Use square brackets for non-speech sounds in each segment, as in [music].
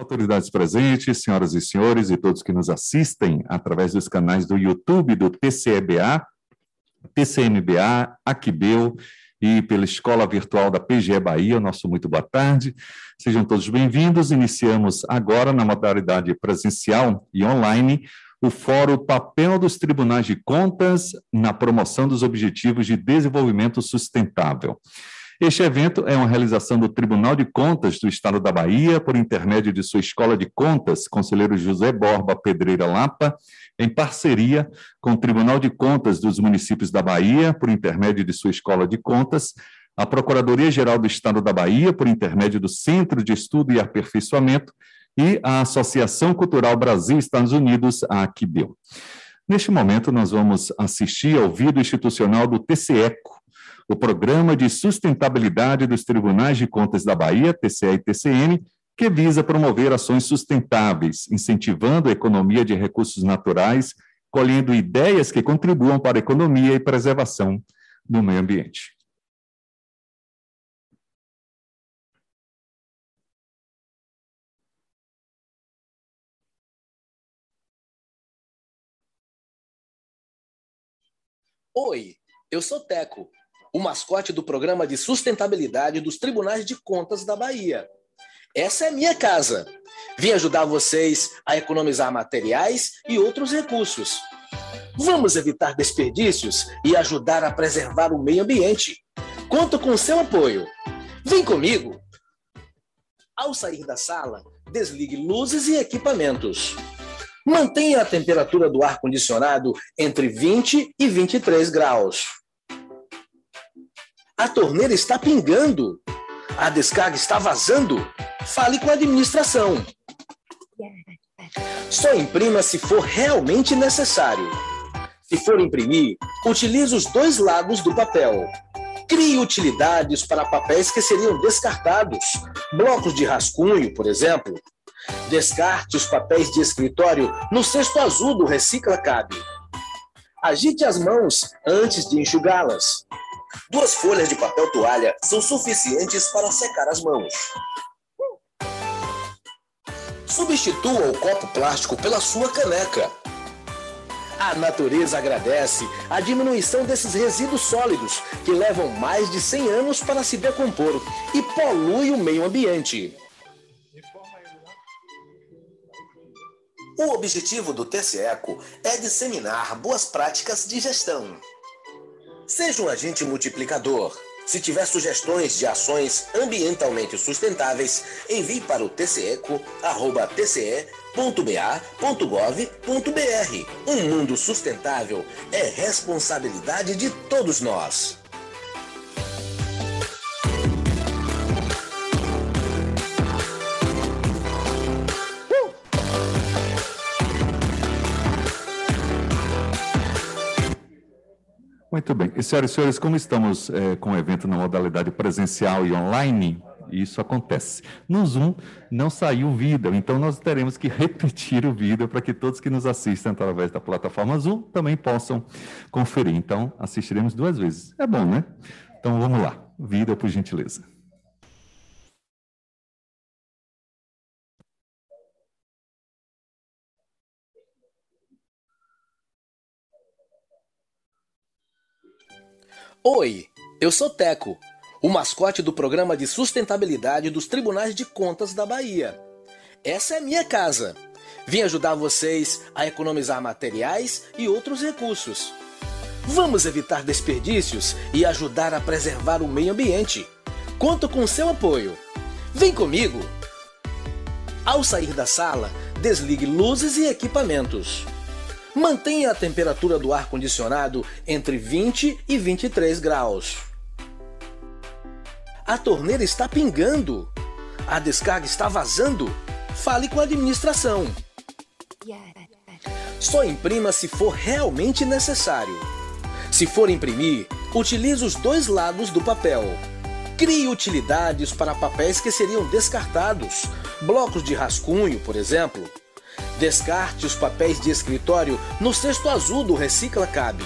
Autoridades presentes, senhoras e senhores e todos que nos assistem através dos canais do YouTube do TCEBA, TCMBA, Aquibeu e pela Escola Virtual da PGE Bahia, nosso muito boa tarde. Sejam todos bem-vindos. Iniciamos agora na modalidade presencial e online o Fórum Papel dos Tribunais de Contas na promoção dos Objetivos de Desenvolvimento Sustentável. Este evento é uma realização do Tribunal de Contas do Estado da Bahia, por intermédio de sua Escola de Contas, conselheiro José Borba Pedreira Lapa, em parceria com o Tribunal de Contas dos Municípios da Bahia, por intermédio de sua Escola de Contas, a Procuradoria-Geral do Estado da Bahia, por intermédio do Centro de Estudo e Aperfeiçoamento, e a Associação Cultural Brasil-Estados Unidos, a AQBEL. Neste momento, nós vamos assistir ao vídeo institucional do TCECO, o Programa de Sustentabilidade dos Tribunais de Contas da Bahia, TCE e TCN, que visa promover ações sustentáveis, incentivando a economia de recursos naturais, colhendo ideias que contribuam para a economia e preservação do meio ambiente. Oi, eu sou Teco, o mascote do programa de sustentabilidade dos Tribunais de Contas da Bahia. Essa é minha casa. Vim ajudar vocês a economizar materiais e outros recursos. Vamos evitar desperdícios e ajudar a preservar o meio ambiente. Conto com seu apoio. Vem comigo! Ao sair da sala, desligue luzes e equipamentos. Mantenha a temperatura do ar-condicionado entre 20 e 23 graus. A torneira está pingando. A descarga está vazando. Fale com a administração. Só imprima se for realmente necessário. Se for imprimir, utilize os dois lados do papel. Crie utilidades para papéis que seriam descartados, blocos de rascunho, por exemplo. Descarte os papéis de escritório no cesto azul do Recicla Cabe. Agite as mãos antes de enxugá-las. Duas folhas de papel toalha são suficientes para secar as mãos. Substitua o copo plástico pela sua caneca. A natureza agradece a diminuição desses resíduos sólidos que levam mais de 100 anos para se decompor e polui o meio ambiente. O objetivo do TCECO é disseminar boas práticas de gestão. Seja um agente multiplicador. Se tiver sugestões de ações ambientalmente sustentáveis, envie para o tceco.tce.ba.gov.br. Um mundo sustentável é responsabilidade de todos nós. Muito bem. E, senhoras e senhores, como estamos é, com o evento na modalidade presencial e online, isso acontece. No Zoom não saiu o vídeo, então nós teremos que [laughs] repetir o vídeo para que todos que nos assistem através da plataforma Zoom também possam conferir. Então, assistiremos duas vezes. É bom, né? Então, vamos lá. Vídeo, por gentileza. Oi, eu sou Teco, o mascote do programa de sustentabilidade dos Tribunais de Contas da Bahia. Essa é minha casa. Vim ajudar vocês a economizar materiais e outros recursos. Vamos evitar desperdícios e ajudar a preservar o meio ambiente. Conto com seu apoio. Vem comigo! Ao sair da sala, desligue luzes e equipamentos. Mantenha a temperatura do ar-condicionado entre 20 e 23 graus. A torneira está pingando. A descarga está vazando. Fale com a administração. Só imprima se for realmente necessário. Se for imprimir, utilize os dois lados do papel. Crie utilidades para papéis que seriam descartados, blocos de rascunho, por exemplo. Descarte os papéis de escritório no cesto azul do Recicla Cabe.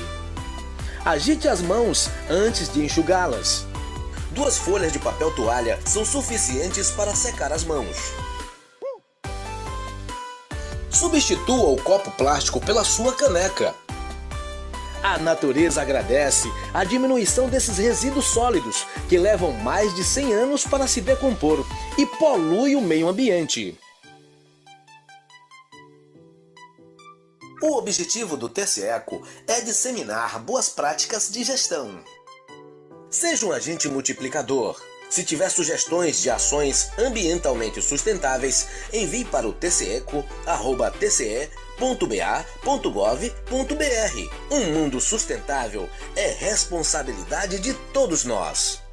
Agite as mãos antes de enxugá-las. Duas folhas de papel toalha são suficientes para secar as mãos. Substitua o copo plástico pela sua caneca. A natureza agradece a diminuição desses resíduos sólidos, que levam mais de 100 anos para se decompor e polui o meio ambiente. O objetivo do TCECO é disseminar boas práticas de gestão. Seja um agente multiplicador. Se tiver sugestões de ações ambientalmente sustentáveis, envie para o tceco.tce.com www.ba.gov.br. Um mundo sustentável é responsabilidade de todos nós.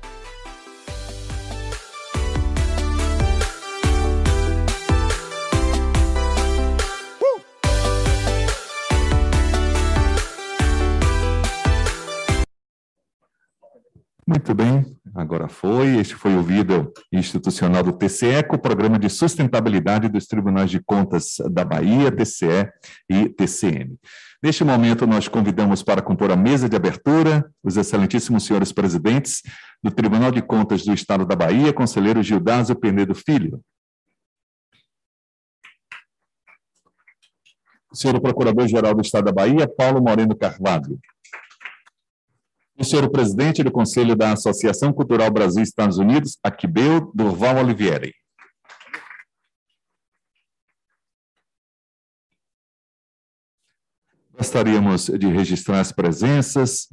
Muito bem, agora foi. Este foi o vídeo institucional do TCE, com o Programa de Sustentabilidade dos Tribunais de Contas da Bahia, TCE e TCM. Neste momento, nós convidamos para compor a mesa de abertura os excelentíssimos senhores presidentes do Tribunal de Contas do Estado da Bahia, conselheiro Gildásio Penedo Filho. senhor Procurador-Geral do Estado da Bahia, Paulo Moreno Carvalho o senhor presidente do Conselho da Associação Cultural Brasil-Estados Unidos, Aquibeu Durval Olivieri. Gostaríamos de registrar as presenças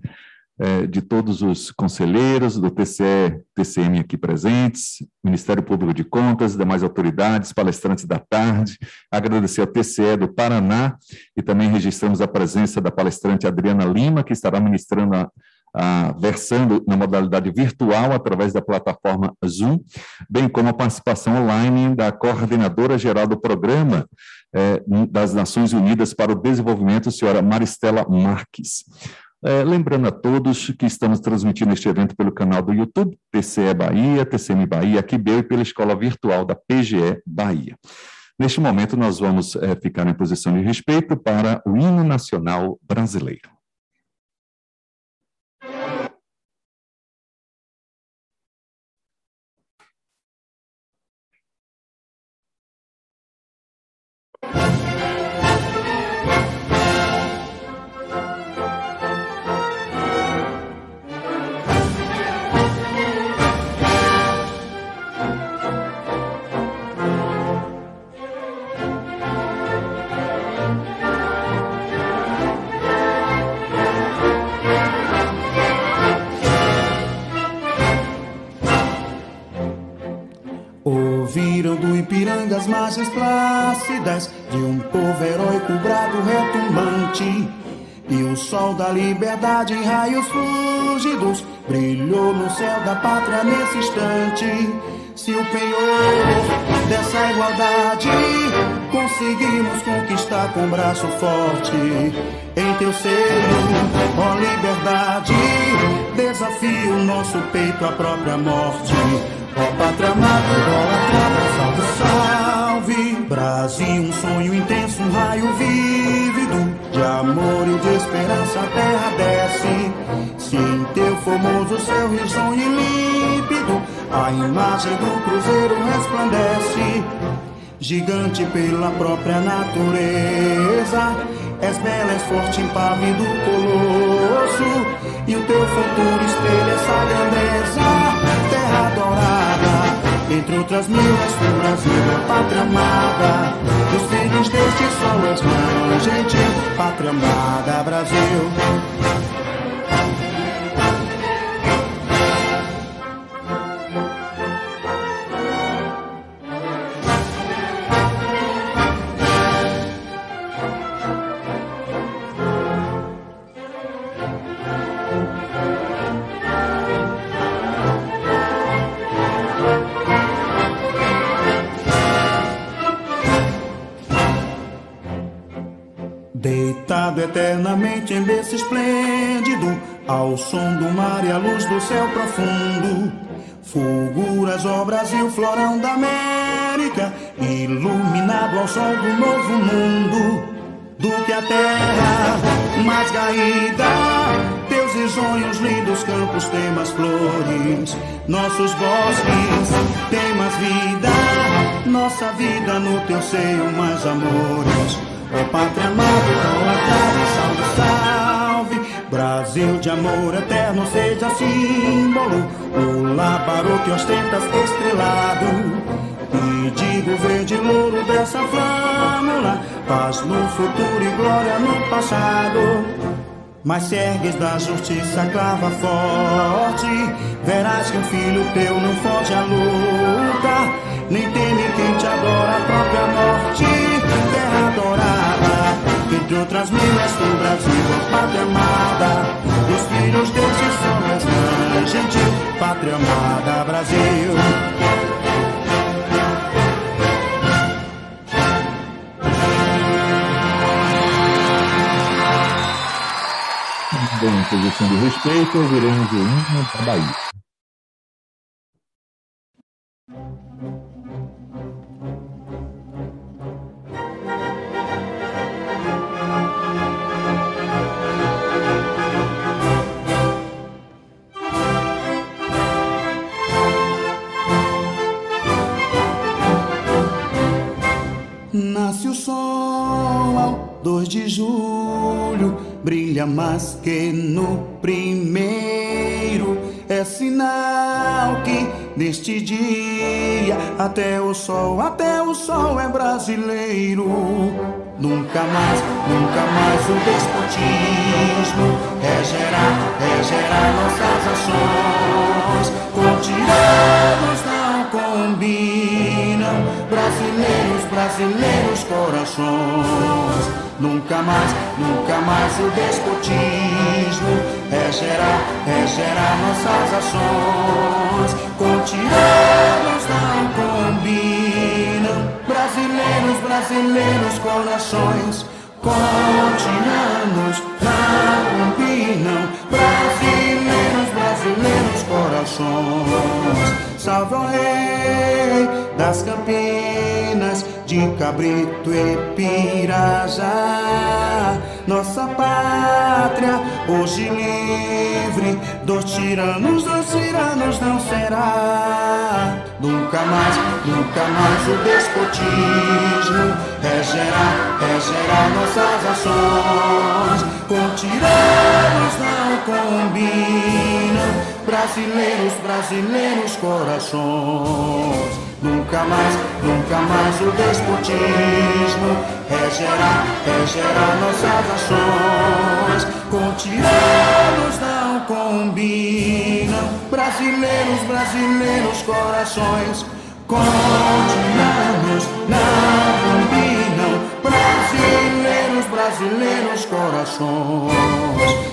eh, de todos os conselheiros do TCE, TCM aqui presentes, Ministério Público de Contas, demais autoridades, palestrantes da tarde, agradecer ao TCE do Paraná e também registramos a presença da palestrante Adriana Lima, que estará ministrando a versando na modalidade virtual através da plataforma Zoom, bem como a participação online da coordenadora geral do programa eh, das Nações Unidas para o Desenvolvimento, senhora Maristela Marques. É, lembrando a todos que estamos transmitindo este evento pelo canal do YouTube, TCE Bahia, TCM Bahia, Aquibeu e pela Escola Virtual da PGE Bahia. Neste momento, nós vamos é, ficar em posição de respeito para o hino nacional brasileiro. Das margens plácidas de um povo heróico brado retumbante. E o sol da liberdade em raios fúlgidos brilhou no céu da pátria nesse instante. Se o penhor dessa igualdade conseguimos conquistar com braço forte, em teu seio, ó liberdade, desafio nosso peito à própria morte. Ó pátria amada, idolatrada, salve, salve. Brasil, um sonho intenso, um raio vívido. De amor e de esperança a terra desce. Se em teu formoso céu risonho e límpido. A imagem do cruzeiro resplandece. Gigante pela própria natureza. És bela, és forte, impávido colosso. E o teu futuro espelha essa grandeza entre outras mil és o Brasil, a pátria amada. Dos filhos deste sol és mãe, gente, pátria amada, Brasil. Eternamente em berço esplêndido, ao som do mar e à luz do céu profundo. Fulguras, ó Brasil, florão da América, iluminado ao sol do novo mundo. Do que a terra mais caída, teus risonhos lindos campos têm mais flores, nossos bosques têm mais vida, nossa vida no teu seio mais amores. Ó pátria amada, então salve, salve. Brasil de amor eterno seja símbolo. O que ostentas estrelado. E digo verde louro dessa flâmula, paz no futuro e glória no passado. Mas se ergues da justiça clava forte, verás que o filho teu não foge à luta, nem teme quem te adora a própria morte. Terra adorada, entre outras mil és tu, Brasil, pátria amada, dos filhos sol és mãe gentil, pátria amada, Brasil. Em posição de respeito, ouviremos o hino da Bahia. Nasce o sol ao 2 de julho brilha mais que no primeiro. É sinal que neste dia até o sol, até o sol é brasileiro. Nunca mais, nunca mais o despotismo regerá, regerá nossas ações. Com tiranos não combinam brasileiros, brasileiros corações. Nunca mais, nunca mais o despotismo regerá, regerá nossas ações. Com tiranos não combinam brasileiros, brasileiros corações. Com tiranos não combinam brasileiros, brasileiros corações. Salve o rei das Campinas de Cabrito e Pirajá. Nossa pátria, hoje livre, dos tiranos, dos tiranos não será. Nunca mais, nunca mais o despotismo regerá, regerá nossas ações. Com tiranos não combinam, brasileiros, brasileiros corações. Nunca mais, nunca mais o despotismo regerá, regerá nossas ações. Com tiranos não combinam brasileiros, brasileiros corações. Com tiranos não combinam brasileiros, brasileiros corações.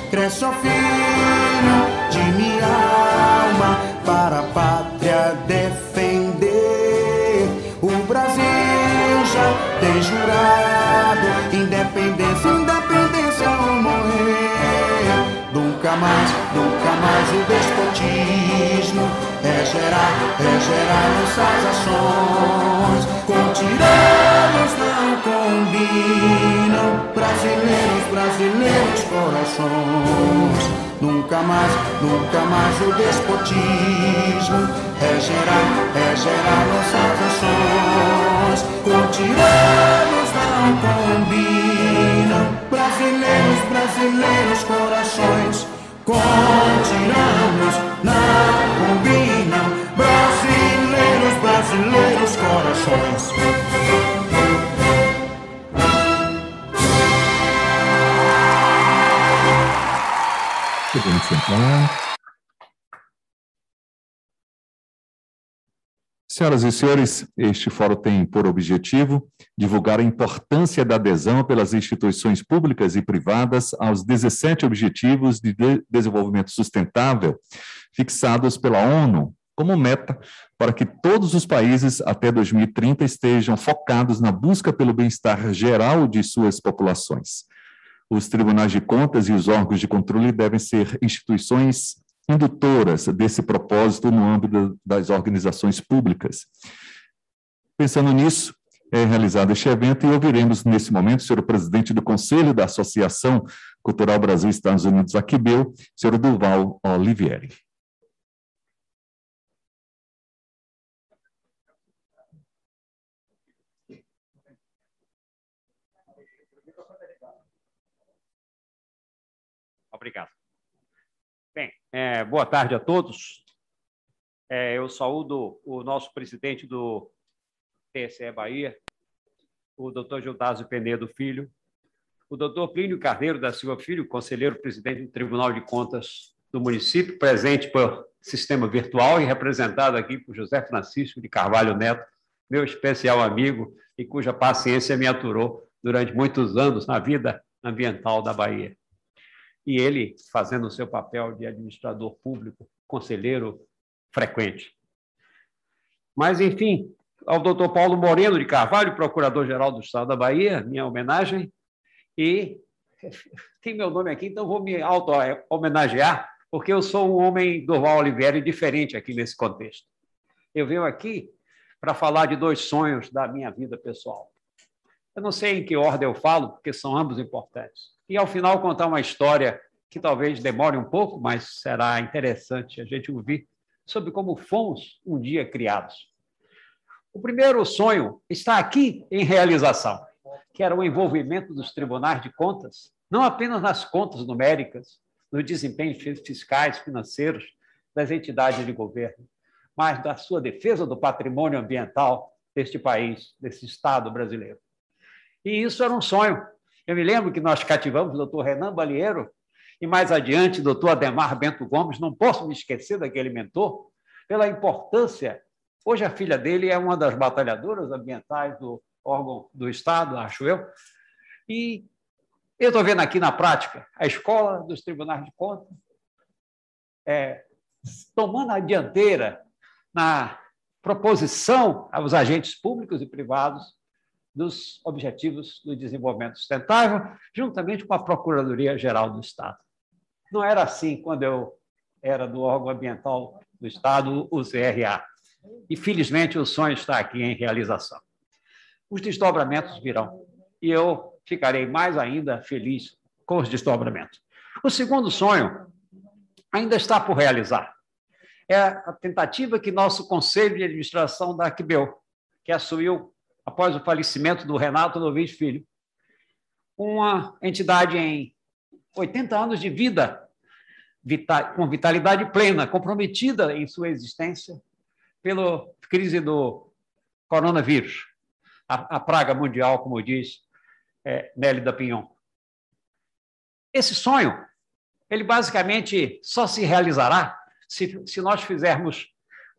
Cresce o filho de minha alma para a pátria defender tem jurado independência, independência ou morrer. Nunca mais, nunca mais o despotismo regerá, regerá nossas ações. Com tiranos não brasileiros, brasileiros corações. Nunca mais, nunca mais o despotismo regerá, regerá nossas ações. Com tiranos não combinam brasileiros, brasileiros corações. Com não combinam brasileiros, brasileiros corações. Sentar. Senhoras e senhores, este fórum tem por objetivo divulgar a importância da adesão pelas instituições públicas e privadas aos 17 Objetivos de Desenvolvimento Sustentável fixados pela ONU como meta para que todos os países até 2030 estejam focados na busca pelo bem-estar geral de suas populações. Os tribunais de contas e os órgãos de controle devem ser instituições indutoras desse propósito no âmbito das organizações públicas. Pensando nisso, é realizado este evento e ouviremos nesse momento o senhor presidente do Conselho da Associação Cultural Brasil Estados Unidos, Aquibeu, senhor Duval Olivieri. Obrigado. Bem, é, boa tarde a todos. É, eu saúdo o nosso presidente do TSE Bahia, o doutor Gildásio Penedo Filho, o doutor Plínio Carneiro da Silva Filho, conselheiro presidente do Tribunal de Contas do município, presente por sistema virtual e representado aqui por José Francisco de Carvalho Neto, meu especial amigo e cuja paciência me aturou durante muitos anos na vida ambiental da Bahia. E ele fazendo o seu papel de administrador público, conselheiro frequente. Mas, enfim, ao doutor Paulo Moreno de Carvalho, procurador-geral do Estado da Bahia, minha homenagem. E [laughs] tem meu nome aqui, então vou me auto-homenagear, porque eu sou um homem do Val Oliveira diferente aqui nesse contexto. Eu venho aqui para falar de dois sonhos da minha vida pessoal. Eu não sei em que ordem eu falo, porque são ambos importantes. E, ao final, contar uma história que talvez demore um pouco, mas será interessante a gente ouvir sobre como fomos um dia criados. O primeiro sonho está aqui em realização, que era o envolvimento dos tribunais de contas, não apenas nas contas numéricas, nos desempenhos fiscais, financeiros das entidades de governo, mas da sua defesa do patrimônio ambiental deste país, desse Estado brasileiro. E isso era um sonho. Eu me lembro que nós cativamos o doutor Renan Balieiro e mais adiante, o doutor Ademar Bento Gomes, não posso me esquecer daquele mentor, pela importância. Hoje a filha dele é uma das batalhadoras ambientais do órgão do Estado, acho eu, e eu estou vendo aqui na prática a escola dos tribunais de contas é, tomando a dianteira na proposição aos agentes públicos e privados dos Objetivos do Desenvolvimento Sustentável, juntamente com a Procuradoria-Geral do Estado. Não era assim quando eu era do órgão ambiental do Estado, o CRA. E, felizmente, o sonho está aqui em realização. Os desdobramentos virão e eu ficarei mais ainda feliz com os desdobramentos. O segundo sonho ainda está por realizar é a tentativa que nosso Conselho de Administração da Aquibel, que assumiu após o falecimento do Renato Novis Filho, uma entidade em 80 anos de vida, com vitalidade plena, comprometida em sua existência pela crise do coronavírus, a, praga mundial, como diz é, Nélida Pinhon. Esse sonho, ele basicamente só se realizará se, se nós fizermos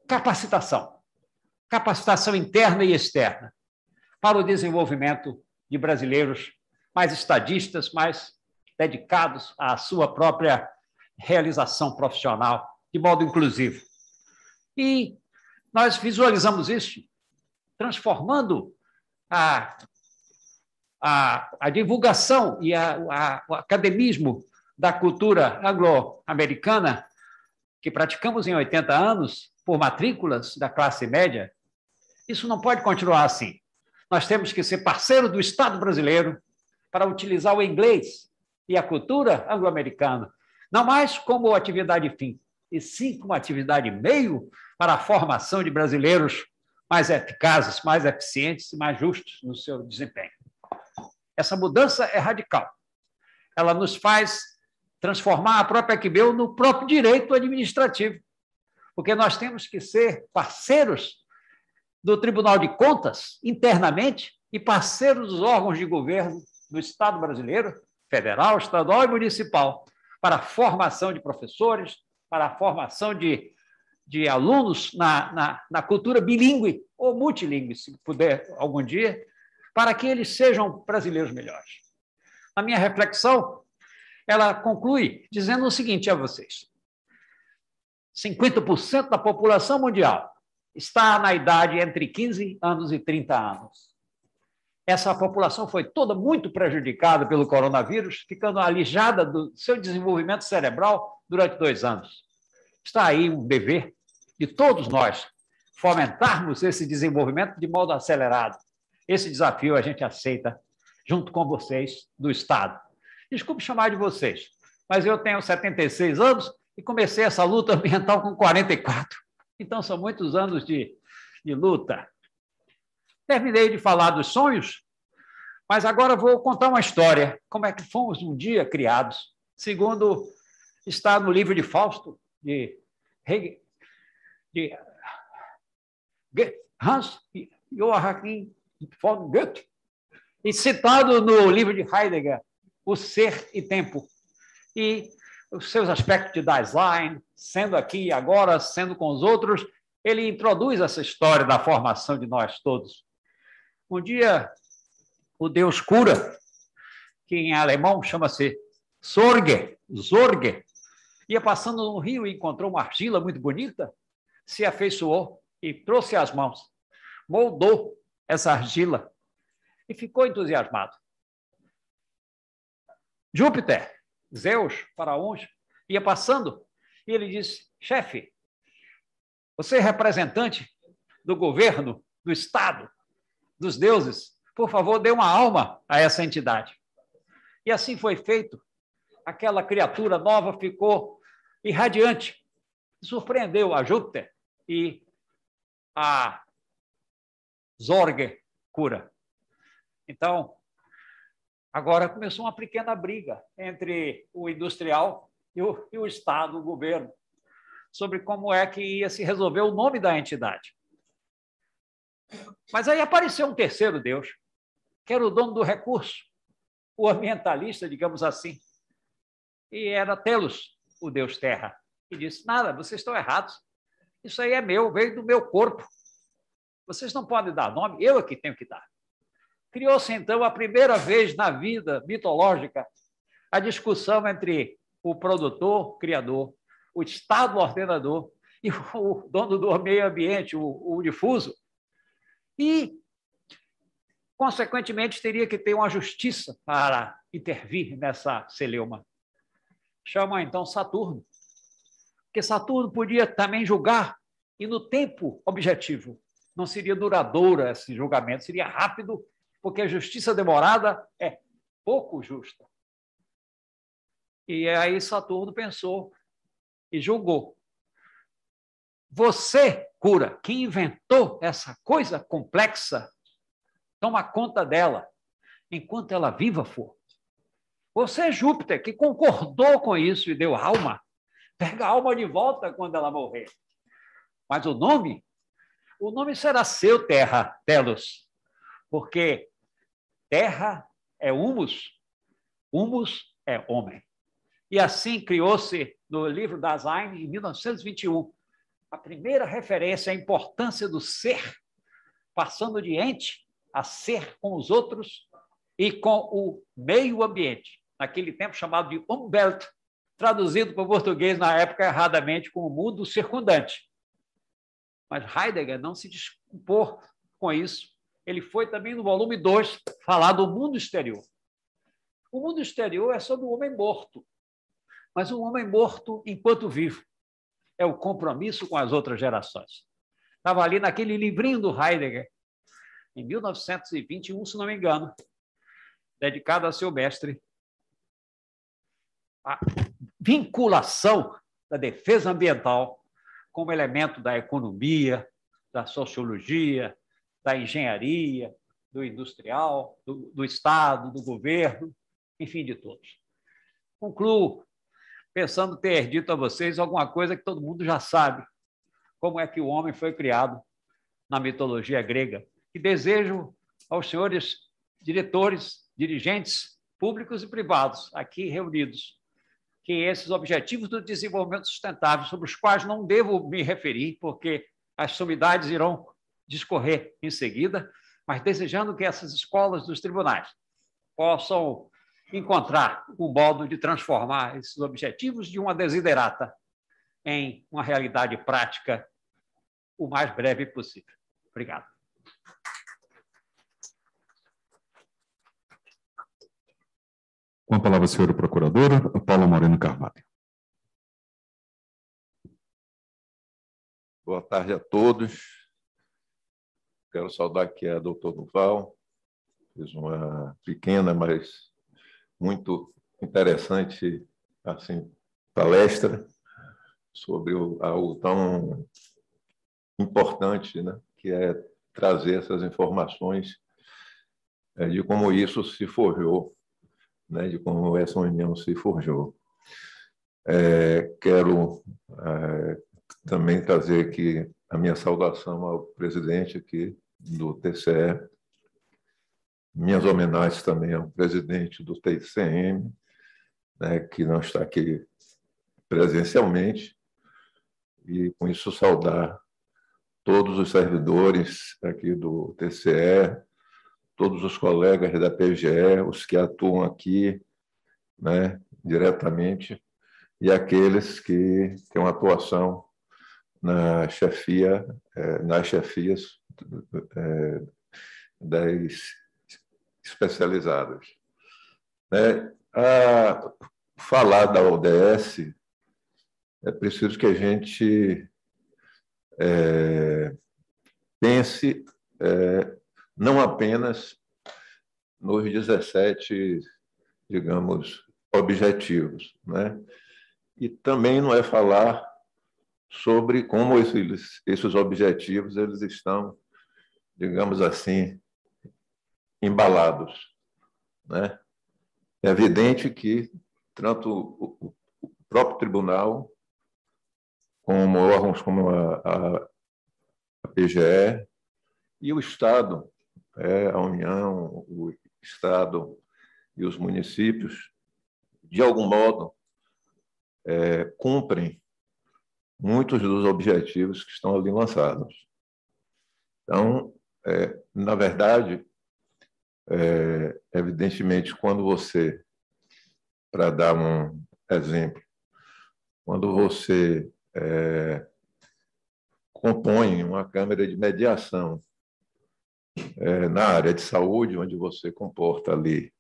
capacitação, capacitação interna e externa, para o desenvolvimento de brasileiros mais estadistas, mais dedicados à sua própria realização profissional, de modo inclusivo. E nós visualizamos isso transformando a, a, a divulgação e a, a, o academismo da cultura anglo-americana que praticamos em 80 anos por matrículas da classe média, isso não pode continuar assim. Nós temos que ser parceiro do Estado brasileiro para utilizar o inglês e a cultura anglo-americana, não mais como atividade fim, e sim como atividade meio para a formação de brasileiros mais eficazes, mais eficientes e mais justos no seu desempenho. Essa mudança é radical. Ela nos faz transformar a própria QBEU no próprio direito administrativo. Porque nós temos que ser parceiros do Tribunal de Contas internamente e parceiros dos órgãos de governo do Estado brasileiro, federal, estadual e municipal, para a formação de professores, para a formação de, de alunos na, na, na cultura bilíngue ou multilíngue, se puder algum dia, para que eles sejam brasileiros melhores. A minha reflexão ela conclui dizendo o seguinte a vocês: 50% da população mundial está na idade entre 15 anos e 30 anos. Essa população foi toda muito prejudicada pelo coronavírus, ficando alijada do seu desenvolvimento cerebral durante dois anos. Está aí um dever de todos nós fomentarmos esse desenvolvimento de modo acelerado. Esse desafio a gente aceita junto com vocês do Estado. Desculpe chamar de vocês, mas eu tenho 76 anos e comecei essa luta ambiental com 44. Então, são muitos anos de, de luta. Terminei de falar dos sonhos, mas agora vou contar uma história. Como é que fomos um dia criados segundo está no livro de Fausto, de, de Hans Joachim von Goethe, e citado no livro de Heidegger, O Ser e Tempo, e os seus aspectos de design, sendo aqui e agora, sendo com os outros, ele introduz essa história da formação de nós todos. Um dia, o Deus cura, que em alemão chama-se Sorge, Zorge, ia passando no rio e encontrou uma argila muito bonita, se afeiçoou e trouxe as mãos, moldou essa argila e ficou entusiasmado. Júpiter, Zeus, faraós, ia passando e ele disse: chefe, você é representante do governo, do Estado, dos deuses, por favor, dê uma alma a essa entidade. E assim foi feito. Aquela criatura nova ficou irradiante, surpreendeu a Júpiter e a Zorge cura. Então, agora começou uma pequena briga entre o industrial e o, e o Estado, o governo sobre como é que ia se resolver o nome da entidade. Mas aí apareceu um terceiro Deus, que era o dono do recurso, o ambientalista, digamos assim. E era Telos, o Deus Terra. E disse: Nada, vocês estão errados. Isso aí é meu, veio do meu corpo. Vocês não podem dar nome, eu é que tenho que dar. Criou-se, então, a primeira vez na vida mitológica a discussão entre o produtor, criador, o Estado ordenador e o dono do meio ambiente, o, o difuso. E, consequentemente, teria que ter uma justiça para intervir nessa celeuma. Chama então Saturno. Porque Saturno podia também julgar, e no tempo objetivo. Não seria duradouro esse julgamento, seria rápido, porque a justiça demorada é pouco justa. E aí Saturno pensou: e julgou. Você, cura, que inventou essa coisa complexa, toma conta dela enquanto ela viva for. Você, Júpiter, que concordou com isso e deu alma, pega a alma de volta quando ela morrer. Mas o nome, o nome será seu, Terra, Telos, porque terra é humus, humus é homem. E assim criou-se no livro Dasein, em 1921, a primeira referência à importância do ser, passando de ente a ser com os outros e com o meio ambiente, naquele tempo chamado de Umwelt, traduzido para o português na época erradamente como mundo circundante. Mas Heidegger não se desculpou com isso. Ele foi também no volume 2 falar do mundo exterior. O mundo exterior é sobre o homem morto, mas um homem morto enquanto vivo. É o compromisso com as outras gerações. Estava ali naquele livrinho do Heidegger, em 1921, se não me engano, dedicado a seu mestre. A vinculação da defesa ambiental como elemento da economia, da sociologia, da engenharia, do industrial, do, do Estado, do governo, enfim, de todos. Concluo pensando ter dito a vocês alguma coisa que todo mundo já sabe. Como é que o homem foi criado na mitologia grega. E desejo aos senhores diretores, dirigentes públicos e privados aqui reunidos que esses objetivos do desenvolvimento sustentável, sobre os quais não devo me referir, porque as sumidades irão discorrer em seguida, mas desejando que essas escolas dos tribunais possam encontrar um modo de transformar esses objetivos de uma desiderata em uma realidade prática o mais breve possível. Obrigado. Com a palavra, a senhora procuradora, Paula Moreno Carvalho. Boa tarde a todos. Quero saudar aqui a doutor Duval. Fiz uma pequena, mas muito interessante assim palestra sobre o, algo tão importante, né, que é trazer essas informações é, de como isso se forjou, né, de como essa união se forjou. É, quero é, também trazer aqui a minha saudação ao presidente aqui do TCE, minhas homenagens também ao presidente do TCM, né, que não está aqui presencialmente, e com isso saudar todos os servidores aqui do TCE, todos os colegas da PGE, os que atuam aqui né, diretamente, e aqueles que têm uma atuação na chefia, é, nas chefias é, das especializadas. Né? A falar da ODS, é preciso que a gente é, pense é, não apenas nos 17, digamos, objetivos, né? E também não é falar sobre como esses, esses objetivos eles estão, digamos assim, embalados, né? É evidente que tanto o, próprio tribunal como órgãos como a, a, a PGE e o Estado, é, a União, o Estado e os municípios, de algum modo, é, cumprem muitos dos objetivos que estão ali lançados. Então, é, na verdade, é, evidentemente, quando você, para dar um exemplo, quando você é, compõe uma câmara de mediação é, na área de saúde, onde você comporta ali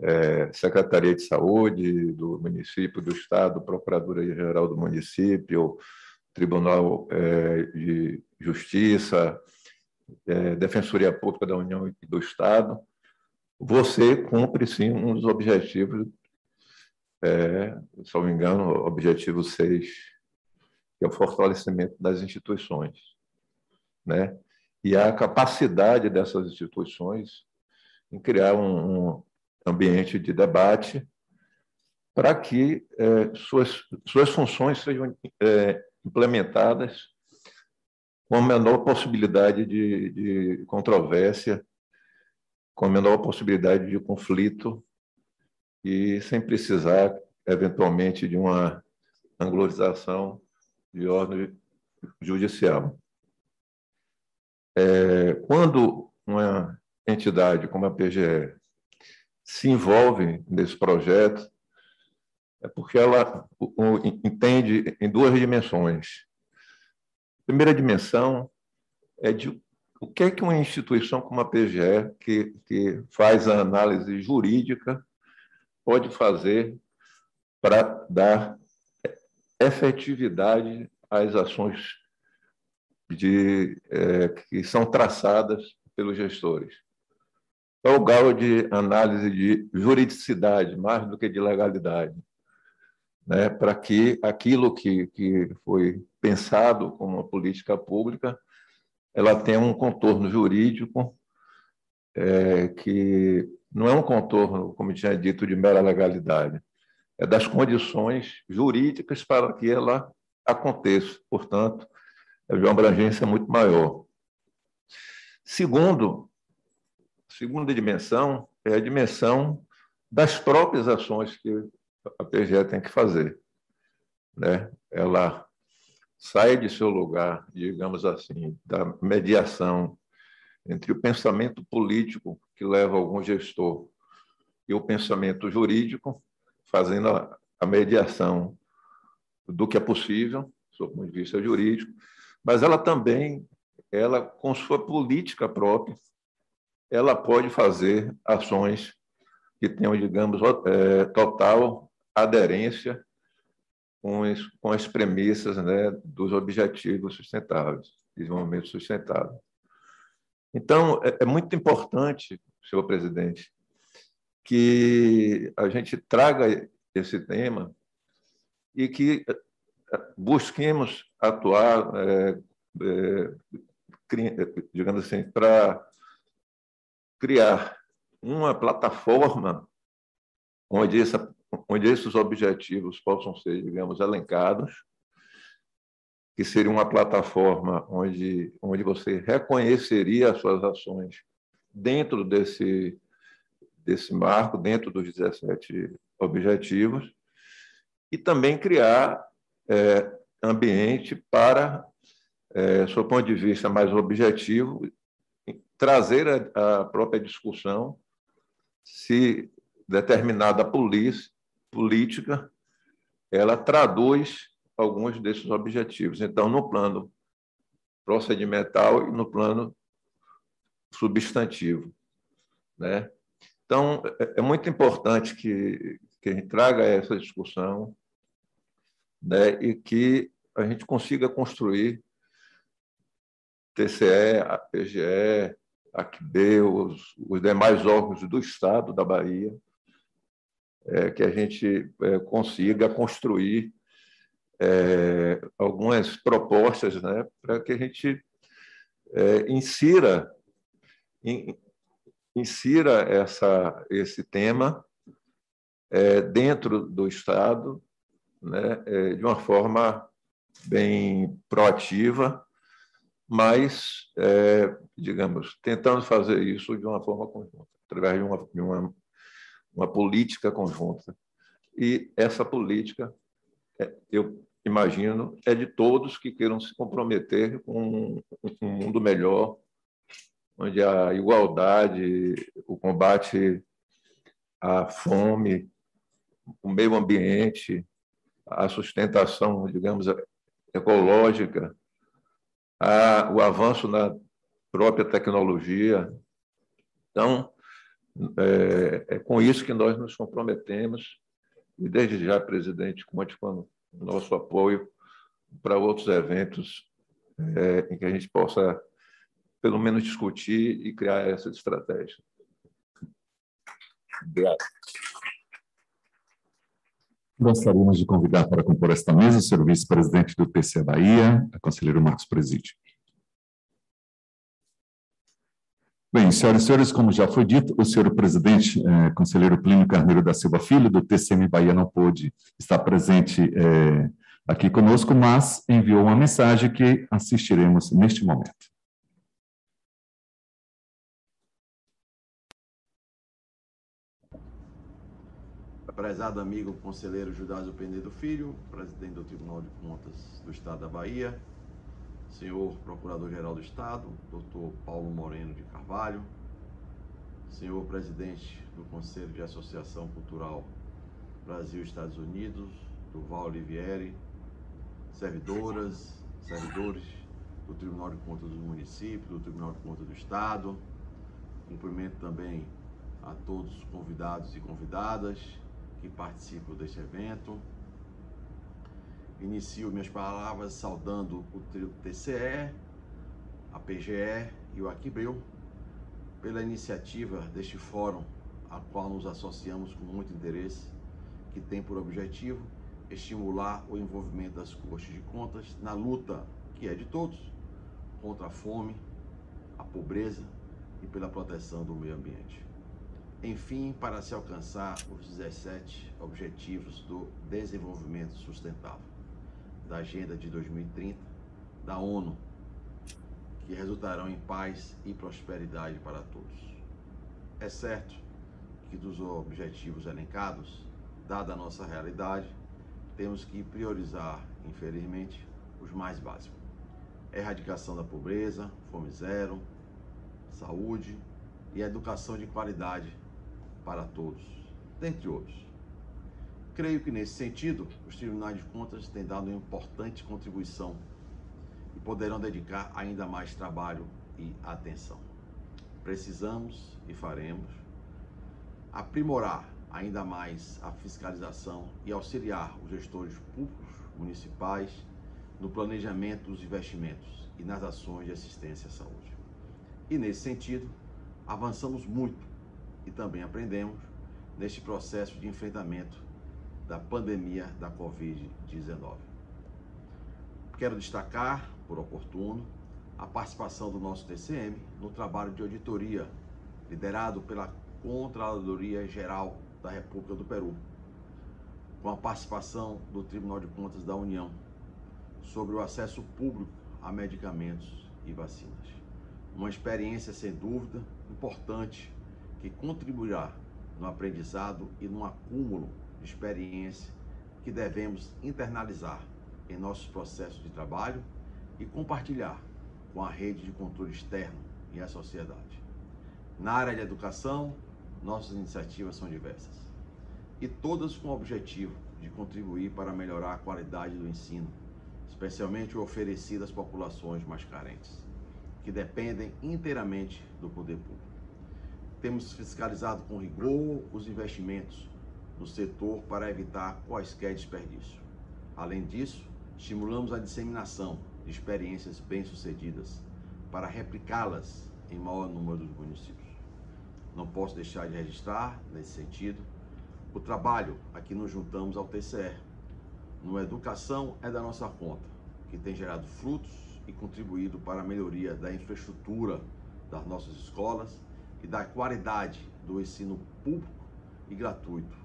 é, Secretaria de Saúde do município, do Estado, Procuradoria-Geral do município, Tribunal é, de Justiça, é, Defensoria Pública da União e do Estado, você cumpre, sim, um dos objetivos, é, se não me engano, objetivo 6 que é o fortalecimento das instituições, né? E a capacidade dessas instituições em criar um, um ambiente de debate para que é, suas, suas funções sejam é, implementadas com a menor possibilidade de, de controvérsia, com a menor possibilidade de conflito e sem precisar, eventualmente, de uma angularização de ordem judicial. É, quando uma entidade como a PGE se envolve nesse projeto, é porque ela entende em duas dimensões. Primeira dimensão é de o que é que uma instituição como a PGE, que, que faz a análise jurídica, pode fazer para dar efetividade às ações de, é, que são traçadas pelos gestores. É o grau de análise de juridicidade, mais do que de legalidade, né, para que aquilo que, que foi pensado como uma política pública ela tenha um contorno jurídico é, que não é um contorno, como tinha dito, de mera legalidade, é das condições jurídicas para que ela aconteça. Portanto, é de uma abrangência muito maior. Segundo, segunda dimensão é a dimensão das próprias ações que a PGE tem que fazer. Né? Ela sai de seu lugar, digamos assim, da mediação entre o pensamento político que leva algum gestor e o pensamento jurídico, fazendo a, mediação do que é possível, do ponto de vista jurídico, mas ela também, ela com sua política própria, ela pode fazer ações que tenham, digamos, é, total aderência com as, com as premissas né, dos objetivos sustentáveis, desenvolvimento sustentável. Então, é, é muito importante, senhor presidente, que a gente traga esse tema e que eh, busquemos atuar, é, é, digamos assim, para criar uma plataforma onde essa, onde esses objetivos possam ser, digamos, elencados, que seria uma plataforma onde, onde você reconheceria as suas ações dentro desse, desse marco, dentro dos 17 objetivos, e também criar é, ambiente para, é, sob ponto de vista mais objetivo, trazer a, a própria discussão se determinada polícia, política ela traduz alguns desses objetivos. Então, no plano procedimental e no plano substantivo. Né? Então, é, é muito importante que, que a gente traga essa discussão né? e que a gente consiga construir TCE, a PGE, a QB, os, os demais órgãos do Estado da Bahia, é, que a gente é, consiga construir é, algumas propostas né, para que a gente é, insira, in, insira essa, esse tema é, dentro do Estado né, é, de uma forma bem proativa, mas, digamos, tentando fazer isso de uma forma conjunta, através de uma, de uma, uma política conjunta. E essa política, é, eu imagino, é de todos que queiram se comprometer com um mundo melhor, onde a igualdade, o combate à fome, o meio ambiente, a sustentação, digamos, ecológica, a, o avanço na própria tecnologia. Então, é, é, com isso que nós nos comprometemos, e desde já, presidente, com o nosso apoio para outros eventos é, em que a gente possa, pelo menos, discutir e criar essa estratégia. Obrigado. Gostaríamos de convidar para compor esta mesa o senhor vice-presidente do TCE Bahia, a conselheiro Marcos Presídio. Bem, senhoras e senhores, como já foi dito, o senhor presidente, eh, conselheiro Plínio Carneiro da Silva Filho, do TCM Bahia, não pôde estar presente eh, aqui conosco, mas enviou uma mensagem que assistiremos neste momento. Prezado amigo conselheiro Judásio Penedo Filho, presidente do Tribunal de Contas do Estado da Bahia, senhor Procurador-Geral do Estado, doutor Paulo Moreno de Carvalho, senhor presidente do Conselho de Associação Cultural Brasil-Estados Unidos, Duval Olivieri, servidoras, servidores do Tribunal de Contas do Município, do Tribunal de Contas do Estado. Cumprimento também a todos os convidados e convidadas que participam deste evento. Inicio minhas palavras saudando o TCE, a PGE e o Aquibeu pela iniciativa deste fórum, a qual nos associamos com muito interesse, que tem por objetivo estimular o envolvimento das cortes de contas na luta, que é de todos, contra a fome, a pobreza e pela proteção do meio ambiente. Enfim, para se alcançar os 17 Objetivos do Desenvolvimento Sustentável da Agenda de 2030 da ONU, que resultarão em paz e prosperidade para todos. É certo que dos objetivos elencados, dada a nossa realidade, temos que priorizar, infelizmente, os mais básicos. Erradicação da pobreza, fome zero, saúde e educação de qualidade para todos, dentre outros. Creio que nesse sentido, os tribunais de contas têm dado uma importante contribuição e poderão dedicar ainda mais trabalho e atenção. Precisamos e faremos aprimorar ainda mais a fiscalização e auxiliar os gestores públicos municipais no planejamento dos investimentos e nas ações de assistência à saúde. E nesse sentido, avançamos muito e também aprendemos neste processo de enfrentamento da pandemia da Covid-19. Quero destacar, por oportuno, a participação do nosso TCM no trabalho de auditoria liderado pela Contraloria Geral da República do Peru, com a participação do Tribunal de Contas da União sobre o acesso público a medicamentos e vacinas. Uma experiência, sem dúvida, importante que contribuirá no aprendizado e no acúmulo experiência que devemos internalizar em nossos processos de trabalho e compartilhar com a rede de controle externo e a sociedade. Na área de educação, nossas iniciativas são diversas e todas com o objetivo de contribuir para melhorar a qualidade do ensino, especialmente o oferecido às populações mais carentes, que dependem inteiramente do poder público. Temos fiscalizado com rigor os investimentos no setor para evitar quaisquer desperdício. Além disso, estimulamos a disseminação de experiências bem-sucedidas para replicá-las em maior número dos municípios. Não posso deixar de registrar, nesse sentido, o trabalho a que nos juntamos ao TCE. No Educação é da nossa conta, que tem gerado frutos e contribuído para a melhoria da infraestrutura das nossas escolas e da qualidade do ensino público e gratuito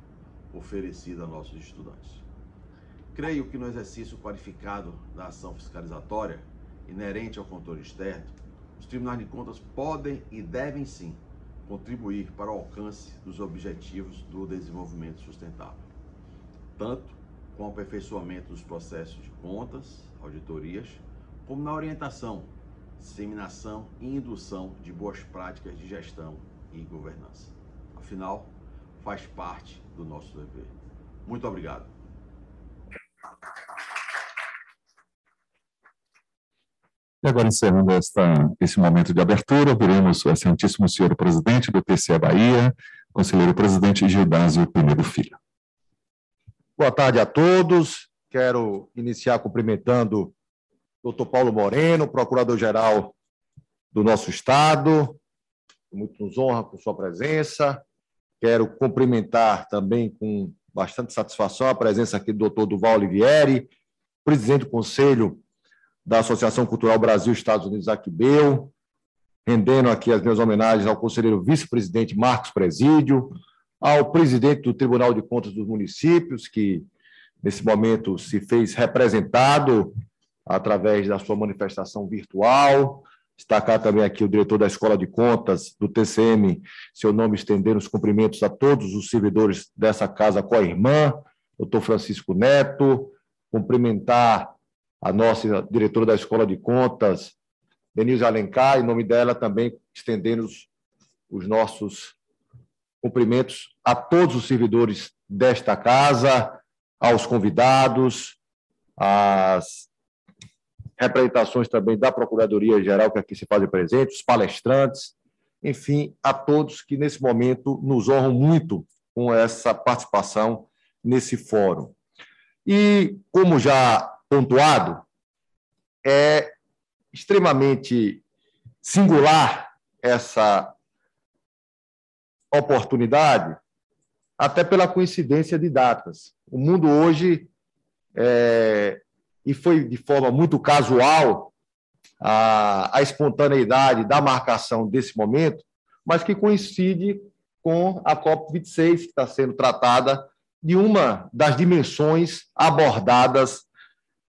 oferecido a nossos estudantes. Creio que no exercício qualificado da ação fiscalizatória, inerente ao controle externo, os tribunais de contas podem e devem sim contribuir para o alcance dos objetivos do desenvolvimento sustentável, tanto com o aperfeiçoamento dos processos de contas, auditorias, como na orientação, disseminação e indução de boas práticas de gestão e governança. Afinal, faz parte do nosso dever. Muito obrigado. E agora, encerrando esta, esse momento de abertura, ouviremos o excelentíssimo senhor presidente do TCE Bahia, conselheiro presidente Gildásio Pinedo Filho. Boa tarde a todos. Quero iniciar cumprimentando o doutor Paulo Moreno, procurador-geral do nosso Estado. Muito nos honra com sua presença. Quero cumprimentar também com bastante satisfação a presença aqui do doutor Duval Olivieri, presidente do Conselho da Associação Cultural Brasil Estados Unidos Aquibeu, rendendo aqui as minhas homenagens ao conselheiro vice-presidente Marcos Presídio, ao presidente do Tribunal de Contas dos Municípios, que nesse momento se fez representado através da sua manifestação virtual. Destacar também aqui o diretor da Escola de Contas do TCM, seu nome estender os cumprimentos a todos os servidores dessa casa com a irmã, doutor Francisco Neto, cumprimentar a nossa diretora da Escola de Contas, Denise Alencar, em nome dela também estendendo os, os nossos cumprimentos a todos os servidores desta casa, aos convidados, às representações também da Procuradoria Geral que aqui se fazem presente, os palestrantes, enfim, a todos que nesse momento nos honram muito com essa participação nesse fórum. E, como já pontuado, é extremamente singular essa oportunidade, até pela coincidência de datas. O mundo hoje, é, e foi de forma muito casual, a, a espontaneidade da marcação desse momento, mas que coincide com a COP26, que está sendo tratada de uma das dimensões abordadas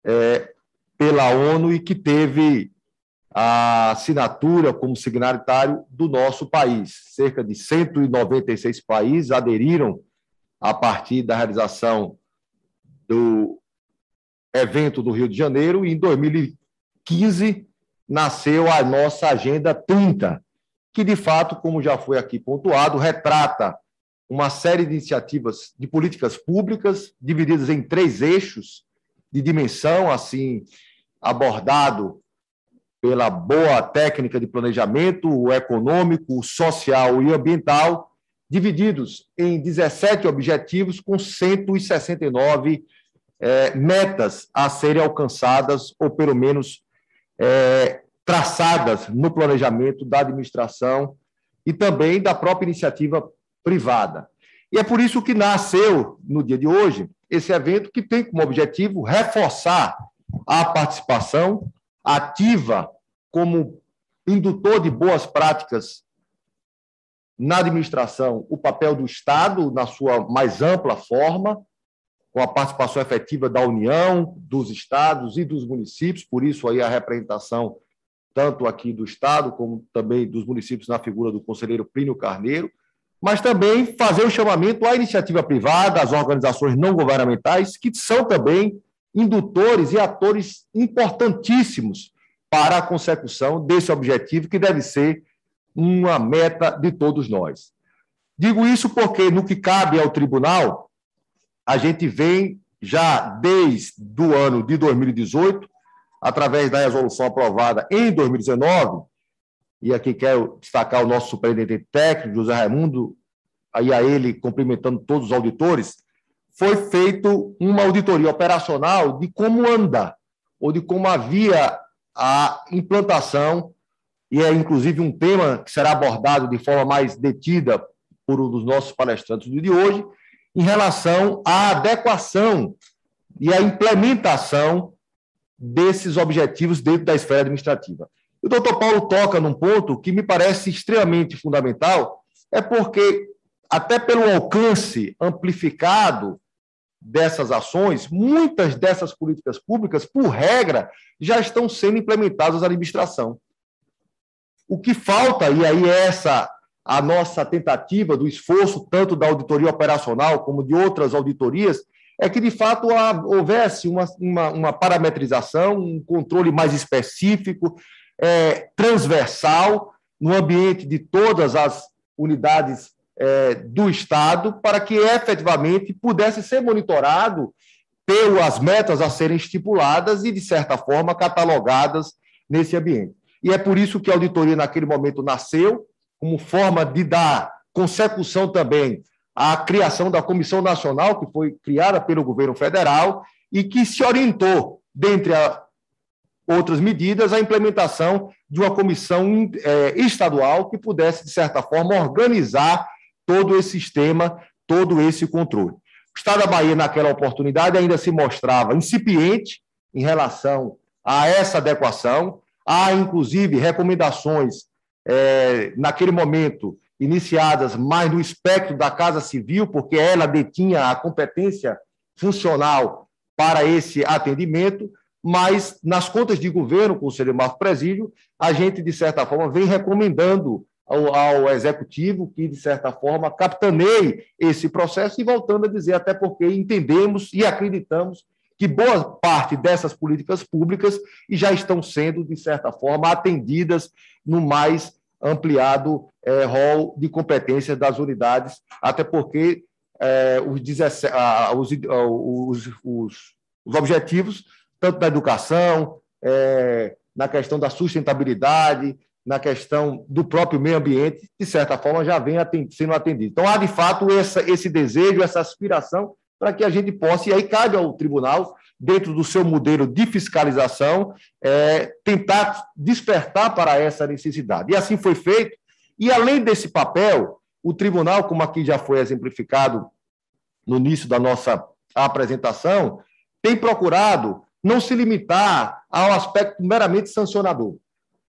é, pela ONU e que teve a assinatura como signatário do nosso país. Cerca de 196 países aderiram a partir da realização do evento do Rio de Janeiro e em 2015 nasceu a nossa Agenda 30, que de fato, como já foi aqui pontuado, retrata uma série de iniciativas de políticas públicas divididas em três eixos de dimensão, assim, abordado pela boa técnica de planejamento, o econômico, o social e ambiental, divididos em 17 objetivos com 169 é, metas a serem alcançadas, ou pelo menos é, traçadas no planejamento da administração e também da própria iniciativa privada. E é por isso que nasceu, no dia de hoje, esse evento que tem como objetivo reforçar a participação ativa como indutor de boas práticas na administração, o papel do Estado na sua mais ampla forma, com a participação efetiva da União, dos estados e dos municípios, por isso aí a representação tanto aqui do estado como também dos municípios na figura do conselheiro Plínio Carneiro, mas também fazer o chamamento à iniciativa privada, às organizações não governamentais, que são também indutores e atores importantíssimos para a consecução desse objetivo, que deve ser uma meta de todos nós. Digo isso porque, no que cabe ao tribunal, a gente vem já desde o ano de 2018, através da resolução aprovada em 2019, e aqui quero destacar o nosso superintendente técnico, José Raimundo, aí a ele cumprimentando todos os auditores, foi feito uma auditoria operacional de como anda, ou de como havia a implantação, e é inclusive um tema que será abordado de forma mais detida por um dos nossos palestrantes do dia de hoje, em relação à adequação e à implementação desses objetivos dentro da esfera administrativa. O doutor Paulo toca num ponto que me parece extremamente fundamental, é porque, até pelo alcance amplificado dessas ações, muitas dessas políticas públicas, por regra, já estão sendo implementadas na administração. O que falta, e aí é essa a nossa tentativa do esforço, tanto da auditoria operacional como de outras auditorias, é que, de fato, houvesse uma, uma, uma parametrização, um controle mais específico, é, transversal, no ambiente de todas as unidades é, do Estado, para que efetivamente pudesse ser monitorado pelas metas a serem estipuladas e, de certa forma, catalogadas nesse ambiente. E é por isso que a auditoria, naquele momento, nasceu, como forma de dar consecução também à criação da Comissão Nacional, que foi criada pelo governo federal e que se orientou, dentre outras medidas, a implementação de uma comissão é, estadual que pudesse, de certa forma, organizar todo esse sistema, todo esse controle. O Estado da Bahia, naquela oportunidade, ainda se mostrava incipiente em relação a essa adequação. Há, inclusive, recomendações, é, naquele momento, iniciadas mais no espectro da Casa Civil, porque ela detinha a competência funcional para esse atendimento, mas nas contas de governo, Conselho Marco Presídio, a gente, de certa forma, vem recomendando ao, ao, executivo que, de certa forma, capitaneie esse processo e voltando a dizer, até porque entendemos e acreditamos que boa parte dessas políticas públicas já estão sendo, de certa forma, atendidas no mais ampliado é, rol de competências das unidades, até porque é, os, 17, ah, os, os, os, os objetivos tanto na educação, é, na questão da sustentabilidade, na questão do próprio meio ambiente, de certa forma já vem sendo atendido. Então, há de fato essa, esse desejo, essa aspiração para que a gente possa, e aí cabe ao tribunal, dentro do seu modelo de fiscalização, é, tentar despertar para essa necessidade. E assim foi feito. E além desse papel, o tribunal, como aqui já foi exemplificado no início da nossa apresentação, tem procurado não se limitar ao aspecto meramente sancionador.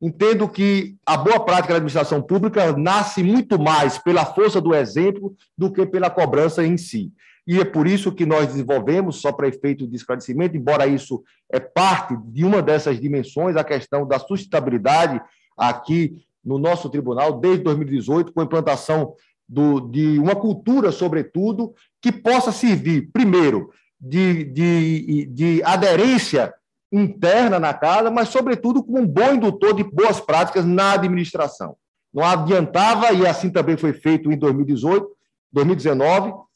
Entendo que a boa prática da administração pública nasce muito mais pela força do exemplo do que pela cobrança em si. E é por isso que nós desenvolvemos, só para efeito de esclarecimento, embora isso é parte de uma dessas dimensões, a questão da sustentabilidade aqui no nosso tribunal, desde 2018, com a implantação do, de uma cultura, sobretudo, que possa servir, primeiro, de, de, de aderência interna na casa, mas, sobretudo, como um bom indutor de boas práticas na administração. Não adiantava, e assim também foi feito em 2018, 2019, em, em, ao,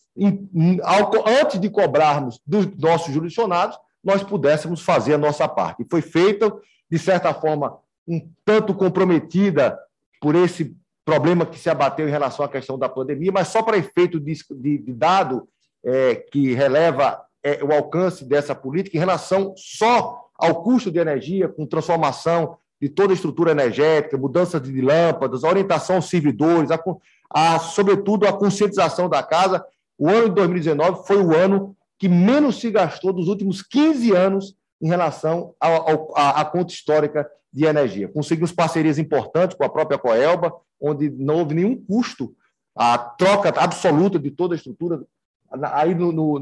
antes de cobrarmos dos nossos jurisdicionados, nós pudéssemos fazer a nossa parte. E foi feita, de certa forma, um tanto comprometida por esse problema que se abateu em relação à questão da pandemia, mas só para efeito de, de, de dado é, que releva é, o alcance dessa política em relação só ao custo de energia, com transformação de toda a estrutura energética, mudança de lâmpadas, orientação aos servidores, a, a, sobretudo a conscientização da casa. O ano de 2019 foi o ano que menos se gastou dos últimos 15 anos em relação à conta histórica de energia. Conseguimos parcerias importantes com a própria Coelba, onde não houve nenhum custo, a troca absoluta de toda a estrutura aí no, no,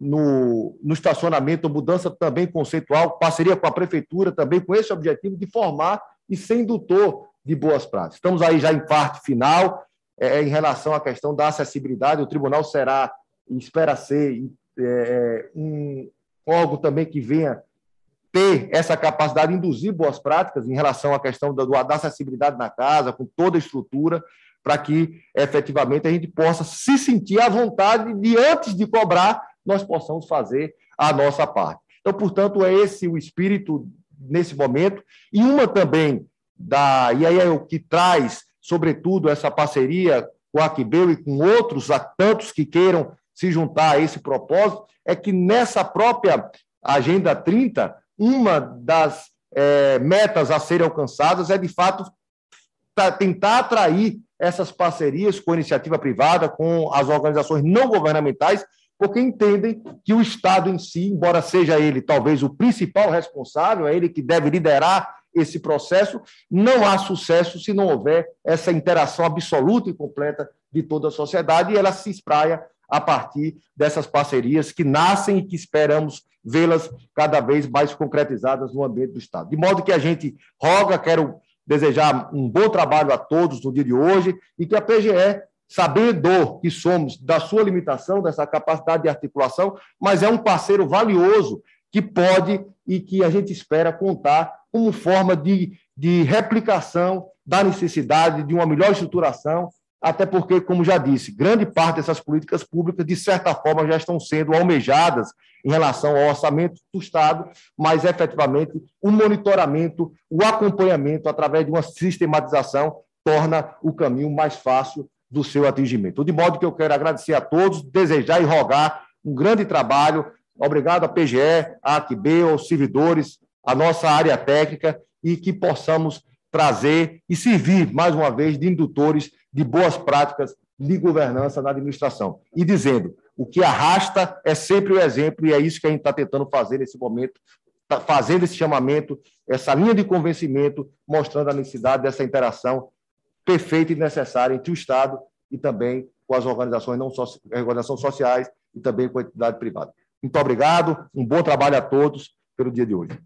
no, no, estacionamento, mudança também conceitual, parceria com a prefeitura também com esse objetivo de formar e ser indutor de boas práticas. Estamos aí já em parte final, é, em relação à questão da acessibilidade, o tribunal será, espera ser, é, um órgão também que venha ter essa capacidade de induzir boas práticas em relação à questão da, da acessibilidade na casa, com toda a estrutura, para que efetivamente a gente possa se sentir à vontade de, antes de cobrar, nós possamos fazer a nossa parte. Então, portanto, é esse o espírito nesse momento, e uma também da. E aí é o que traz, sobretudo, essa parceria com a Aquibeu e com outros, a tantos que queiram se juntar a esse propósito, é que nessa própria Agenda 30, uma das é, metas a serem alcançadas é, de fato, tentar atrair essas parcerias com a iniciativa privada, com as organizações não governamentais, porque entendem que o Estado em si, embora seja ele talvez o principal responsável, é ele que deve liderar esse processo, não há sucesso se não houver essa interação absoluta e completa de toda a sociedade e ela se espraia a partir dessas parcerias que nascem e que esperamos vê-las cada vez mais concretizadas no ambiente do Estado. De modo que a gente roga, quero desejar um bom trabalho a todos no dia de hoje e que a PGE, sabendo que somos da sua limitação, dessa capacidade de articulação, mas é um parceiro valioso que pode e que a gente espera contar como forma de, de replicação da necessidade de uma melhor estruturação até porque, como já disse, grande parte dessas políticas públicas, de certa forma, já estão sendo almejadas em relação ao orçamento do Estado, mas efetivamente o monitoramento, o acompanhamento através de uma sistematização torna o caminho mais fácil do seu atingimento. De modo que eu quero agradecer a todos, desejar e rogar um grande trabalho. Obrigado à PGE, à AQB, aos servidores, à nossa área técnica e que possamos trazer e servir, mais uma vez, de indutores de boas práticas de governança na administração. E dizendo, o que arrasta é sempre o exemplo, e é isso que a gente está tentando fazer nesse momento, tá fazendo esse chamamento, essa linha de convencimento, mostrando a necessidade dessa interação perfeita e necessária entre o Estado e também com as organizações, não so organizações sociais e também com a entidade privada. Muito obrigado, um bom trabalho a todos pelo dia de hoje.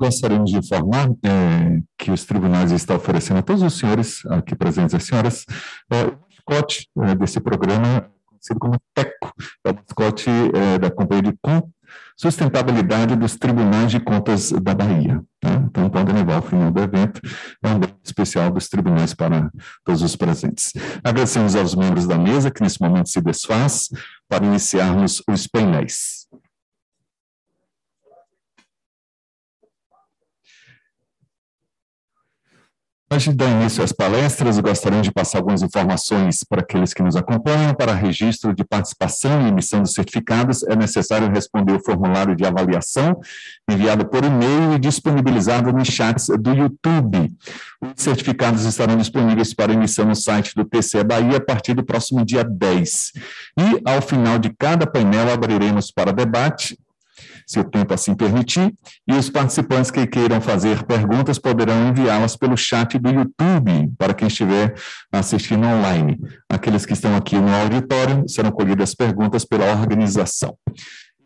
Gostaríamos de informar é, que os tribunais estão oferecendo a todos os senhores aqui presentes, as senhoras, é, o mascote é, desse programa, conhecido como TECO, é o mascote é, da Companhia de Sustentabilidade dos Tribunais de Contas da Bahia. Tá? Então, levar ao final do evento, é um brinde especial dos tribunais para todos os presentes. Agradecemos aos membros da mesa, que nesse momento se desfaz, para iniciarmos os painéis. Antes de dar início às palestras, gostaria de passar algumas informações para aqueles que nos acompanham. Para registro de participação e emissão de certificados, é necessário responder o formulário de avaliação enviado por e-mail e disponibilizado nos chats do YouTube. Os certificados estarão disponíveis para emissão no site do TCE Bahia a partir do próximo dia 10. E, ao final de cada painel, abriremos para debate se o tempo assim permitir, e os participantes que queiram fazer perguntas poderão enviá-las pelo chat do YouTube, para quem estiver assistindo online. Aqueles que estão aqui no auditório serão colhidas perguntas pela organização.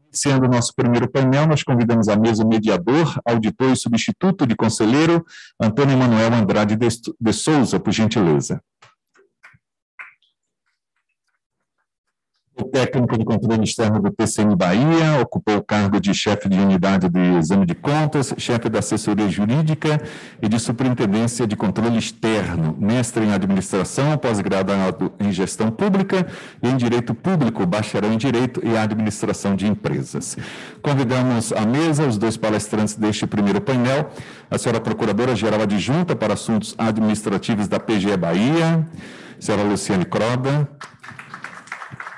Iniciando o nosso primeiro painel, nós convidamos a mesa mediador, auditor e substituto de conselheiro, Antônio Emanuel Andrade de Souza, por gentileza. O técnico de controle externo do TCM Bahia, ocupou o cargo de chefe de unidade de exame de contas, chefe da assessoria jurídica e de superintendência de controle externo, mestre em administração, pós-graduado em gestão pública e em direito público, bacharel em direito e administração de empresas. Convidamos à mesa os dois palestrantes deste primeiro painel, a senhora procuradora-geral adjunta para assuntos administrativos da PGE Bahia, senhora Luciane Croda,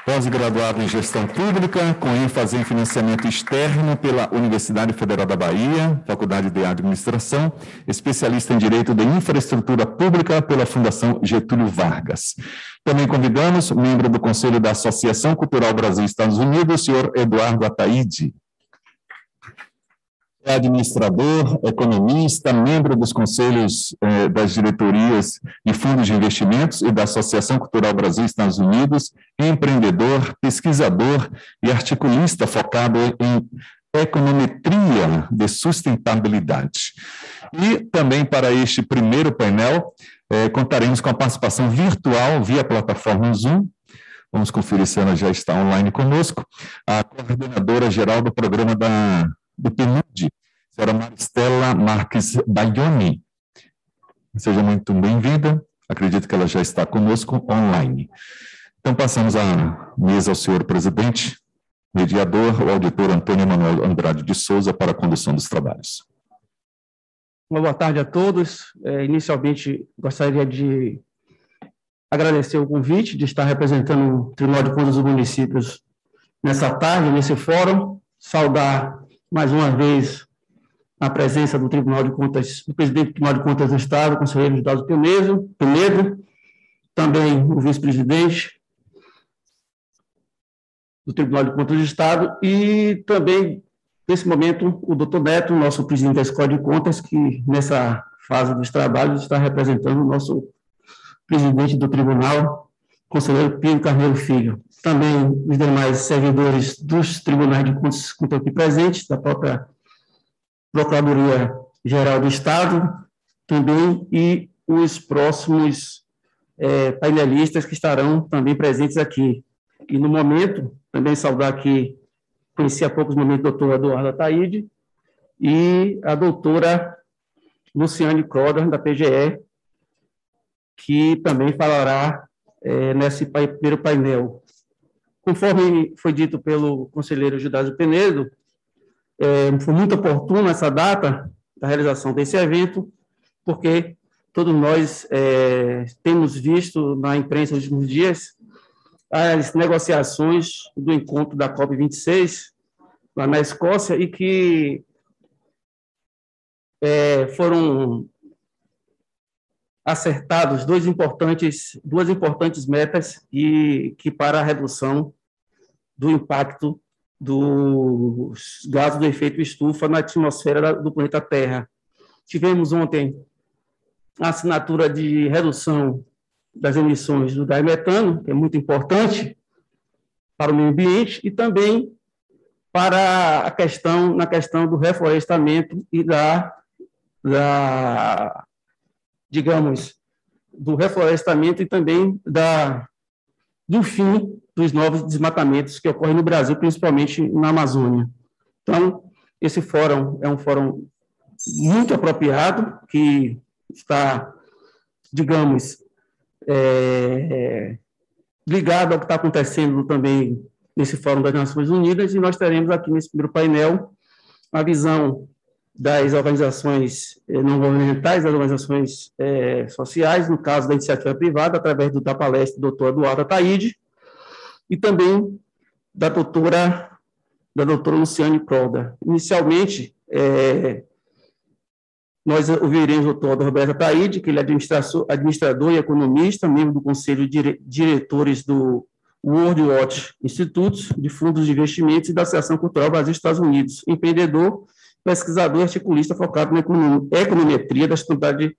pós-graduado em gestão pública, com ênfase em financiamento externo pela Universidade Federal da Bahia, Faculdade de Administração, especialista em Direito de Infraestrutura Pública pela Fundação Getúlio Vargas. Também convidamos membro do Conselho da Associação Cultural Brasil-Estados Unidos, o senhor Eduardo Ataíde. É administrador, economista, membro dos conselhos eh, das diretorias de fundos de investimentos e da Associação Cultural Brasil Estados Unidos, empreendedor, pesquisador e articulista focado em econometria de sustentabilidade. E também para este primeiro painel, eh, contaremos com a participação virtual via plataforma Zoom. Vamos conferir se ela já está online conosco. A coordenadora geral do programa da do PNUD, senhora Maristela Marques Baioni. Seja muito bem-vinda. Acredito que ela já está conosco online. Então, passamos a mesa ao senhor presidente, mediador, o auditor Antônio Manuel Andrade de Souza, para a condução dos trabalhos. Uma boa tarde a todos. É, inicialmente, gostaria de agradecer o convite de estar representando o Tribunal de Contas dos Municípios nessa tarde, nesse fórum, saudar mais uma vez a presença do Tribunal de Contas, do presidente do Tribunal de Contas do Estado, conselheiro Judado Penedo, Penedo, também o vice-presidente do Tribunal de Contas do Estado e também, nesse momento, o doutor Neto, nosso presidente da Escola de Contas, que nessa fase dos trabalhos está representando o nosso presidente do tribunal, conselheiro Pio Carneiro Filho também os demais servidores dos tribunais de contas que estão aqui presentes, da própria Procuradoria-Geral do Estado, também, e os próximos é, painelistas que estarão também presentes aqui. E, no momento, também saudar aqui, conheci há poucos momentos o doutor Eduardo Ataíde e a doutora Luciane Croder, da PGE, que também falará é, nesse primeiro painel. Conforme foi dito pelo conselheiro Judásio Penedo, é, foi muito oportuna essa data da realização desse evento, porque todos nós é, temos visto na imprensa nos últimos dias as negociações do encontro da COP26 lá na Escócia e que é, foram acertados dois importantes, duas importantes metas e que para a redução do impacto dos gases do efeito estufa na atmosfera do planeta Terra. Tivemos ontem a assinatura de redução das emissões do gás metano, que é muito importante para o meio ambiente, e também para a questão, na questão do reflorestamento e da, da digamos, do reflorestamento e também da, do fim dos novos desmatamentos que ocorrem no Brasil, principalmente na Amazônia. Então, esse fórum é um fórum muito apropriado, que está, digamos, é, ligado ao que está acontecendo também nesse Fórum das Nações Unidas, e nós teremos aqui nesse primeiro painel a visão das organizações eh, não governamentais, das organizações é, sociais, no caso da iniciativa privada, através do, da palestra do doutor Eduardo Ataíde, e também da doutora, da doutora Luciane Proda. Inicialmente, é, nós ouviremos o doutor Roberto Ataíde, que ele é administrador, e economista, membro do Conselho de Diretores do World Watch Institute de Fundos de Investimentos e da Associação Cultural Brasil-Estados Unidos, empreendedor pesquisador e articulista focado na econometria da estabilidade,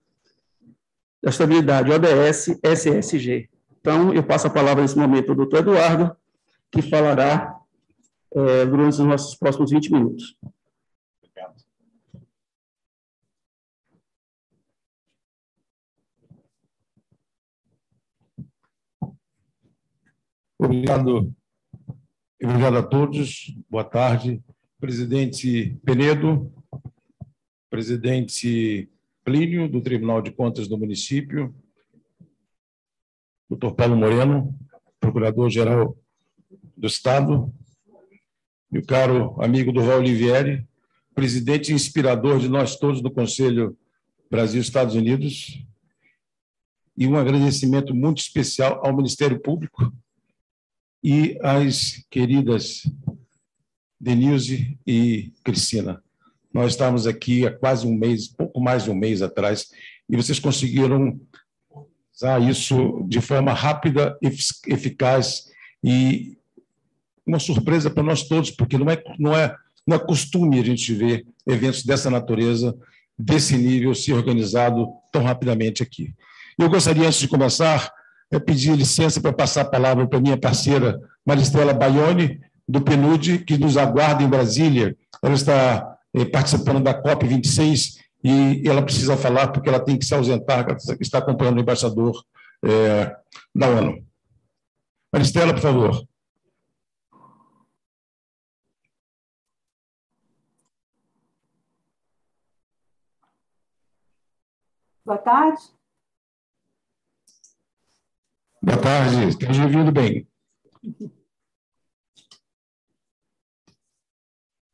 da estabilidade ODS SSG. Então, eu passo a palavra nesse momento ao doutor Eduardo, que falará é, durante os nossos próximos 20 minutos. Obrigado. Obrigado. Obrigado a todos. Boa tarde presidente Penedo, presidente Plínio, do Tribunal de Contas do município, doutor Paulo Moreno, procurador-geral do Estado, e o caro amigo do Raul Olivieri, presidente inspirador de nós todos do Conselho Brasil-Estados Unidos, e um agradecimento muito especial ao Ministério Público e às queridas Denilze e Cristina. Nós estávamos aqui há quase um mês, pouco mais de um mês atrás, e vocês conseguiram usar isso de forma rápida, eficaz e uma surpresa para nós todos, porque não é, não é Não é costume a gente ver eventos dessa natureza, desse nível, se organizado tão rapidamente aqui. Eu gostaria, antes de começar, é pedir licença para passar a palavra para minha parceira Maristela Baione, do PNUD, que nos aguarda em Brasília. Ela está eh, participando da COP26 e ela precisa falar porque ela tem que se ausentar, está acompanhando o embaixador é, da ONU. Maristela, por favor. Boa tarde. Boa tarde, esteja ouvindo bem.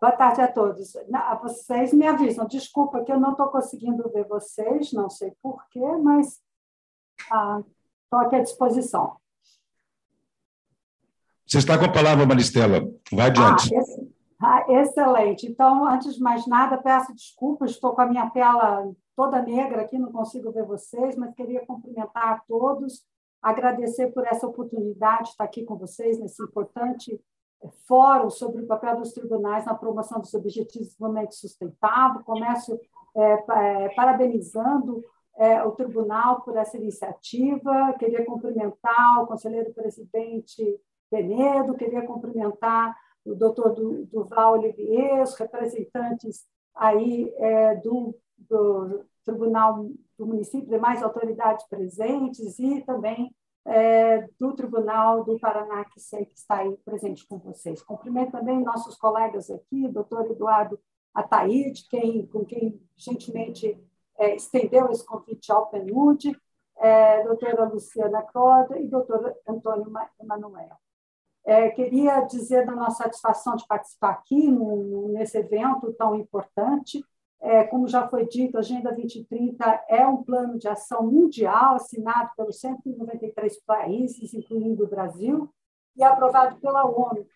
Boa tarde a todos. Vocês me avisam, desculpa que eu não estou conseguindo ver vocês, não sei porquê, mas estou ah, aqui à disposição. Você está com a palavra, Maristela. Vai adiante. Ah, ah, excelente. Então, antes de mais nada, peço desculpas, estou com a minha tela toda negra aqui, não consigo ver vocês, mas queria cumprimentar a todos, agradecer por essa oportunidade de estar aqui com vocês nesse importante fórum sobre o papel dos tribunais na promoção dos objetivos de desenvolvimento sustentável. Começo é, é, parabenizando é, o tribunal por essa iniciativa. Queria cumprimentar o conselheiro presidente Penedo, queria cumprimentar o doutor Duval Olivier, os representantes aí é, do, do Tribunal do Município, demais autoridades presentes e também é, do Tribunal do Paraná, que sei que está aí presente com vocês. Cumprimento também nossos colegas aqui, doutor Eduardo Ataíde, quem, com quem gentilmente é, estendeu esse convite ao PNUD, é, doutora Luciana Croda e doutor Antônio Emanuel. É, queria dizer da nossa satisfação de participar aqui no, nesse evento tão importante, é, como já foi dito, a Agenda 2030 é um plano de ação mundial assinado pelos 193 países, incluindo o Brasil, e aprovado pela ONU,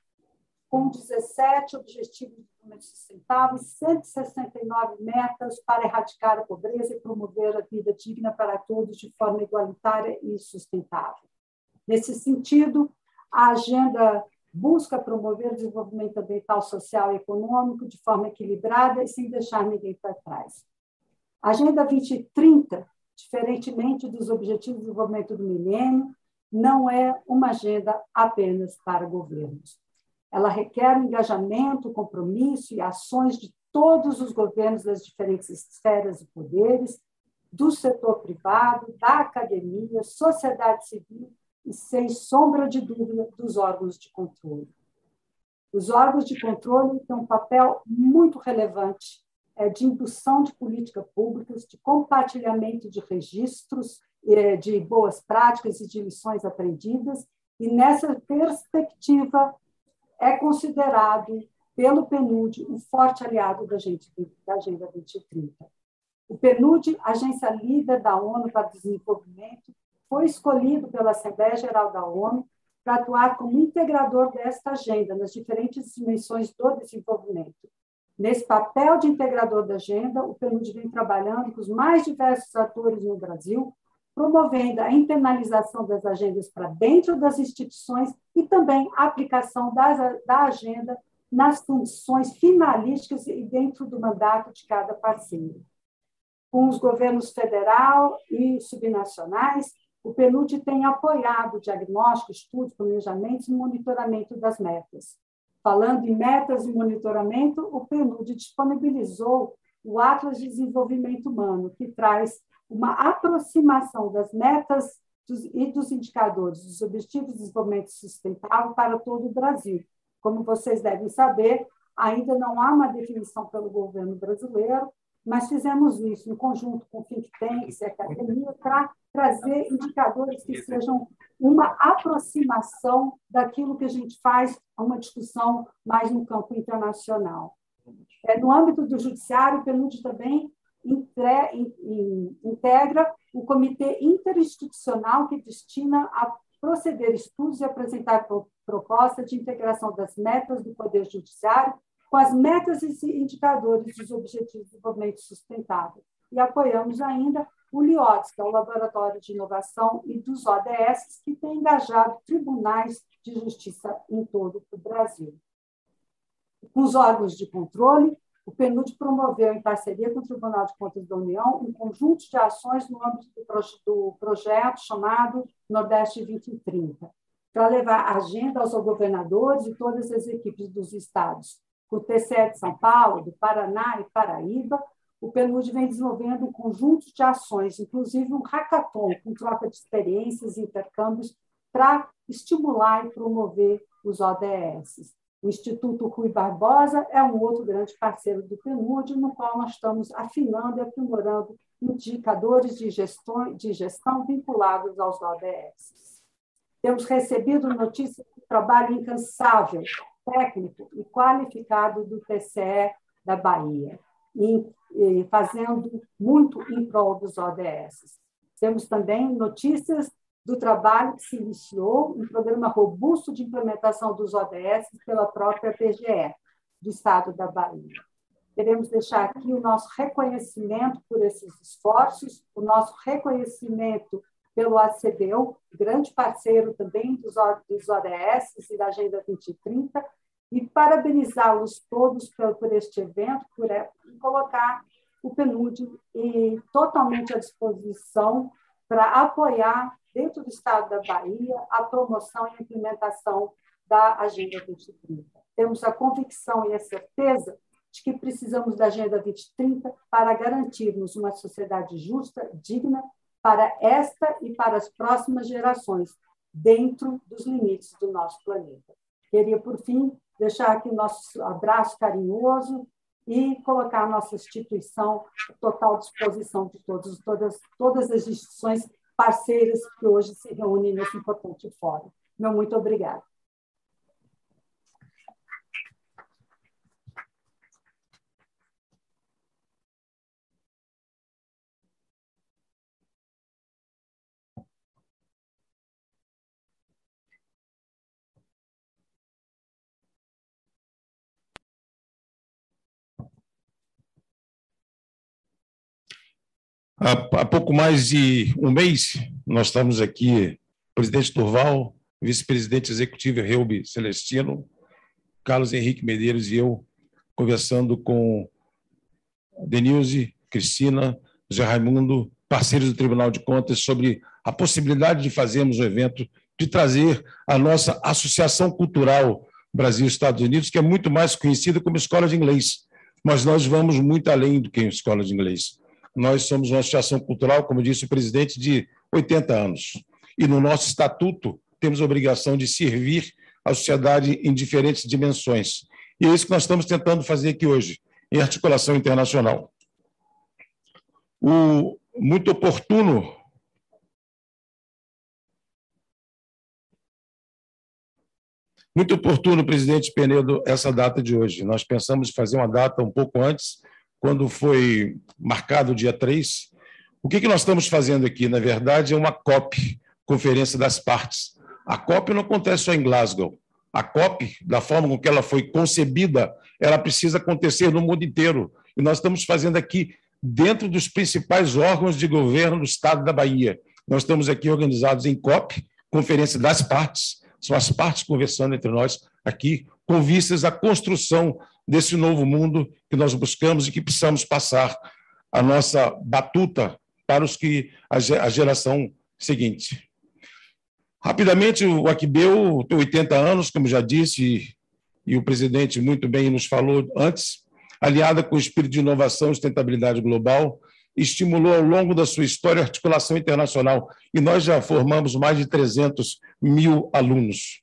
com 17 objetivos de desenvolvimento sustentável e 169 metas para erradicar a pobreza e promover a vida digna para todos de forma igualitária e sustentável. Nesse sentido, a Agenda busca promover o desenvolvimento ambiental, social e econômico de forma equilibrada e sem deixar ninguém para trás. A Agenda 2030, diferentemente dos Objetivos de Desenvolvimento do Milênio, não é uma agenda apenas para governos. Ela requer o engajamento, compromisso e ações de todos os governos das diferentes esferas e poderes, do setor privado, da academia, sociedade civil e, sem sombra de dúvida, dos órgãos de controle. Os órgãos de controle têm um papel muito relevante é, de indução de políticas públicas, de compartilhamento de registros, é, de boas práticas e de lições aprendidas, e nessa perspectiva é considerado pelo PNUD um forte aliado da, da Agenda 2030. O PNUD, agência líder da ONU para desenvolvimento, foi escolhido pela Assembleia Geral da ONU para atuar como integrador desta agenda nas diferentes dimensões do desenvolvimento. Nesse papel de integrador da agenda, o PNUD vem trabalhando com os mais diversos atores no Brasil, promovendo a internalização das agendas para dentro das instituições e também a aplicação das, da agenda nas funções finalísticas e dentro do mandato de cada parceiro. Com os governos federal e subnacionais, o PNUD tem apoiado diagnóstico, estudos, planejamentos e monitoramento das metas. Falando em metas e monitoramento, o PNUD disponibilizou o Atlas de Desenvolvimento Humano, que traz uma aproximação das metas e dos indicadores dos Objetivos de Desenvolvimento Sustentável para todo o Brasil. Como vocês devem saber, ainda não há uma definição pelo governo brasileiro, mas fizemos isso em conjunto com think tanks e academia para trazer indicadores que sejam uma aproximação daquilo que a gente faz a uma discussão mais no campo internacional. É, no âmbito do judiciário, o PNUD também integra o comitê interinstitucional que destina a proceder estudos e apresentar propostas de integração das metas do Poder Judiciário com as metas e indicadores dos Objetivos de Desenvolvimento Sustentável. E apoiamos ainda o LIODS, que é o Laboratório de Inovação, e dos ODS, que tem engajado tribunais de justiça em todo o Brasil. Com os órgãos de controle, o PNUD promoveu, em parceria com o Tribunal de Contas da União, um conjunto de ações no âmbito do projeto chamado Nordeste 2030, para levar a agenda aos governadores e todas as equipes dos estados. O TCE de São Paulo, do Paraná e Paraíba, o PNUD vem desenvolvendo um conjunto de ações, inclusive um hackathon com troca de experiências e intercâmbios para estimular e promover os ODS. O Instituto Rui Barbosa é um outro grande parceiro do PNUD, no qual nós estamos afinando e aprimorando indicadores de gestão, de gestão vinculados aos ODS. Temos recebido notícias do trabalho incansável, técnico e qualificado do TCE da Bahia, fazendo muito em prol dos ODS. Temos também notícias do trabalho que se iniciou, um programa robusto de implementação dos ODS pela própria PGE, do Estado da Bahia. Queremos deixar aqui o nosso reconhecimento por esses esforços, o nosso reconhecimento pelo ACBU, grande parceiro também dos, ODS e da Agenda 2030, e parabenizá-los todos por, por, este evento, por, por colocar o PNUD e, totalmente à disposição para apoiar dentro do Estado da Bahia, a promoção e implementação da Agenda 2030. Temos a convicção e a certeza de que precisamos da Agenda 2030 para garantirmos uma sociedade justa, digna, para esta e para as próximas gerações, dentro dos limites do nosso planeta. Queria, por fim, deixar aqui nosso abraço carinhoso e colocar a nossa instituição à total disposição de todos, todas, todas as instituições parceiras que hoje se reúnem nesse importante fórum. Meu muito obrigada. Há, pouco mais de um mês, nós estamos aqui, presidente Turval, vice-presidente executivo Reubi Celestino, Carlos Henrique Medeiros e eu, conversando com Denilze, Cristina, José Raimundo, parceiros do Tribunal de Contas, sobre a possibilidade de fazermos o um evento, de trazer a nossa Associação Cultural Brasil-Estados Unidos, que é muito mais conhecida como Escola de Inglês, mas nós vamos muito além do que Escola de Inglês. Nós somos uma associação cultural, como disse o presidente, de 80 anos. E no nosso estatuto temos a obrigação de servir a sociedade em diferentes dimensões. E é isso que nós estamos tentando fazer aqui hoje, em articulação internacional. O muito oportuno Muito oportuno, presidente Penedo, essa data de hoje. Nós pensamos fazer uma data um pouco antes, quando foi marcado o dia 3, o que, que nós estamos fazendo aqui? Na verdade, é uma COP, Conferência das Partes. A COP não acontece só em Glasgow. A COP, da forma com que ela foi concebida, ela precisa acontecer no mundo inteiro. E nós estamos fazendo aqui dentro dos principais órgãos de governo do Estado da Bahia. Nós estamos aqui organizados em COP, Conferência das Partes, são as partes conversando entre nós aqui, com vistas à construção desse novo mundo que nós buscamos e que precisamos passar a nossa batuta para os que a geração seguinte. Rapidamente, o Aquibeu tem 80 anos, como já disse, e o presidente muito bem nos falou antes, aliada com o espírito de inovação e sustentabilidade global, estimulou ao longo da sua história a articulação internacional, e nós já formamos mais de 300 mil alunos.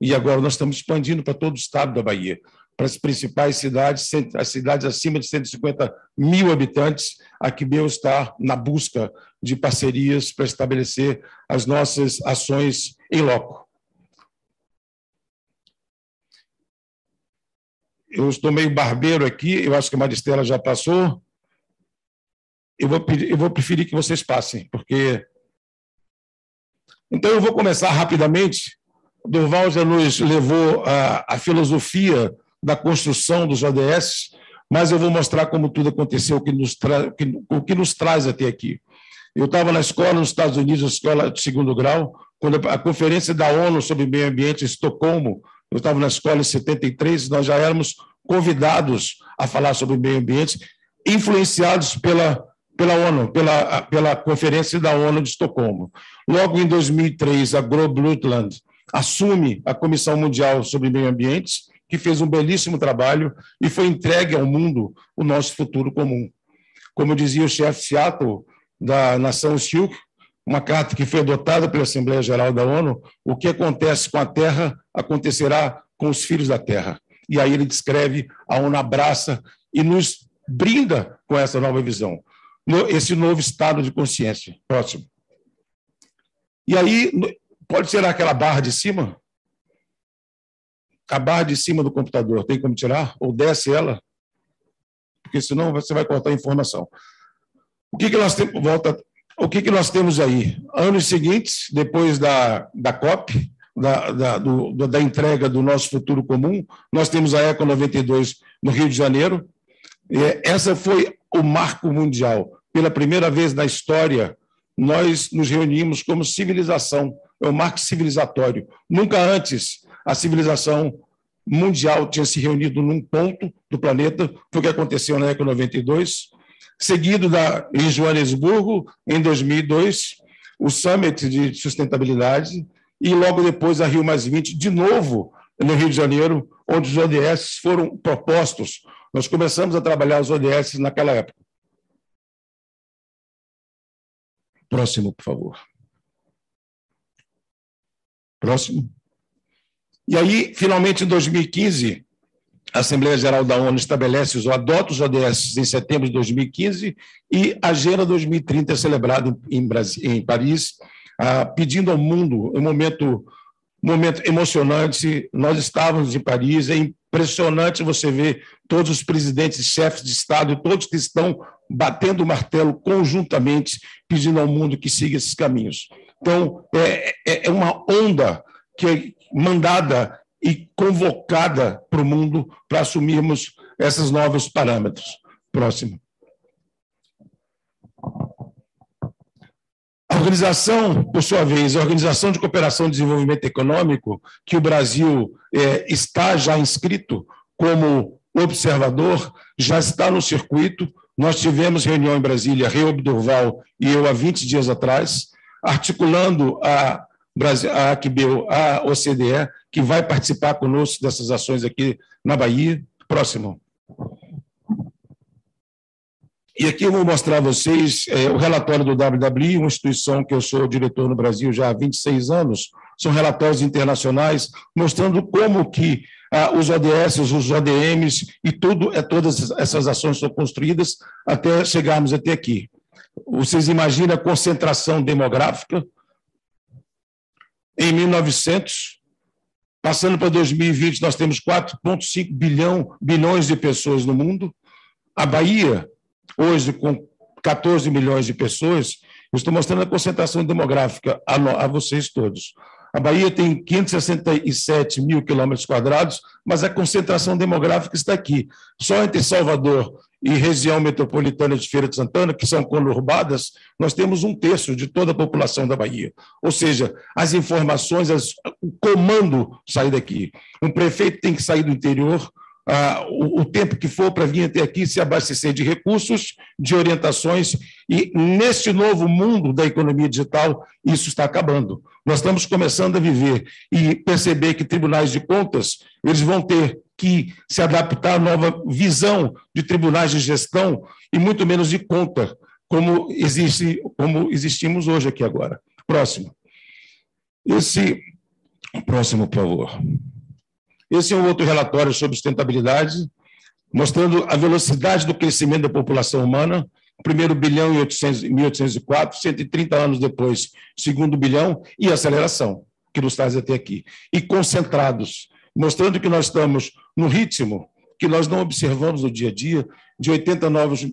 E agora nós estamos expandindo para todo o estado da Bahia para as principais cidades, as cidades acima de 150 mil habitantes, a Quibeu está na busca de parcerias para estabelecer as nossas ações em loco. Eu estou meio barbeiro aqui, eu acho que a Maristela já passou. Eu vou, eu vou preferir que vocês passem, porque. Então, eu vou começar rapidamente. Durval já nos levou a, a filosofia da construção dos ODS, mas eu vou mostrar como tudo aconteceu, o que nos, tra... o que nos traz até aqui. Eu estava na escola nos Estados Unidos, escola de segundo grau, quando a conferência da ONU sobre meio ambiente em Estocolmo, eu estava na escola em 73, nós já éramos convidados a falar sobre meio ambiente, influenciados pela, pela ONU, pela, pela Conferência da ONU de Estocolmo. Logo em 2003, a Gro Brundtland assume a Comissão Mundial sobre Meio Ambiente, que fez um belíssimo trabalho e foi entregue ao mundo o nosso futuro comum. Como dizia o chefe Seattle da nação Sioux, uma carta que foi adotada pela Assembleia Geral da ONU, o que acontece com a Terra acontecerá com os filhos da Terra. E aí ele descreve, a ONU abraça e nos brinda com essa nova visão, esse novo estado de consciência. Próximo. E aí, pode tirar aquela barra de cima? A barra de cima do computador, tem como tirar? Ou desce ela? Porque senão você vai cortar a informação. O que, que nós temos? Volta. O que, que nós temos aí? Anos seguintes, depois da, da COP, da, da, do, da entrega do nosso futuro comum, nós temos a Eco 92 no Rio de Janeiro. Essa foi o marco mundial. Pela primeira vez na história, nós nos reunimos como civilização, é o marco civilizatório. Nunca antes a civilização mundial tinha se reunido num ponto do planeta, foi o que aconteceu na Eco 92, seguido da, em Joanesburgo, em 2002, o Summit de Sustentabilidade, e logo depois a Rio Mais 20, de novo no Rio de Janeiro, onde os ODS foram propostos. Nós começamos a trabalhar os ODS naquela época. Próximo, por favor. Próximo. E aí, finalmente, em 2015, a Assembleia Geral da ONU estabelece os adota os ODS em setembro de 2015 e a Agenda 2030 é celebrada em, em Paris, ah, pedindo ao mundo um momento, momento emocionante. Nós estávamos em Paris, é impressionante você ver todos os presidentes, chefes de Estado, todos que estão batendo o martelo conjuntamente, pedindo ao mundo que siga esses caminhos. Então, é, é, é uma onda que mandada e convocada para o mundo para assumirmos esses novos parâmetros. Próximo. A organização, por sua vez, a Organização de Cooperação e Desenvolvimento Econômico, que o Brasil é, está já inscrito como observador, já está no circuito. Nós tivemos reunião em Brasília, Reob Durval e eu, há 20 dias atrás, articulando a Brasil, a AQBU, a OCDE, que vai participar conosco dessas ações aqui na Bahia. Próximo. E aqui eu vou mostrar a vocês é, o relatório do WWI, uma instituição que eu sou diretor no Brasil já há 26 anos. São relatórios internacionais mostrando como que ah, os ODS, os ODMs e tudo, é, todas essas ações são construídas até chegarmos até aqui. Vocês imaginam a concentração demográfica, em 1900, passando para 2020, nós temos 4,5 bilhão, bilhões de pessoas no mundo. A Bahia, hoje, com 14 milhões de pessoas, eu estou mostrando a concentração demográfica a, a vocês todos. A Bahia tem 567 mil quilômetros quadrados, mas a concentração demográfica está aqui. Só entre Salvador e região metropolitana de Feira de Santana, que são conurbadas, nós temos um terço de toda a população da Bahia. Ou seja, as informações, as, o comando sai daqui. Um prefeito tem que sair do interior, ah, o, o, tempo que for para vir até aqui se abastecer de recursos, de orientações, e nesse novo mundo da economia digital, isso está acabando. Nós estamos começando a viver e perceber que tribunais de contas eles vão ter que se adaptar à nova visão de tribunais de gestão e muito menos de conta, como existe, como existimos hoje aqui agora. Próximo. Esse próximo, por favor. Esse é um outro relatório sobre sustentabilidade, mostrando a velocidade do crescimento da população humana. Primeiro bilhão em 800, 1804, 130 anos depois, segundo bilhão, e aceleração, que nos traz até aqui. E concentrados, mostrando que nós estamos no ritmo que nós não observamos no dia a dia, de 80, novos,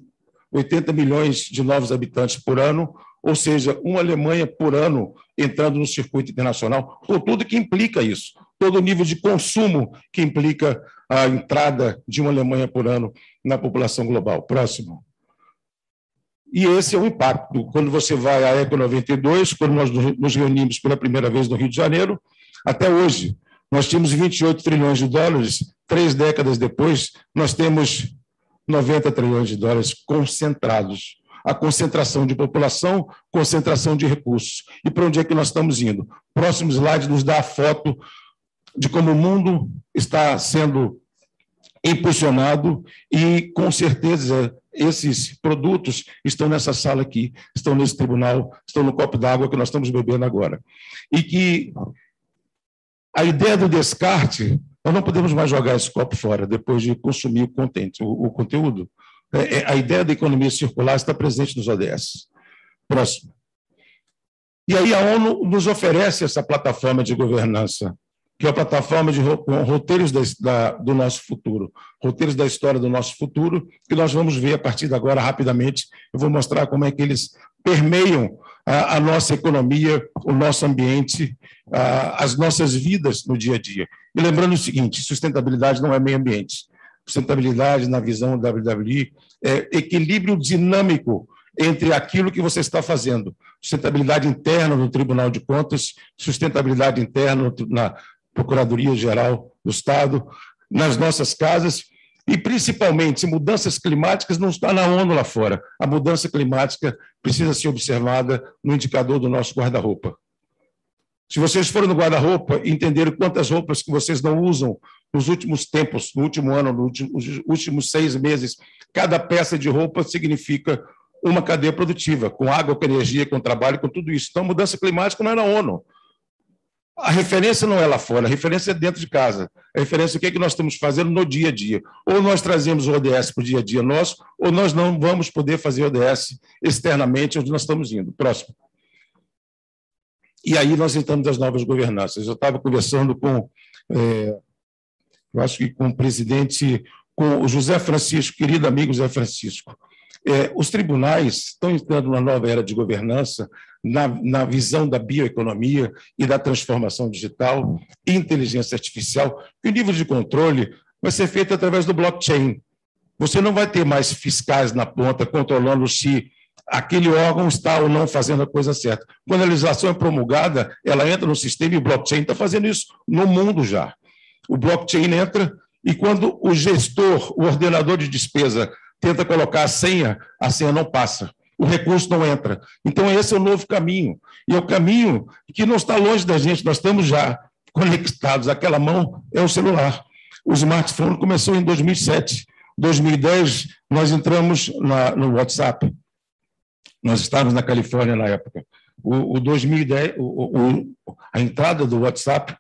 80 milhões de novos habitantes por ano, ou seja, uma Alemanha por ano entrando no circuito internacional, com tudo que implica isso, todo o nível de consumo que implica a entrada de uma Alemanha por ano na população global. Próximo. E esse é o impacto. Quando você vai à Eco 92, quando nós nos reunimos pela primeira vez no Rio de Janeiro, até hoje, Nós tínhamos 28 trilhões de dólares, três décadas depois, nós temos 90 trilhões de dólares concentrados. A concentração de população, concentração de recursos. E para onde é que nós estamos indo? Próximo slide nos dá a foto de como o mundo está sendo impulsionado e, com certeza, esses produtos estão nessa sala aqui, estão nesse tribunal, estão no copo d'água que nós estamos bebendo agora. E que a ideia do descarte, nós não podemos mais jogar esse copo fora depois de consumir o, conteúdo. É, é, a ideia da economia circular está presente nos ODS. Próximo. E aí a ONU nos oferece essa plataforma de governança que é a plataforma de roteiros da, do nosso futuro, roteiros da história do nosso futuro, que nós vamos ver a partir de agora rapidamente. Eu vou mostrar como é que eles permeiam a, a nossa economia, o nosso ambiente, a, as nossas vidas no dia a dia. E lembrando o seguinte: sustentabilidade não é meio ambiente. Sustentabilidade, na visão da WWI, é equilíbrio dinâmico entre aquilo que você está fazendo, sustentabilidade interna no Tribunal de Contas, sustentabilidade interna na, Procuradoria-Geral do Estado, nas nossas casas, e principalmente mudanças climáticas não está na ONU lá fora. A mudança climática precisa ser observada no indicador do nosso guarda-roupa. Se vocês forem no guarda-roupa e entenderem quantas roupas que vocês não usam nos últimos tempos, no último ano, nos últimos seis meses, cada peça de roupa significa uma cadeia produtiva, com água, com energia, com trabalho, com tudo isso. Então, mudança climática não é na ONU. A referência não é lá fora, a referência é dentro de casa. A referência é o que, é que nós estamos fazendo no dia a dia. Ou nós trazemos o ODS para o dia a dia nosso, ou nós não vamos poder fazer ODS externamente onde nós estamos indo. Próximo. E aí nós entramos das novas governanças. Eu estava conversando com, é, eu acho que com o presidente, com o José Francisco, querido amigo José Francisco. É, os tribunais estão entrando numa nova era de governança, na, na visão da bioeconomia e da transformação digital, inteligência artificial, o nível de controle vai ser feito através do blockchain. Você não vai ter mais fiscais na ponta controlando se aquele órgão está ou não fazendo a coisa certa. Quando a legislação é promulgada, ela entra no sistema e o blockchain está fazendo isso no mundo já. O blockchain entra e quando o gestor, o ordenador de despesa, tenta colocar a senha, a senha não passa o recurso não entra. Então, esse é o novo caminho. E é o caminho que não está longe da gente, nós estamos já conectados. Aquela mão é o celular. O smartphone começou em 2007. 2010, nós entramos na, no WhatsApp. Nós estávamos na Califórnia na época. O, o 2010, o, o, a entrada do WhatsApp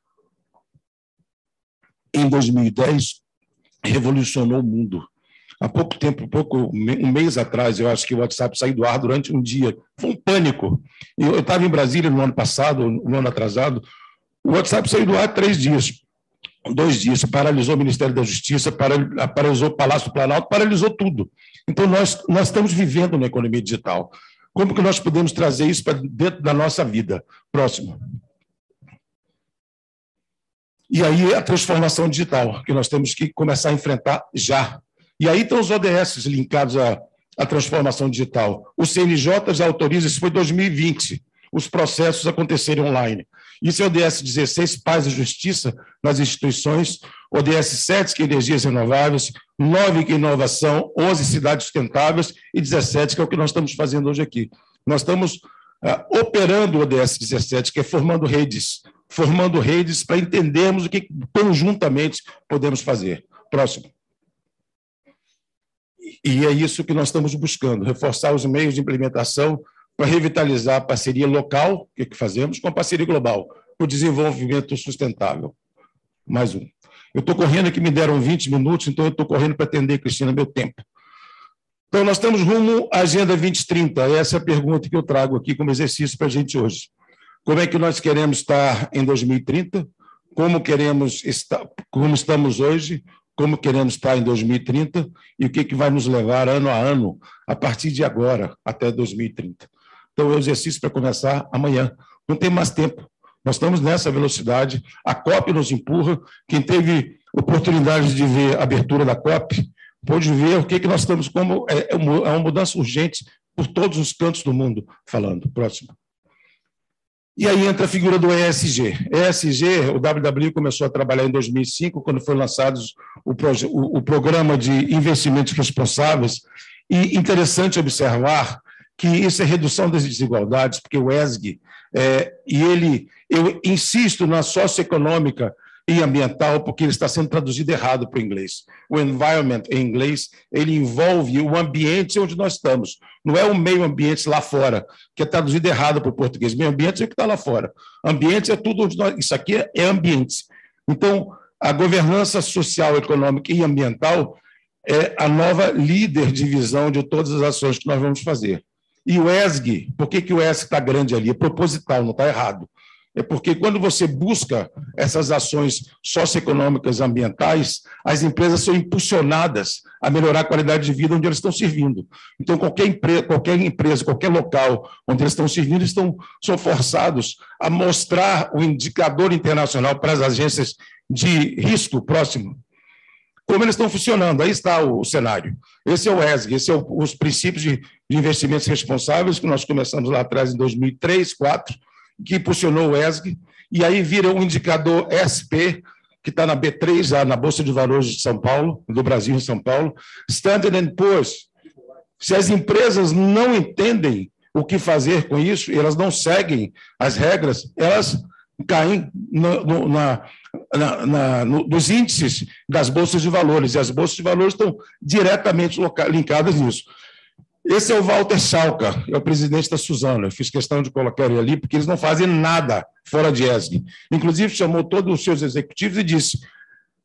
em 2010 revolucionou o mundo. Há pouco tempo, pouco, um mês atrás, eu acho que o WhatsApp saiu do ar durante um dia. Foi um pânico. Eu estava em Brasília no ano passado, no ano atrasado. O WhatsApp saiu do ar três dias, dois dias. Paralisou o Ministério da Justiça, paralisou o Palácio do Planalto, paralisou tudo. Então, nós, nós estamos vivendo na economia digital. Como que nós podemos trazer isso para dentro da nossa vida? Próximo. E aí a transformação digital, que nós temos que começar a enfrentar já. E aí estão os ODS linkados à, à transformação digital. O CNJ já autoriza, isso foi 2020, os processos acontecerem online. Isso é ODS 16, Paz e Justiça nas instituições, ODS 7, que é energias renováveis, 9, que é inovação, 11, cidades sustentáveis, e 17, que é o que nós estamos fazendo hoje aqui. Nós estamos uh, operando o ODS 17, que é formando redes, formando redes para entendermos o que conjuntamente podemos fazer. Próximo. E é isso que nós estamos buscando, reforçar os meios de implementação para revitalizar a parceria local, que, que fazemos, com a parceria global, para o desenvolvimento sustentável. Mais um. Eu estou correndo aqui, me deram 20 minutos, então eu estou correndo para atender, Cristina, meu tempo. Então, nós estamos rumo à Agenda 2030. Essa é a pergunta que eu trago aqui como exercício para a gente hoje. Como é que nós queremos estar em 2030? Como queremos estar, como estamos hoje? Como queremos estar em 2030 e o que, que vai nos levar ano a ano, a partir de agora, até 2030. Então, o exercício para começar amanhã. Não tem mais tempo. Nós estamos nessa velocidade. A COP nos empurra. Quem teve oportunidade de ver a abertura da COP, pôde ver o que, que nós estamos como. É, é uma mudança urgente por todos os cantos do mundo falando. Próximo. E aí entra a figura do ESG. ESG, o WWE começou a trabalhar em 2005, quando foi lançado o, o, o programa de investimentos responsáveis. E interessante observar que isso é redução das desigualdades, porque o ESG, é, e ele, eu insisto na socioeconômica e ambiental, porque ele está sendo traduzido errado para o inglês. O environment, em inglês, ele envolve o ambiente onde nós estamos. Não é o meio ambiente lá fora, que é traduzido errado para o português. Meio ambiente é o que está lá fora. Ambiente é tudo. Isso aqui é ambiente. Então, a governança social, econômica e ambiental é a nova líder de visão de todas as ações que nós vamos fazer. E o ESG, por que, que o ESG está grande ali? É proposital, não está errado é porque quando você busca essas ações socioeconômicas ambientais, as empresas são impulsionadas a melhorar a qualidade de vida onde elas estão servindo. Então, qualquer empresa, qualquer, empresa, qualquer local onde eles estão servindo, estão, são forçados a mostrar o indicador internacional para as agências de risco próximo, como eles estão funcionando. Aí está o, cenário. Esse é o ESG, esse é os princípios de, de investimentos responsáveis que nós começamos lá atrás em 2003, 2004, que impulsionou o ESG, e aí vira um indicador SP, que está na B3, na Bolsa de Valores de São Paulo, do Brasil em São Paulo, Standard Poor's. Se as empresas não entendem o que fazer com isso, elas não seguem as regras, elas caem no, no, na, na, na, no, nos índices das bolsas de valores, e as bolsas de valores estão diretamente linkadas nisso. Esse é o Walter Schalka, é o presidente da Suzano. Eu fiz questão de colocar ele ali, porque eles não fazem nada fora de ESG. Inclusive, chamou todos os seus executivos e disse: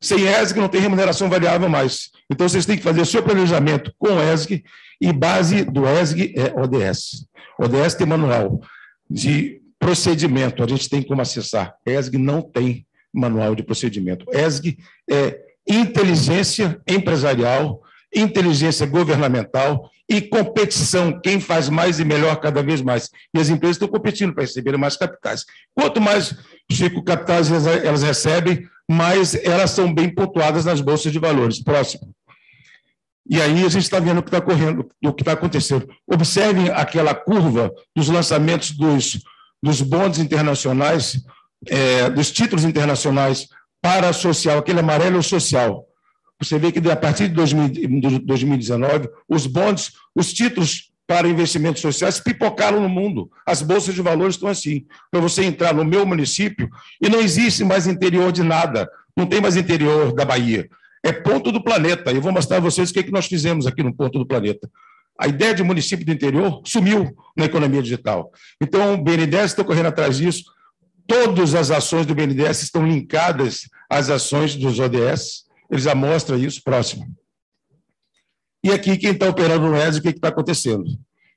sem ESG não tem remuneração variável mais. Então, vocês têm que fazer seu planejamento com ESG, e base do ESG é ODS. ODS tem manual de procedimento, a gente tem como acessar. ESG não tem manual de procedimento. ESG é inteligência empresarial, inteligência governamental e competição, quem faz mais e melhor cada vez mais. E as empresas estão competindo para receber mais capitais. Quanto mais, Chico, capitais elas recebem, mais elas são bem pontuadas nas bolsas de valores. Próximo. E aí a gente está vendo o que está correndo, o que está acontecendo. Observem aquela curva dos lançamentos dos, dos bondes internacionais, é, dos títulos internacionais para social, aquele amarelo social. Você vê que a partir de 2019, os bonds, os títulos para investimentos sociais pipocaram no mundo. As bolsas de valores estão assim. Para você entrar no meu município, e não existe mais interior de nada, não tem mais interior da Bahia. É ponto do planeta. Eu vou mostrar a vocês o que, é que nós fizemos aqui no ponto do planeta. A ideia de município do interior sumiu na economia digital. Então, o BNDES está correndo atrás disso. Todas as ações do BNDES estão linkadas às ações dos ODS ele já mostra isso próximo. E aqui, quem está operando no ESG, o que está acontecendo?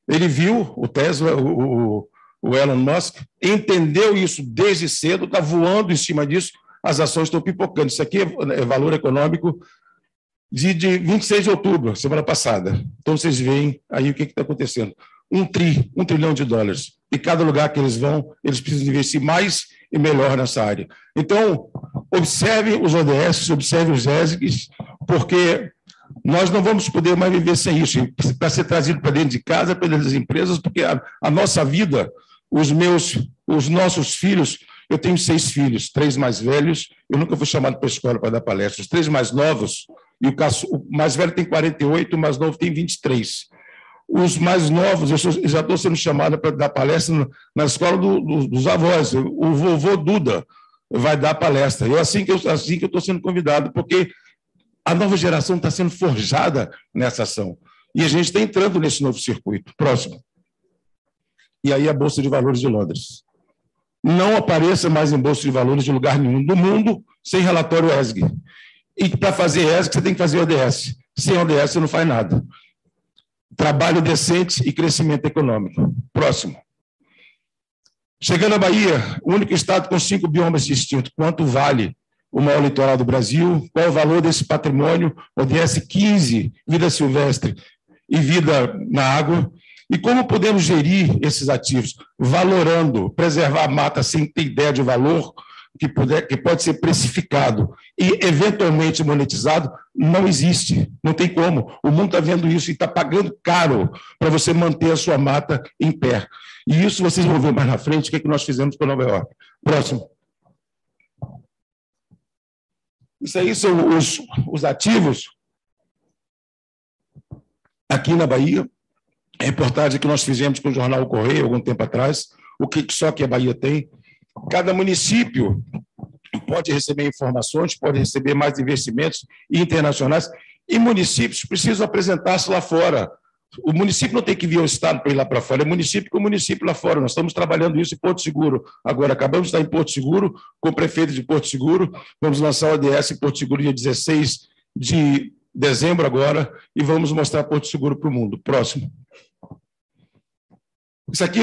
Ele viu o Tesla, o, o, Elon Musk, entendeu isso desde cedo, está voando em cima disso, as ações estão pipocando. Isso aqui é, é valor econômico de, de 26 de outubro, semana passada. Então, vocês veem aí o que está acontecendo. Um tri, um trilhão de dólares. E cada lugar que eles vão, eles precisam investir mais e melhor nessa área. Então, observe os ODS, observe os ESGs, porque nós não vamos poder mais viver sem isso. Para ser trazido para dentro de casa, para dentro das empresas, porque a, a, nossa vida, os meus, os nossos filhos, eu tenho seis filhos, três mais velhos, eu nunca fui chamado para a escola para dar palestra. Os três mais novos, e o, caso, o mais velho tem 48, o mais novo tem 23 os mais novos, eu, sou, já estou sendo chamado para dar palestra na escola do, do, dos avós. O vovô Duda vai dar palestra. Eu assim que eu assim que eu estou sendo convidado, porque a nova geração está sendo forjada nessa ação e a gente está entrando nesse novo circuito. Próximo. E aí a bolsa de valores de Londres. Não apareça mais em bolsa de valores de lugar nenhum do mundo sem relatório ESG. E para fazer ESG você tem que fazer ODS. Sem ODS você não faz nada trabalho decente e crescimento econômico. Próximo. Chegando à Bahia, o único estado com cinco biomas distintos. Quanto vale o maior litoral do Brasil? Qual é o valor desse patrimônio? ODS 15, vida silvestre e vida na água. E como podemos gerir esses ativos? Valorando, preservar a mata sem ter ideia de valor, que, puder, que pode ser precificado e eventualmente monetizado, não existe, não tem como. O mundo está vendo isso e está pagando caro para você manter a sua mata em pé. E isso vocês vão ver mais na frente, o que, é que nós fizemos com Nova York. Próximo. Isso aí são os, os ativos aqui na Bahia. A reportagem que nós fizemos com o jornal Correio algum tempo atrás, o que só que a Bahia tem. Cada município pode receber informações, pode receber mais investimentos internacionais, e municípios precisam apresentar-se lá fora. O município não tem que vir ao Estado para ir lá para fora, é município com município lá fora. Nós estamos trabalhando isso em Porto Seguro. Agora, acabamos de estar em Porto Seguro, com o prefeito de Porto Seguro. Vamos lançar o ODS em Porto Seguro dia 16 de dezembro agora e vamos mostrar Porto Seguro para o mundo. Próximo. Isso aqui,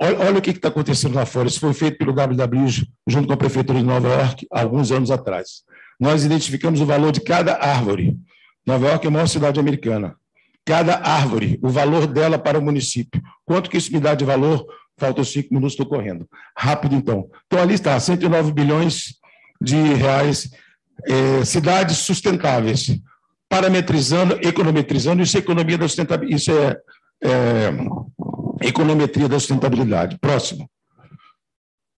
olha o que está acontecendo lá fora. Isso foi feito pelo WW junto com a Prefeitura de Nova York, alguns anos atrás. Nós identificamos o valor de cada árvore. Nova York é a maior cidade americana. Cada árvore, o valor dela para o município. Quanto que isso me dá de valor? Faltam cinco minutos, estou correndo. Rápido, então. Então, ali está, 109 bilhões de reais, é, cidades sustentáveis, parametrizando, econometrizando, isso é economia da sustentabilidade, isso é, é econometria da sustentabilidade. Próximo.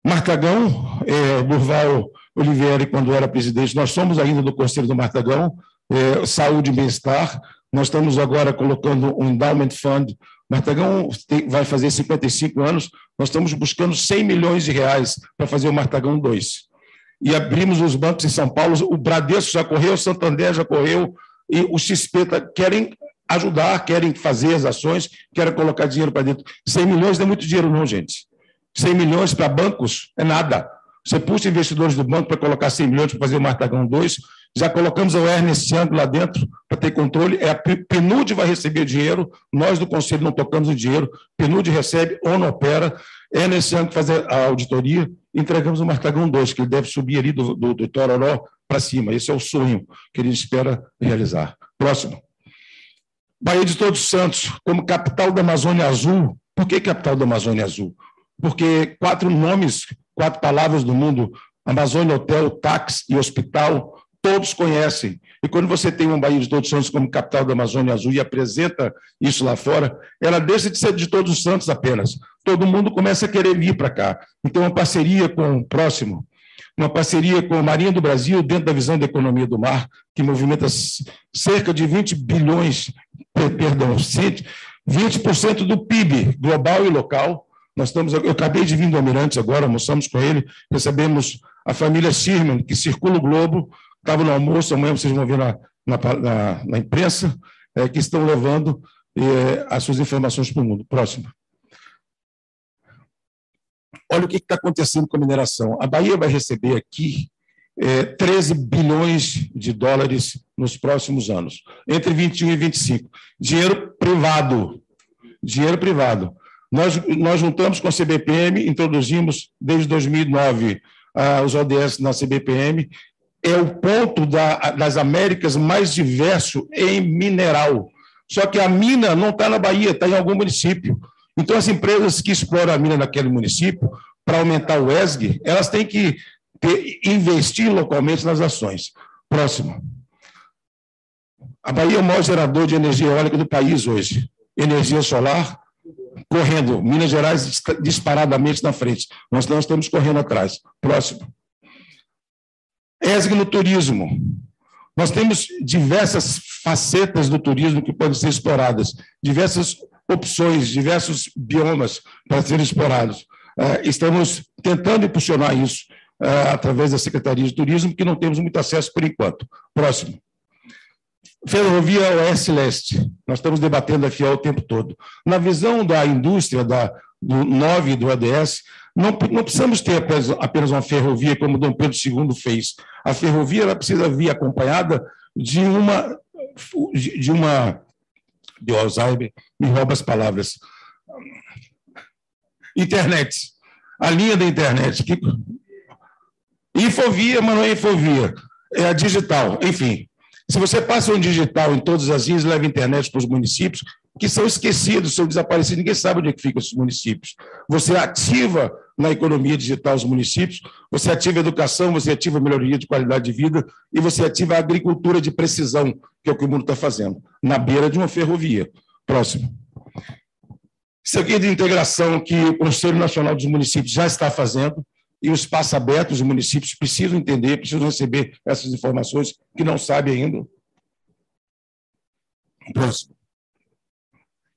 Martagão, é, Durval Oliveira, quando era presidente, nós somos ainda do Conselho do Martagão, é, Saúde e Bem-Estar, nós estamos agora colocando um Endowment Fund, Martagão vai fazer 55 anos, nós estamos buscando 100 milhões de reais para fazer o Martagão 2. E abrimos os bancos em São Paulo, o Bradesco já correu, o Santander já correu, e o XP tá, querem ajudar, querem fazer as ações, querem colocar dinheiro para dentro. 100 milhões não é muito dinheiro, não, gente. 100 milhões para bancos é nada. Você puxa investidores do banco para colocar 100 milhões para fazer o Martagão 2. Já colocamos o Ernest Young lá dentro para ter controle. É a PNUD vai receber dinheiro, nós do Conselho não tocamos o dinheiro. PNUD recebe não opera. Ernest Young faz a auditoria. Entregamos o Martagão 2, que ele deve subir ali do, do, do Tororó para cima. Esse é o sonho que ele espera realizar. Próximo. Bahia de Todos Santos, como capital da Amazônia Azul. Por que capital da Amazônia Azul? Porque quatro nomes, quatro palavras do mundo, Amazônia Hotel, Táxi e Hospital, todos conhecem. E quando você tem uma Bahia de Todos Santos como capital da Amazônia Azul e apresenta isso lá fora, ela deixa de ser de Todos os Santos apenas. Todo mundo começa a querer vir para cá. Então, uma parceria com o próximo, uma parceria com a Marinha do Brasil, dentro da visão da economia do mar, que movimenta cerca de 20 bilhões perdão, 20% do PIB global e local. Nós estamos, eu acabei de vir do Almirante agora, almoçamos com ele, recebemos a família Sirman, que circula o globo, estava no almoço, amanhã vocês vão ver na, na, na, na imprensa, é, que estão levando é, as suas informações para o mundo. Próximo. Olha o que está acontecendo com a mineração. A Bahia vai receber aqui é, 13 bilhões de dólares nos próximos anos, entre 21 e 25. Dinheiro privado. Dinheiro privado. Nós, nós juntamos com a CBPM, introduzimos desde 2009 ah, os ODS na CBPM. É o ponto da, das Américas mais diverso em mineral. Só que a mina não está na Bahia, está em algum município. Então, as empresas que exploram a mina naquele município, para aumentar o ESG, elas têm que ter, investir localmente nas ações. Próximo. A Bahia é o maior gerador de energia eólica do país hoje. Energia solar correndo. Minas Gerais disparadamente na frente. Nós não estamos correndo atrás. Próximo. ESG no turismo. Nós temos diversas facetas do turismo que podem ser exploradas, diversas opções, diversos biomas para serem explorados. É, estamos tentando impulsionar isso é, através da Secretaria de Turismo, que não temos muito acesso por enquanto. Próximo. Ferrovia Oeste Leste. Nós estamos debatendo aqui o tempo todo. Na visão da indústria da, do 9 do ADS, não, não precisamos ter apenas, apenas uma ferrovia como Dom Pedro II fez. A ferrovia ela precisa vir acompanhada de uma de uma de Alzheimer, me rouba as palavras. Internet. A linha da internet. Que Infovia, mas não é infovia, é a digital. Enfim, se você passa um digital em todas as ilhas, leva internet para os municípios, que são esquecidos, são desaparecidos, ninguém sabe onde é que ficam esses municípios. Você ativa na economia digital dos municípios, você ativa a educação, você ativa a melhoria de qualidade de vida e você ativa a agricultura de precisão, que é o que o mundo está fazendo, na beira de uma ferrovia. Próximo. Isso aqui é de integração que o Conselho Nacional dos Municípios já está fazendo e o espaço aberto, os municípios precisam entender, precisam receber essas informações que não sabem ainda. Próximo.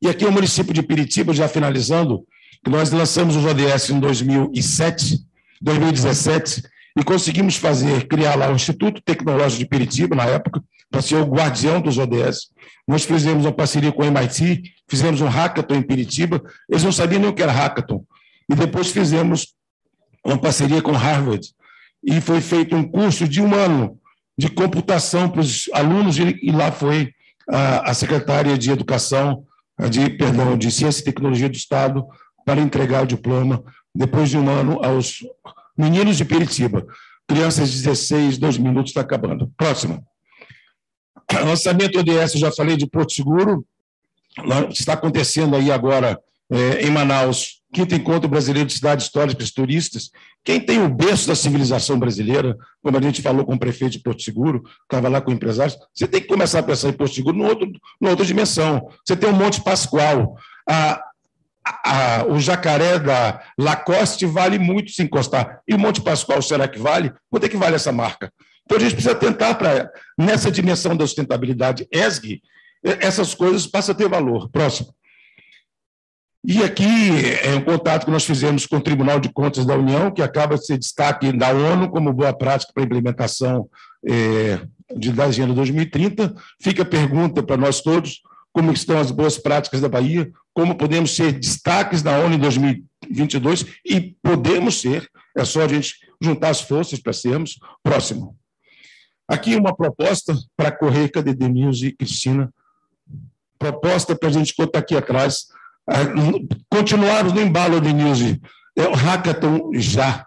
E aqui é o município de Piritiba, já finalizando, nós lançamos os ODS em 2007, 2017, e conseguimos fazer, criar lá o Instituto Tecnológico de Piritiba, na época, para ser o guardião dos ODS. Nós fizemos uma parceria com o MIT, fizemos um hackathon em Piritiba, eles não sabiam nem o que era hackathon. E depois fizemos uma parceria com Harvard, e foi feito um curso de um ano de computação para os alunos, e lá foi a secretária de Educação, de, perdão, de Ciência e Tecnologia do Estado, para entregar o diploma, depois de um ano, aos meninos de Peritiba. Crianças de 16, dois minutos, está acabando. Próximo. Lançamento ODS, já falei de Porto Seguro, está acontecendo aí agora é, em Manaus, quinto encontro brasileiro de cidades históricas turistas. Quem tem o berço da civilização brasileira, como a gente falou com o prefeito de Porto Seguro, estava lá com empresários, você tem que começar a pensar em Porto Seguro numa outra dimensão. Você tem o Monte Pascoal, a, a, o jacaré da Lacoste vale muito se encostar. E o Monte Pascoal, será que vale? Quanto é que vale essa marca? Então, a gente precisa tentar, para nessa dimensão da sustentabilidade ESG, essas coisas passam a ter valor. Próximo. E aqui é um contato que nós fizemos com o Tribunal de Contas da União, que acaba de ser destaque da ONU como boa prática para a implementação é, de, da Agenda 2030. Fica a pergunta para nós todos, como estão as boas práticas da Bahia, como podemos ser destaques da ONU em 2022 e podemos ser, é só a gente juntar as forças para sermos. Próximo. Aqui uma proposta para correr, cadê Denilson e Cristina? Proposta para a gente contar aqui atrás. Continuarmos no embalo, Denilson. É o hackathon já.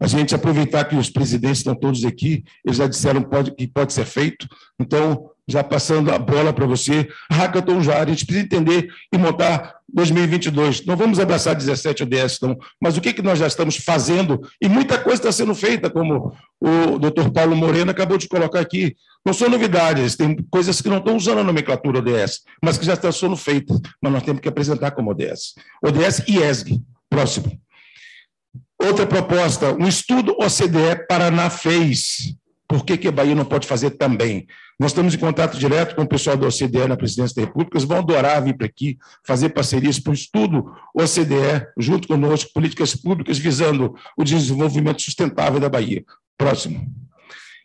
A gente aproveitar que os presidentes estão todos aqui, eles já disseram pode, que pode ser feito. Então, já passando a bola para você, hackathon já, a gente precisa entender e montar 2022. Não vamos abraçar 17 ODS, não, mas o que, que nós já estamos fazendo, e muita coisa está sendo feita, como o doutor Paulo Moreno acabou de colocar aqui. Não são novidades, tem coisas que não estão usando a nomenclatura ODS, mas que já estão sendo feitas, mas nós temos que apresentar como ODS. ODS e ESG. Próximo. Outra proposta, um estudo OCDE Paraná fez. Por que, que a Bahia não pode fazer também? Nós estamos em contato direto com o pessoal da OCDE na Presidência da República, eles vão adorar vir para aqui fazer parcerias para o estudo OCDE, junto conosco, políticas públicas visando o desenvolvimento sustentável da Bahia. Próximo.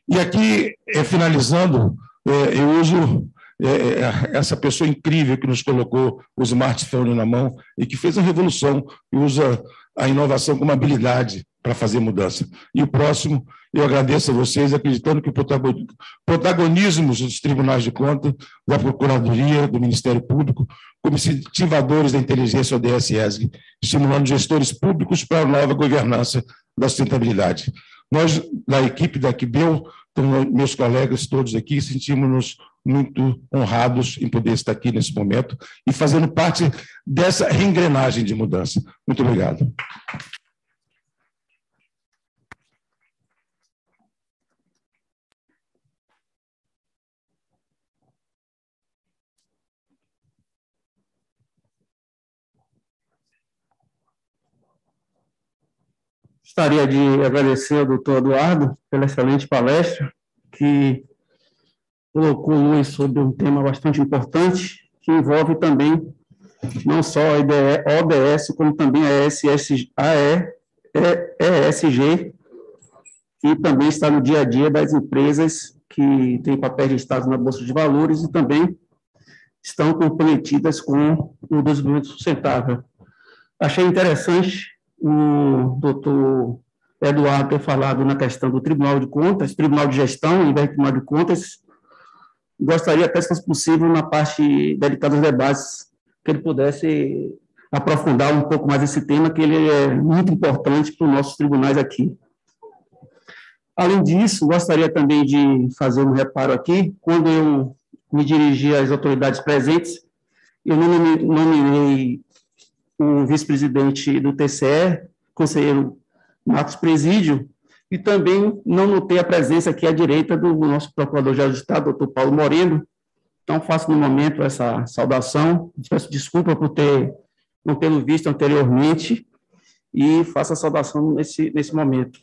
E aqui, é, finalizando, é, eu uso é, essa pessoa incrível que nos colocou o smartphone na mão e que fez a revolução e usa a inovação como habilidade para fazer mudança. E o próximo eu agradeço a vocês, acreditando que o protagonismo dos tribunais de contas, da Procuradoria, do Ministério Público, como incentivadores da inteligência ODS ESG, estimulando gestores públicos para a nova governança da sustentabilidade. Nós, da equipe da Quibel, então, meus colegas todos aqui, sentimos-nos muito honrados em poder estar aqui nesse momento e fazendo parte dessa reengrenagem de mudança. Muito obrigado. Gostaria de agradecer ao doutor Eduardo pela excelente palestra, que colocou luz sobre um tema bastante importante, que envolve também não só a ODS, como também a ESG, que também está no dia a dia das empresas que têm papéis listados na Bolsa de Valores e também estão comprometidas com o desenvolvimento sustentável. Achei interessante o doutor Eduardo ter falado na questão do Tribunal de Contas, Tribunal de Gestão, em vez de Tribunal de Contas. Gostaria até, se fosse possível, na parte dedicada aos debates, que ele pudesse aprofundar um pouco mais esse tema, que ele é muito importante para os nossos tribunais aqui. Além disso, gostaria também de fazer um reparo aqui. Quando eu me dirigi às autoridades presentes, eu nomeei o vice-presidente do TCE conselheiro Marcos Presídio, e também não notei a presença aqui à direita do nosso Procurador-Geral do Estado, doutor Paulo Moreno. Então, faço no momento essa saudação, peço desculpa por ter, não tê-lo visto anteriormente, e faço a saudação nesse, nesse momento.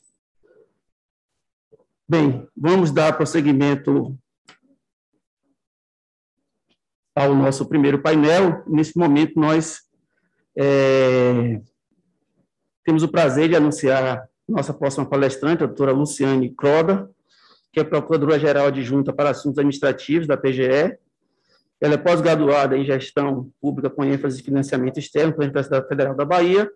Bem, vamos dar prosseguimento ao nosso primeiro painel. Nesse momento, nós é, temos o prazer de anunciar nossa próxima palestrante, a doutora Luciane Croda, que é Procuradora-Geral Adjunta para Assuntos Administrativos da PGE. Ela é pós-graduada em Gestão Pública com ênfase em Financiamento Externo pela Universidade Federal da Bahia,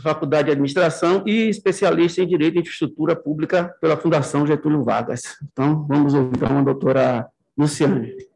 Faculdade de Administração e especialista em Direito e Infraestrutura Pública pela Fundação Getúlio Vargas. Então, vamos ouvir então a doutora Luciane.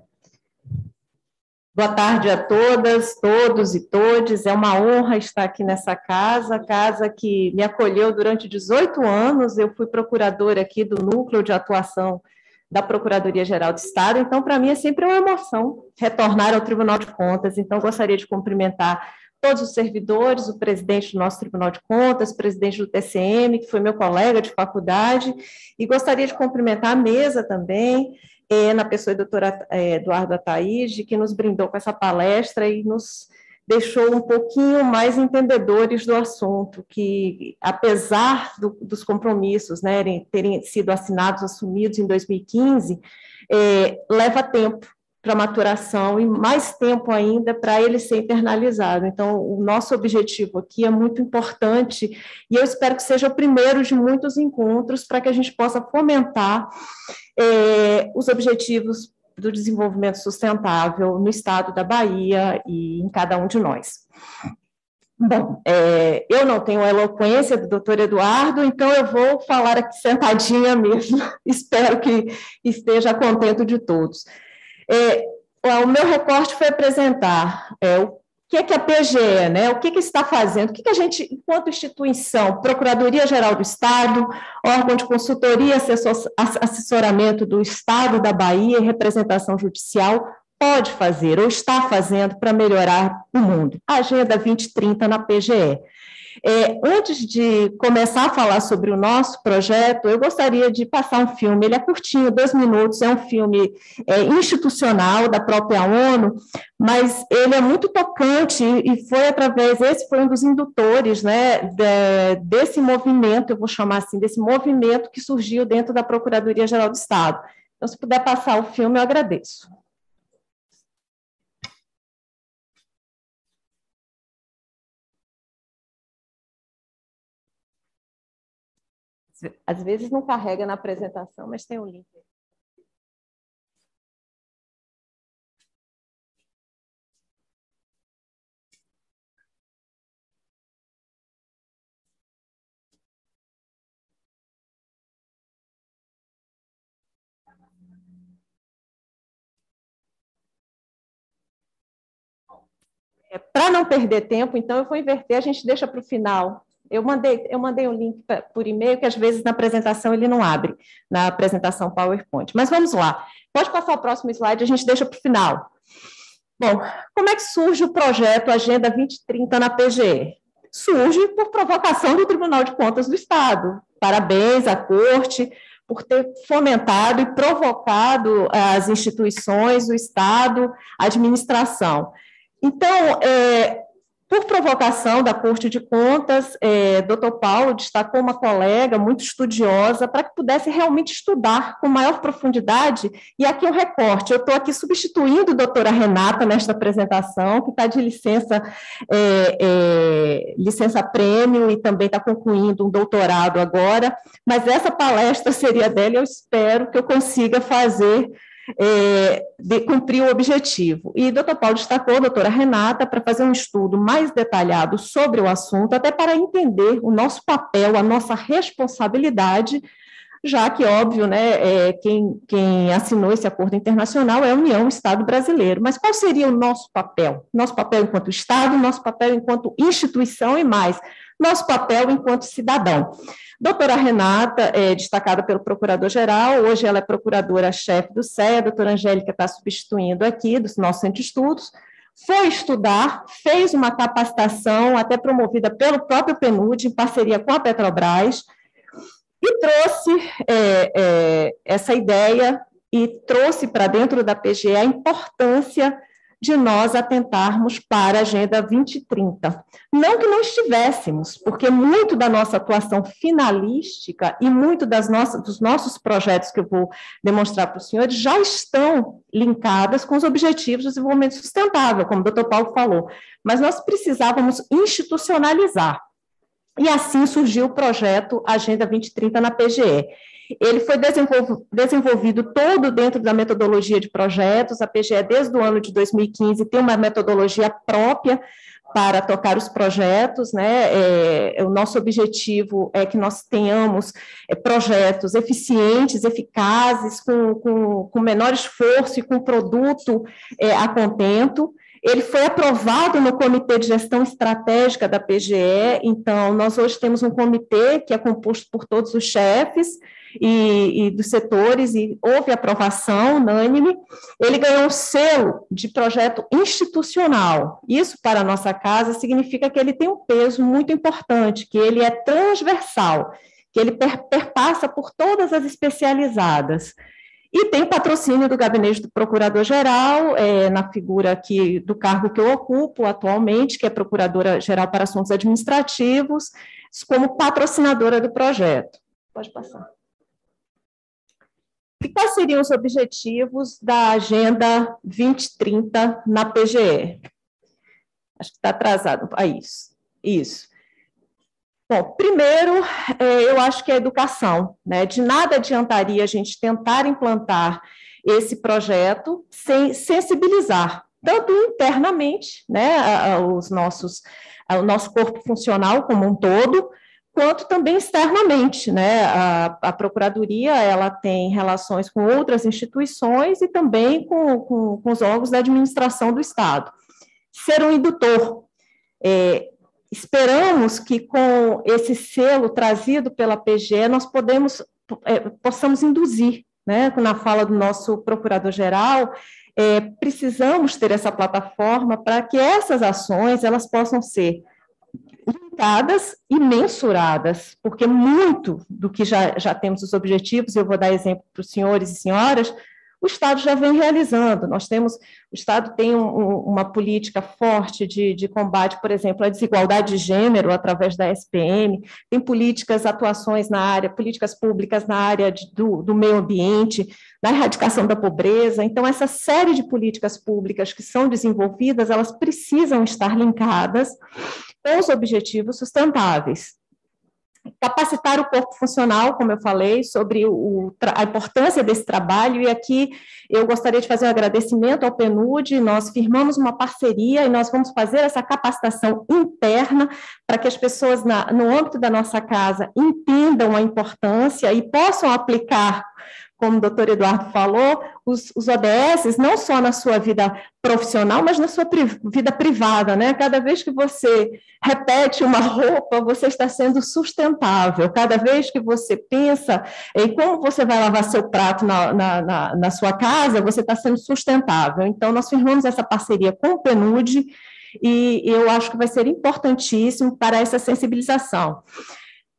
Boa tarde a todas, todos e todes. É uma honra estar aqui nessa casa, casa que me acolheu durante 18 anos. Eu fui procuradora aqui do núcleo de atuação da Procuradoria-Geral do Estado, então para mim é sempre uma emoção retornar ao Tribunal de Contas. Então gostaria de cumprimentar todos os servidores, o presidente do nosso Tribunal de Contas, presidente do TCM, que foi meu colega de faculdade, e gostaria de cumprimentar a mesa também, na pessoa do doutor é, Eduardo Ataíde, que nos brindou com essa palestra e nos deixou um pouquinho mais entendedores do assunto, que apesar do, dos compromissos né, terem sido assinados, assumidos em 2015, é, leva tempo para maturação e mais tempo ainda para ele ser internalizado. Então, o nosso objetivo aqui é muito importante e eu espero que seja o primeiro de muitos encontros para que a gente possa fomentar é, os objetivos do desenvolvimento sustentável no estado da Bahia e em cada um de nós. Bom, é, eu não tenho a eloquência do doutor Eduardo, então eu vou falar aqui sentadinha mesmo. [laughs] Espero que esteja contente de todos. É, o meu recorte foi apresentar é, o que é que a PGE, né, o que, que está fazendo, o que, que a gente, enquanto instituição, Procuradoria-Geral do Estado, órgão de consultoria assessoramento do Estado da Bahia e representação judicial, pode fazer ou está fazendo para melhorar o mundo. Agenda 2030 na PGE. É, antes de começar a falar sobre o nosso projeto, eu gostaria de passar um filme. Ele é curtinho, dois minutos, é um filme é, institucional da própria ONU, mas ele é muito tocante e foi através, esse foi um dos indutores né, de, desse movimento, eu vou chamar assim, desse movimento que surgiu dentro da Procuradoria-Geral do Estado. Então, se puder passar o filme, eu agradeço. Às vezes não carrega na apresentação, mas tem o um link. É, para não perder tempo, então eu vou inverter, a gente deixa para o final eu mandei, eu mandei um link pra, por e-mail que às vezes na apresentação ele não abre, na apresentação PowerPoint. Mas vamos lá. Pode passar o próximo slide, a gente deixa para o final. Bom, como é que surge o projeto Agenda 2030 na PGE? Surge por provocação do Tribunal de Contas do Estado. Parabéns à Corte por ter fomentado e provocado as instituições, o Estado, a administração. Então, é, por provocação da Corte de Contas, é, doutor Paulo destacou uma colega muito estudiosa para que pudesse realmente estudar com maior profundidade, e aqui o um recorte, eu estou aqui substituindo a doutora Renata nesta apresentação, que está de licença, é, é, licença prêmio e também está concluindo um doutorado agora, mas essa palestra seria dela e eu espero que eu consiga fazer é, de cumprir o objetivo. E o doutor Paulo destacou a doutora Renata para fazer um estudo mais detalhado sobre o assunto, até para entender o nosso papel, a nossa responsabilidade, já que, óbvio, né, é, quem, quem assinou esse acordo internacional é a União, o Estado brasileiro. Mas qual seria o nosso papel? Nosso papel enquanto Estado, nosso papel enquanto instituição e mais, nosso papel enquanto cidadão. Doutora Renata, é, destacada pelo Procurador-Geral, hoje ela é procuradora-chefe do CEA, a doutora Angélica está substituindo aqui, do nosso Centro de Estudos. foi estudar, fez uma capacitação, até promovida pelo próprio PNUD, em parceria com a Petrobras, e trouxe é, é, essa ideia e trouxe para dentro da PGE a importância de nós atentarmos para a Agenda 2030. Não que não estivéssemos, porque muito da nossa atuação finalística e muito das nossas, dos nossos projetos que eu vou demonstrar para os senhores já estão linkadas com os Objetivos de Desenvolvimento Sustentável, como o doutor Paulo falou, mas nós precisávamos institucionalizar. E assim surgiu o projeto Agenda 2030 na PGE. Ele foi desenvolvido todo dentro da metodologia de projetos. A PGE, desde o ano de 2015, tem uma metodologia própria para tocar os projetos, né? É, o nosso objetivo é que nós tenhamos é, projetos eficientes, eficazes, com, com, com menor esforço e com produto é, a contento. Ele foi aprovado no Comitê de Gestão Estratégica da PGE, então, nós hoje temos um comitê que é composto por todos os chefes, e, e, dos setores, e houve aprovação unânime. Ele ganhou um selo de projeto institucional. Isso, para a nossa casa, significa que ele tem um peso muito importante, que ele é transversal, que ele per, perpassa por todas as especializadas. E tem patrocínio do gabinete do Procurador-Geral, é, na figura aqui do cargo que eu ocupo atualmente, que é Procuradora-Geral para Assuntos Administrativos, como patrocinadora do projeto. Pode passar. E quais seriam os objetivos da Agenda 2030 na PGE? Acho que está atrasado. Ah, isso. Isso. Bom, primeiro, é, eu acho que é a educação. Né? De nada adiantaria a gente tentar implantar esse projeto sem sensibilizar, tanto internamente, né, os nossos, o nosso corpo funcional como um todo, quanto também externamente, né? A, a, Procuradoria ela tem relações com outras instituições e também com, com, com os órgãos da administração do Estado. Ser um indutor. É, esperamos que com esse selo trazido pela PGE nós podemos, é, possamos induzir, né? Na fala do nosso procurador-geral, é, precisamos ter essa plataforma para que essas ações elas possam ser limitadas e mensuradas, porque muito do que já, já temos os objetivos, eu vou dar exemplo para os senhores e senhoras, o Estado já vem realizando. Nós temos, o Estado tem um, uma política forte de, de, combate, por exemplo, à desigualdade de gênero através da SPM, tem políticas, atuações na área, políticas públicas na área de, do, do meio ambiente, na erradicação da pobreza. Então, essa série de políticas públicas que são desenvolvidas, elas precisam estar linkadas com os objetivos sustentáveis capacitar o corpo funcional, como eu falei, sobre o, a importância desse trabalho, e aqui eu gostaria de fazer um agradecimento ao PNUD, nós firmamos uma parceria e nós vamos fazer essa capacitação interna para que as pessoas na, no âmbito da nossa casa entendam a importância e possam aplicar como o doutor Eduardo falou, os, os ODS, não só na sua vida profissional, mas na sua pri vida privada, né? Cada vez que você repete uma roupa, você está sendo sustentável. Cada vez que você pensa em como você vai lavar seu prato na, na, na, na sua casa, você está sendo sustentável. Então, nós firmamos essa parceria com o PNUD e eu acho que vai ser importantíssimo para essa sensibilização.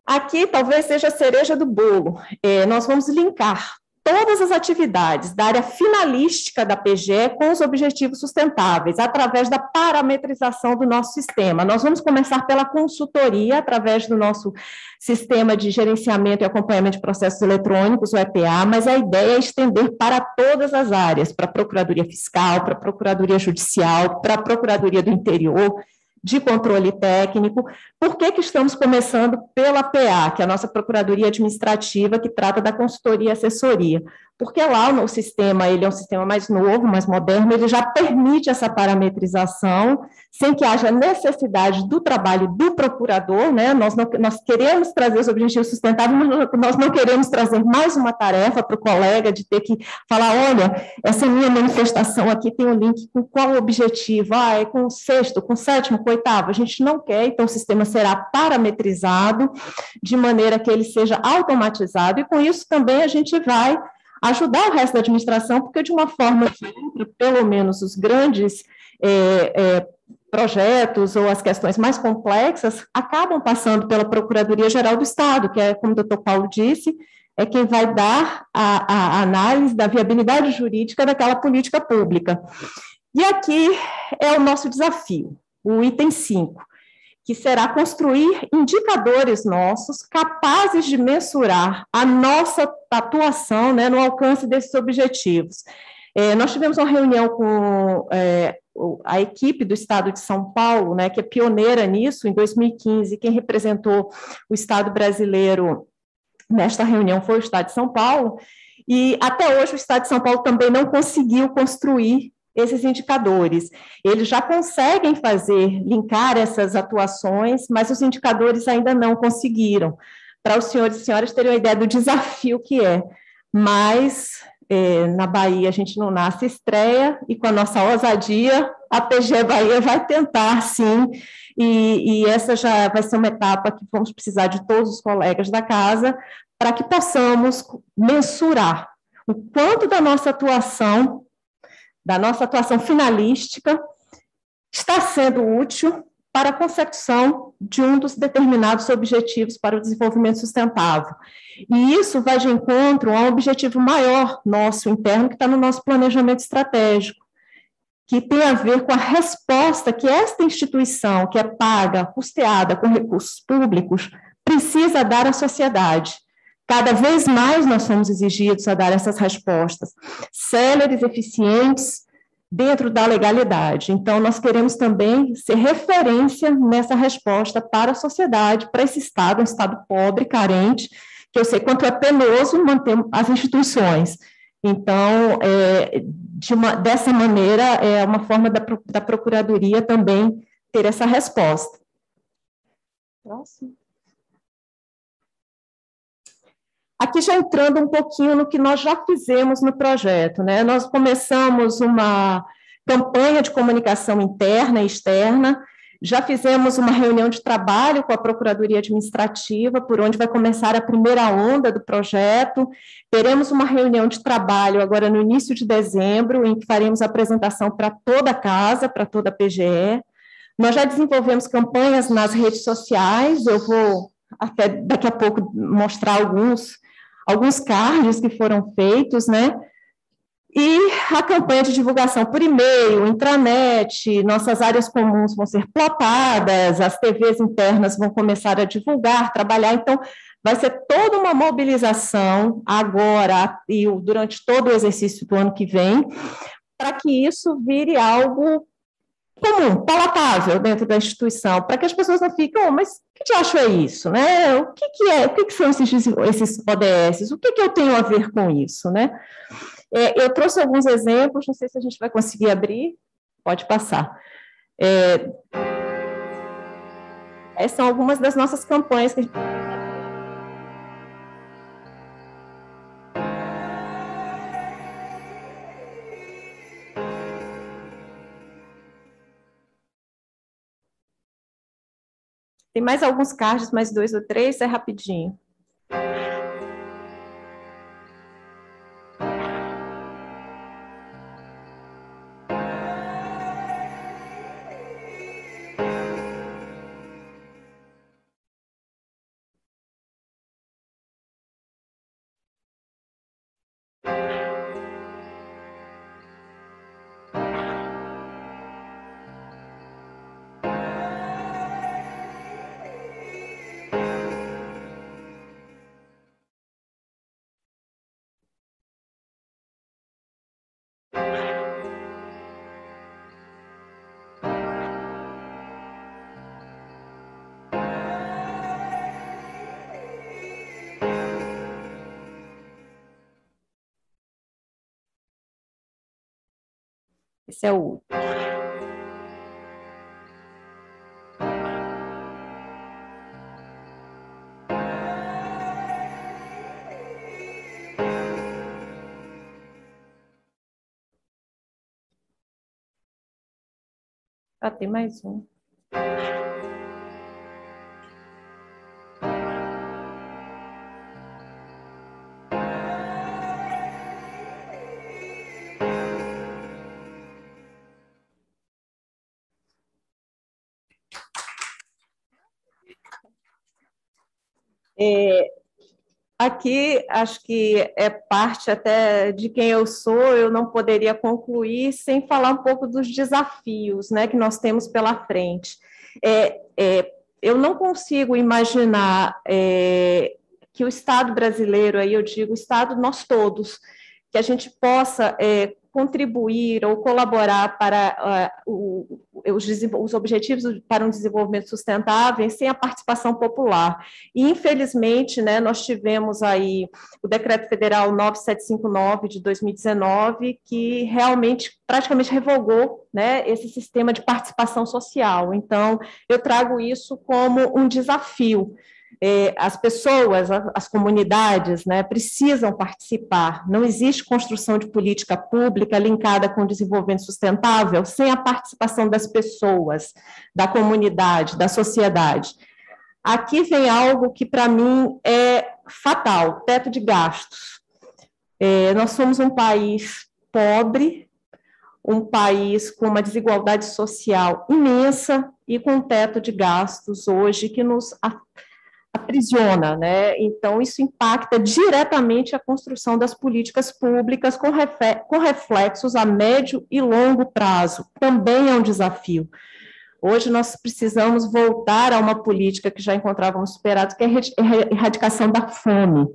Aqui talvez seja a cereja do bolo. É, nós vamos linkar todas as atividades da área finalística da PGE com os objetivos sustentáveis, através da parametrização do nosso sistema. Nós vamos começar pela consultoria, através do nosso sistema de gerenciamento e acompanhamento de processos eletrônicos, o EPA, mas a ideia é estender para todas as áreas, para a Procuradoria Fiscal, para a Procuradoria Judicial, para a Procuradoria do Interior, de controle técnico. Por que, que estamos começando pela PA, que é a nossa Procuradoria Administrativa, que trata da consultoria e assessoria? Porque lá no sistema, ele é um sistema mais novo, mais moderno, ele já permite essa parametrização, sem que haja necessidade do trabalho do procurador, né? Nós, não, nós queremos trazer os objetivos sustentáveis, mas nós não queremos trazer mais uma tarefa para o colega de ter que falar, olha, essa minha manifestação aqui tem um link com qual objetivo? Ah, é com o sexto, com o sétimo, com o oitavo. A gente não quer, então o sistema será parametrizado de maneira que ele seja automatizado, e com isso também a gente vai ajudar o resto da administração, porque de uma forma ou de outra, pelo menos os grandes é, é, projetos ou as questões mais complexas acabam passando pela Procuradoria-Geral do Estado, que é, como o doutor Paulo disse, é quem vai dar a, a análise da viabilidade jurídica daquela política pública. E aqui é o nosso desafio, o item 5, que será construir indicadores nossos capazes de mensurar a nossa atuação né, no alcance desses objetivos. É, nós tivemos uma reunião com é, a equipe do Estado de São Paulo, né, que é pioneira nisso, em 2015, quem representou o Estado brasileiro nesta reunião foi o Estado de São Paulo, e até hoje o Estado de São Paulo também não conseguiu construir esses indicadores. Eles já conseguem fazer, linkar essas atuações, mas os indicadores ainda não conseguiram. Para os senhores e senhoras terem uma ideia do desafio que é. Mas é, na Bahia a gente não nasce estreia, e com a nossa ousadia, a PG Bahia vai tentar, sim, e, e essa já vai ser uma etapa que vamos precisar de todos os colegas da casa, para que possamos mensurar o quanto da nossa atuação da nossa atuação finalística está sendo útil para a consecução de um dos determinados objetivos para o desenvolvimento sustentável. E isso vai de encontro a um objetivo maior nosso interno, que está no nosso planejamento estratégico, que tem a ver com a resposta que esta instituição, que é paga, custeada com recursos públicos, precisa dar à sociedade. Cada vez mais nós somos exigidos a dar essas respostas céleres, eficientes, dentro da legalidade. Então, nós queremos também ser referência nessa resposta para a sociedade, para esse Estado, um Estado pobre, carente, que eu sei quanto é penoso manter as instituições. Então, é, de uma, dessa maneira, é uma forma da, da Procuradoria também ter essa resposta. Próximo. Aqui já entrando um pouquinho no que nós já fizemos no projeto, né? Nós começamos uma campanha de comunicação interna e externa, já fizemos uma reunião de trabalho com a Procuradoria Administrativa, por onde vai começar a primeira onda do projeto. Teremos uma reunião de trabalho agora no início de dezembro, em que faremos a apresentação para toda a casa, para toda a PGE. Nós já desenvolvemos campanhas nas redes sociais, eu vou até daqui a pouco mostrar alguns alguns cards que foram feitos, né? E a campanha de divulgação por e-mail, intranet, nossas áreas comuns vão ser plotadas, as TVs internas vão começar a divulgar, trabalhar, então vai ser toda uma mobilização agora e durante todo o exercício do ano que vem, para que isso vire algo comum, palatável dentro da instituição, para que as pessoas não fiquem, oh, mas que te acho é isso, né? O que, que é? O que, que são esses, esses ODS? O que, que eu tenho a ver com isso, né? É, eu trouxe alguns exemplos, não sei se a gente vai conseguir abrir, pode passar. É, essas são algumas das nossas campanhas que a gente Tem mais alguns cards, mais dois ou três, é rapidinho. Esse é Ah, tem mais um. É, aqui, acho que é parte até de quem eu sou, eu não poderia concluir sem falar um pouco dos desafios né, que nós temos pela frente. É, é, eu não consigo imaginar é, que o Estado brasileiro, aí eu digo, o Estado, nós todos, que a gente possa é, contribuir ou colaborar para uh, o, os, os, objetivos para um desenvolvimento sustentável sem a participação popular. E, infelizmente, né, nós tivemos aí o Decreto Federal 9759 de 2019, que realmente praticamente revogou né, esse sistema de participação social. Então, eu trago isso como um desafio as pessoas, as comunidades, né, precisam participar. Não existe construção de política pública linkada com desenvolvimento sustentável sem a participação das pessoas, da comunidade, da sociedade. Aqui vem algo que, para mim, é fatal: teto de gastos. É, nós somos um país pobre, um país com uma desigualdade social imensa e com um teto de gastos hoje que nos aprisiona, né? Então, isso impacta diretamente a construção das políticas públicas com, com reflexos a médio e longo prazo. Também é um desafio. Hoje nós precisamos voltar a uma política que já encontrávamos superados, que é a erradicação da fome.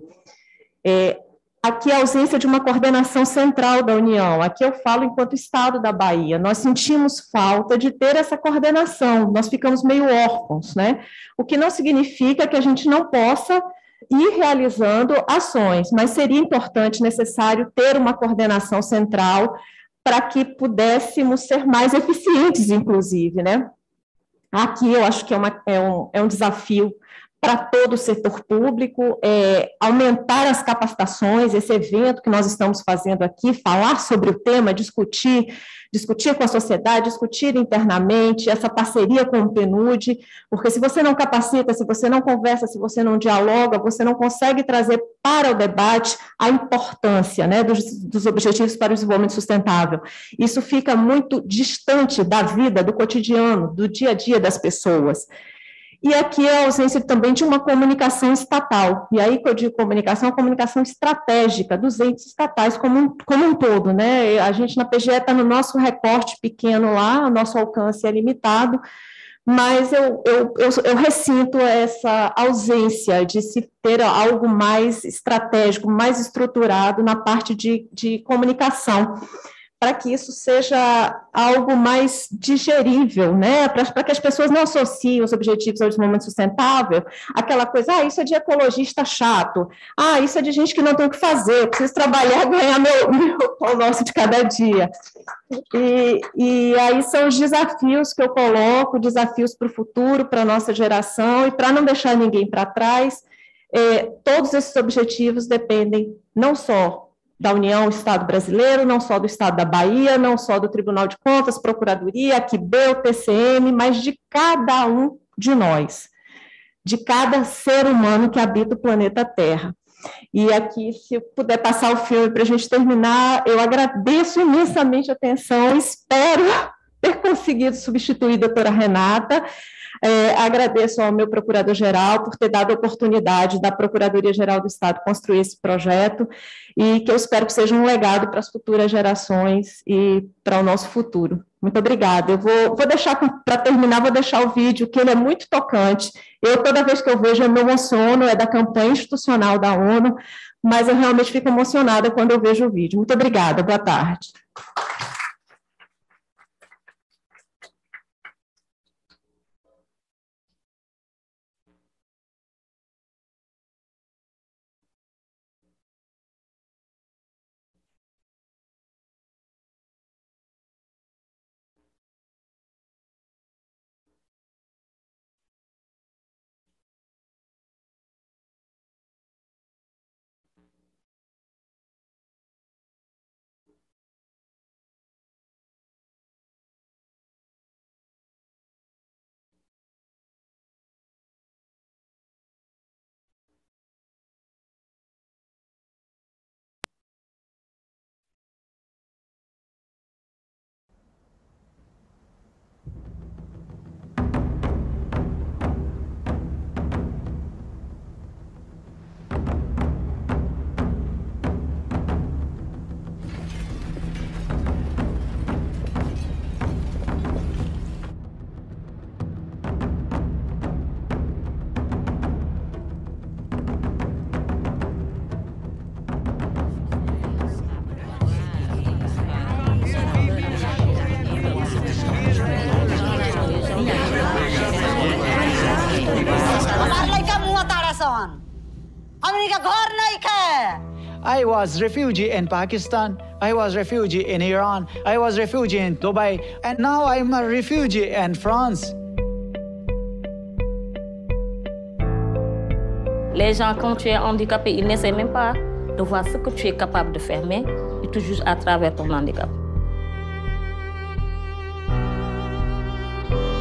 É, Aqui a ausência de uma coordenação central da União. Aqui eu falo enquanto Estado da Bahia. Nós sentimos falta de ter essa coordenação. Nós ficamos meio órfãos, né? O que não significa que a gente não possa ir realizando ações, mas seria importante, necessário ter uma coordenação central para que pudéssemos ser mais eficientes, inclusive, né? Aqui eu acho que é, uma, é, um, é um desafio para todo o setor público, é, aumentar as capacitações, esse evento que nós estamos fazendo aqui, falar sobre o tema, discutir, discutir com a sociedade, discutir internamente, essa parceria com o PNUD, porque se você não capacita, se você não conversa, se você não dialoga, você não consegue trazer para o debate a importância né, dos, dos objetivos para o desenvolvimento sustentável. Isso fica muito distante da vida, do cotidiano, do dia a dia das pessoas. E aqui é a ausência também de uma comunicação estatal. E aí que eu digo comunicação, a comunicação estratégica dos entes estatais como um, como um todo, né? A gente na PGE está no nosso recorte pequeno lá, o nosso alcance é limitado, mas eu, eu, eu, eu ressinto essa ausência de se ter algo mais estratégico, mais estruturado na parte de, de comunicação para que isso seja algo mais digerível, né? Para que as pessoas não associem os objetivos ao desenvolvimento sustentável, aquela coisa, ah, isso é de ecologista chato, ah, isso é de gente que não tem o que fazer, preciso trabalhar [laughs] ganhar meu, meu pão nosso de cada dia. E, e aí são os desafios que eu coloco, desafios para o futuro, para a nossa geração, e para não deixar ninguém para trás, é, todos esses objetivos dependem não só da União Estado Brasileiro, não só do Estado da Bahia, não só do Tribunal de Contas, Procuradoria, o TCM, mas de cada um de nós, de cada ser humano que habita o planeta Terra. E aqui, se eu puder passar o filme para a gente terminar, eu agradeço imensamente a atenção, espero ter conseguido substituir a doutora Renata, é, agradeço ao meu procurador-geral por ter dado a oportunidade da Procuradoria-Geral do Estado construir esse projeto e que eu espero que seja um legado para as futuras gerações e para o nosso futuro. Muito obrigada. Eu vou, vou deixar, para terminar, vou deixar o vídeo, que ele é muito tocante. Eu, toda vez que eu vejo, eu me emociono, é da campanha institucional da ONU, mas eu realmente fico emocionada quando eu vejo o vídeo. Muito obrigada, boa tarde. I was refugee in Pakistan. I was refugee in Iran. I was refugee in Dubai. And now I'm a refugee in France. Les gens, quand tu es handicapé, ils n'essaient même pas de voir ce que tu es capable de faire, mais ils te jugent à travers ton handicap.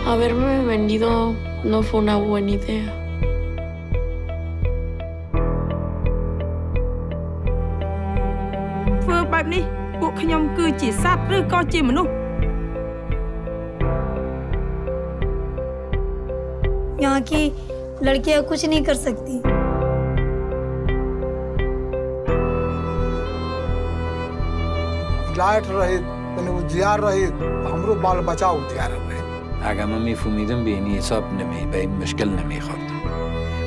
Haberme vendido no fue una buena idea. បែបនេះពួកខ្ញុំគឺជាសត្វឬក៏ជាមនុស្ស यहाँ की लड़कियां कुछ नहीं कर सकती लाइट रहित तनि उजियार रहित हमरो बाल बचा उजियार रहे Agama me fumidam bem e só na me bem muskel na me khorta.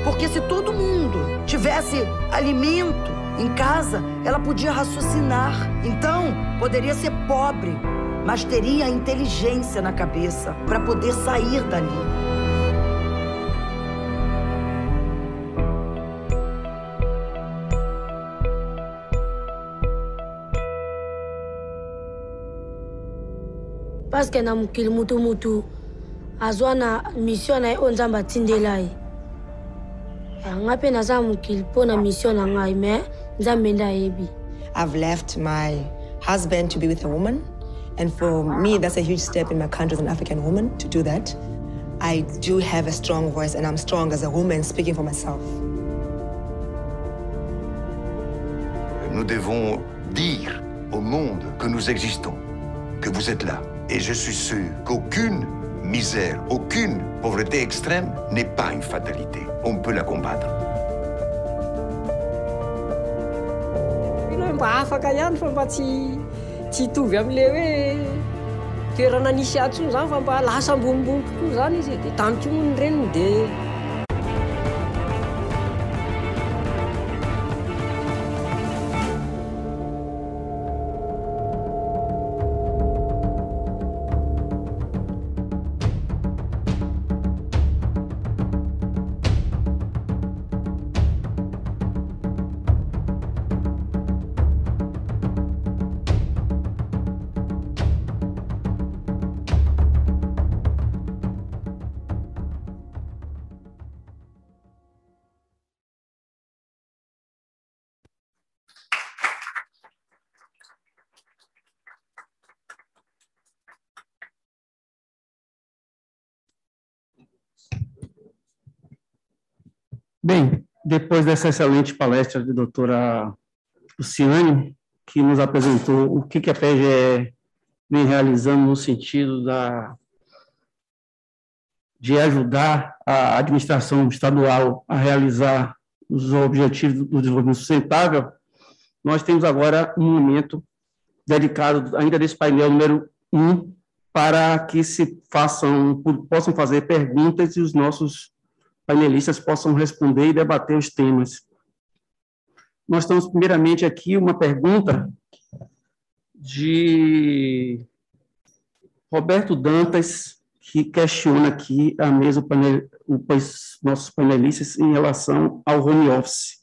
Porque se todo mundo tivesse alimento em casa, ela podia raciocinar. Então, poderia ser pobre, mas teria inteligência na cabeça para poder sair dali. paske na mokili mutu-mutu azwa na mission na ye oyo nzambe atindela ye nga mpe na mokili mpo na ngai me nzambe nde ayebi I've left my husband to be with a woman. And for me, that's a huge step in my country as an African woman to do that. I do have a strong voice, and I'm strong as a woman speaking for myself. Nous devons dire au monde que nous existons, que vous êtes là. Et je suis sûr qu'aucune misère, aucune pauvreté extrême n'est pas une fatalité. On peut la combattre. hoe mba afaka ihany fa mba tsy tsy hitovy am'le hoe toerana nisy atsony zany fa mba lasa ambonimbony tokoa zany izy. De tamiko monyreny de Bem, depois dessa excelente palestra de doutora Luciane, que nos apresentou o que, a PGE vem realizando no sentido da, de ajudar a administração estadual a realizar os objetivos do desenvolvimento sustentável, nós temos agora um momento dedicado ainda desse painel número um para que se façam, possam fazer perguntas e os nossos painelistas possam responder e debater os temas. Nós temos, primeiramente, aqui uma pergunta de Roberto Dantas, que questiona aqui a mesa, o painel, os nossos panelistas, em relação ao home office.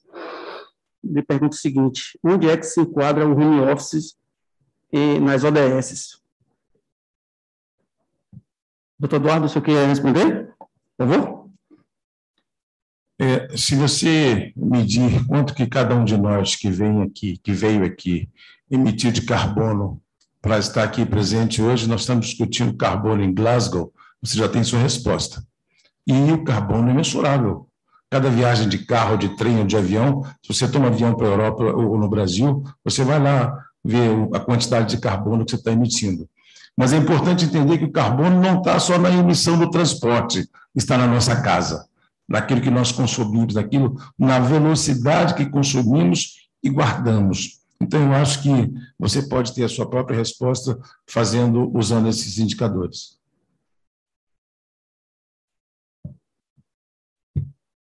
Ele pergunta o seguinte: onde é que se enquadra o home office eh, nas ODS? Doutor Eduardo, o senhor quer responder? Por favor? É, se você medir quanto que cada um de nós que vem aqui, que veio aqui, emitiu de carbono para estar aqui presente hoje, nós estamos discutindo carbono em Glasgow, você já tem sua resposta. E o carbono é mensurável. Cada viagem de carro, de trem ou de avião, se você toma avião para a Europa ou no Brasil, você vai lá ver a quantidade de carbono que você está emitindo. Mas é importante entender que o carbono não está só na emissão do transporte, está na nossa casa naquilo que nós consumimos, naquilo, na velocidade que consumimos e guardamos. Então, eu acho que você pode ter a sua própria resposta fazendo, usando esses indicadores.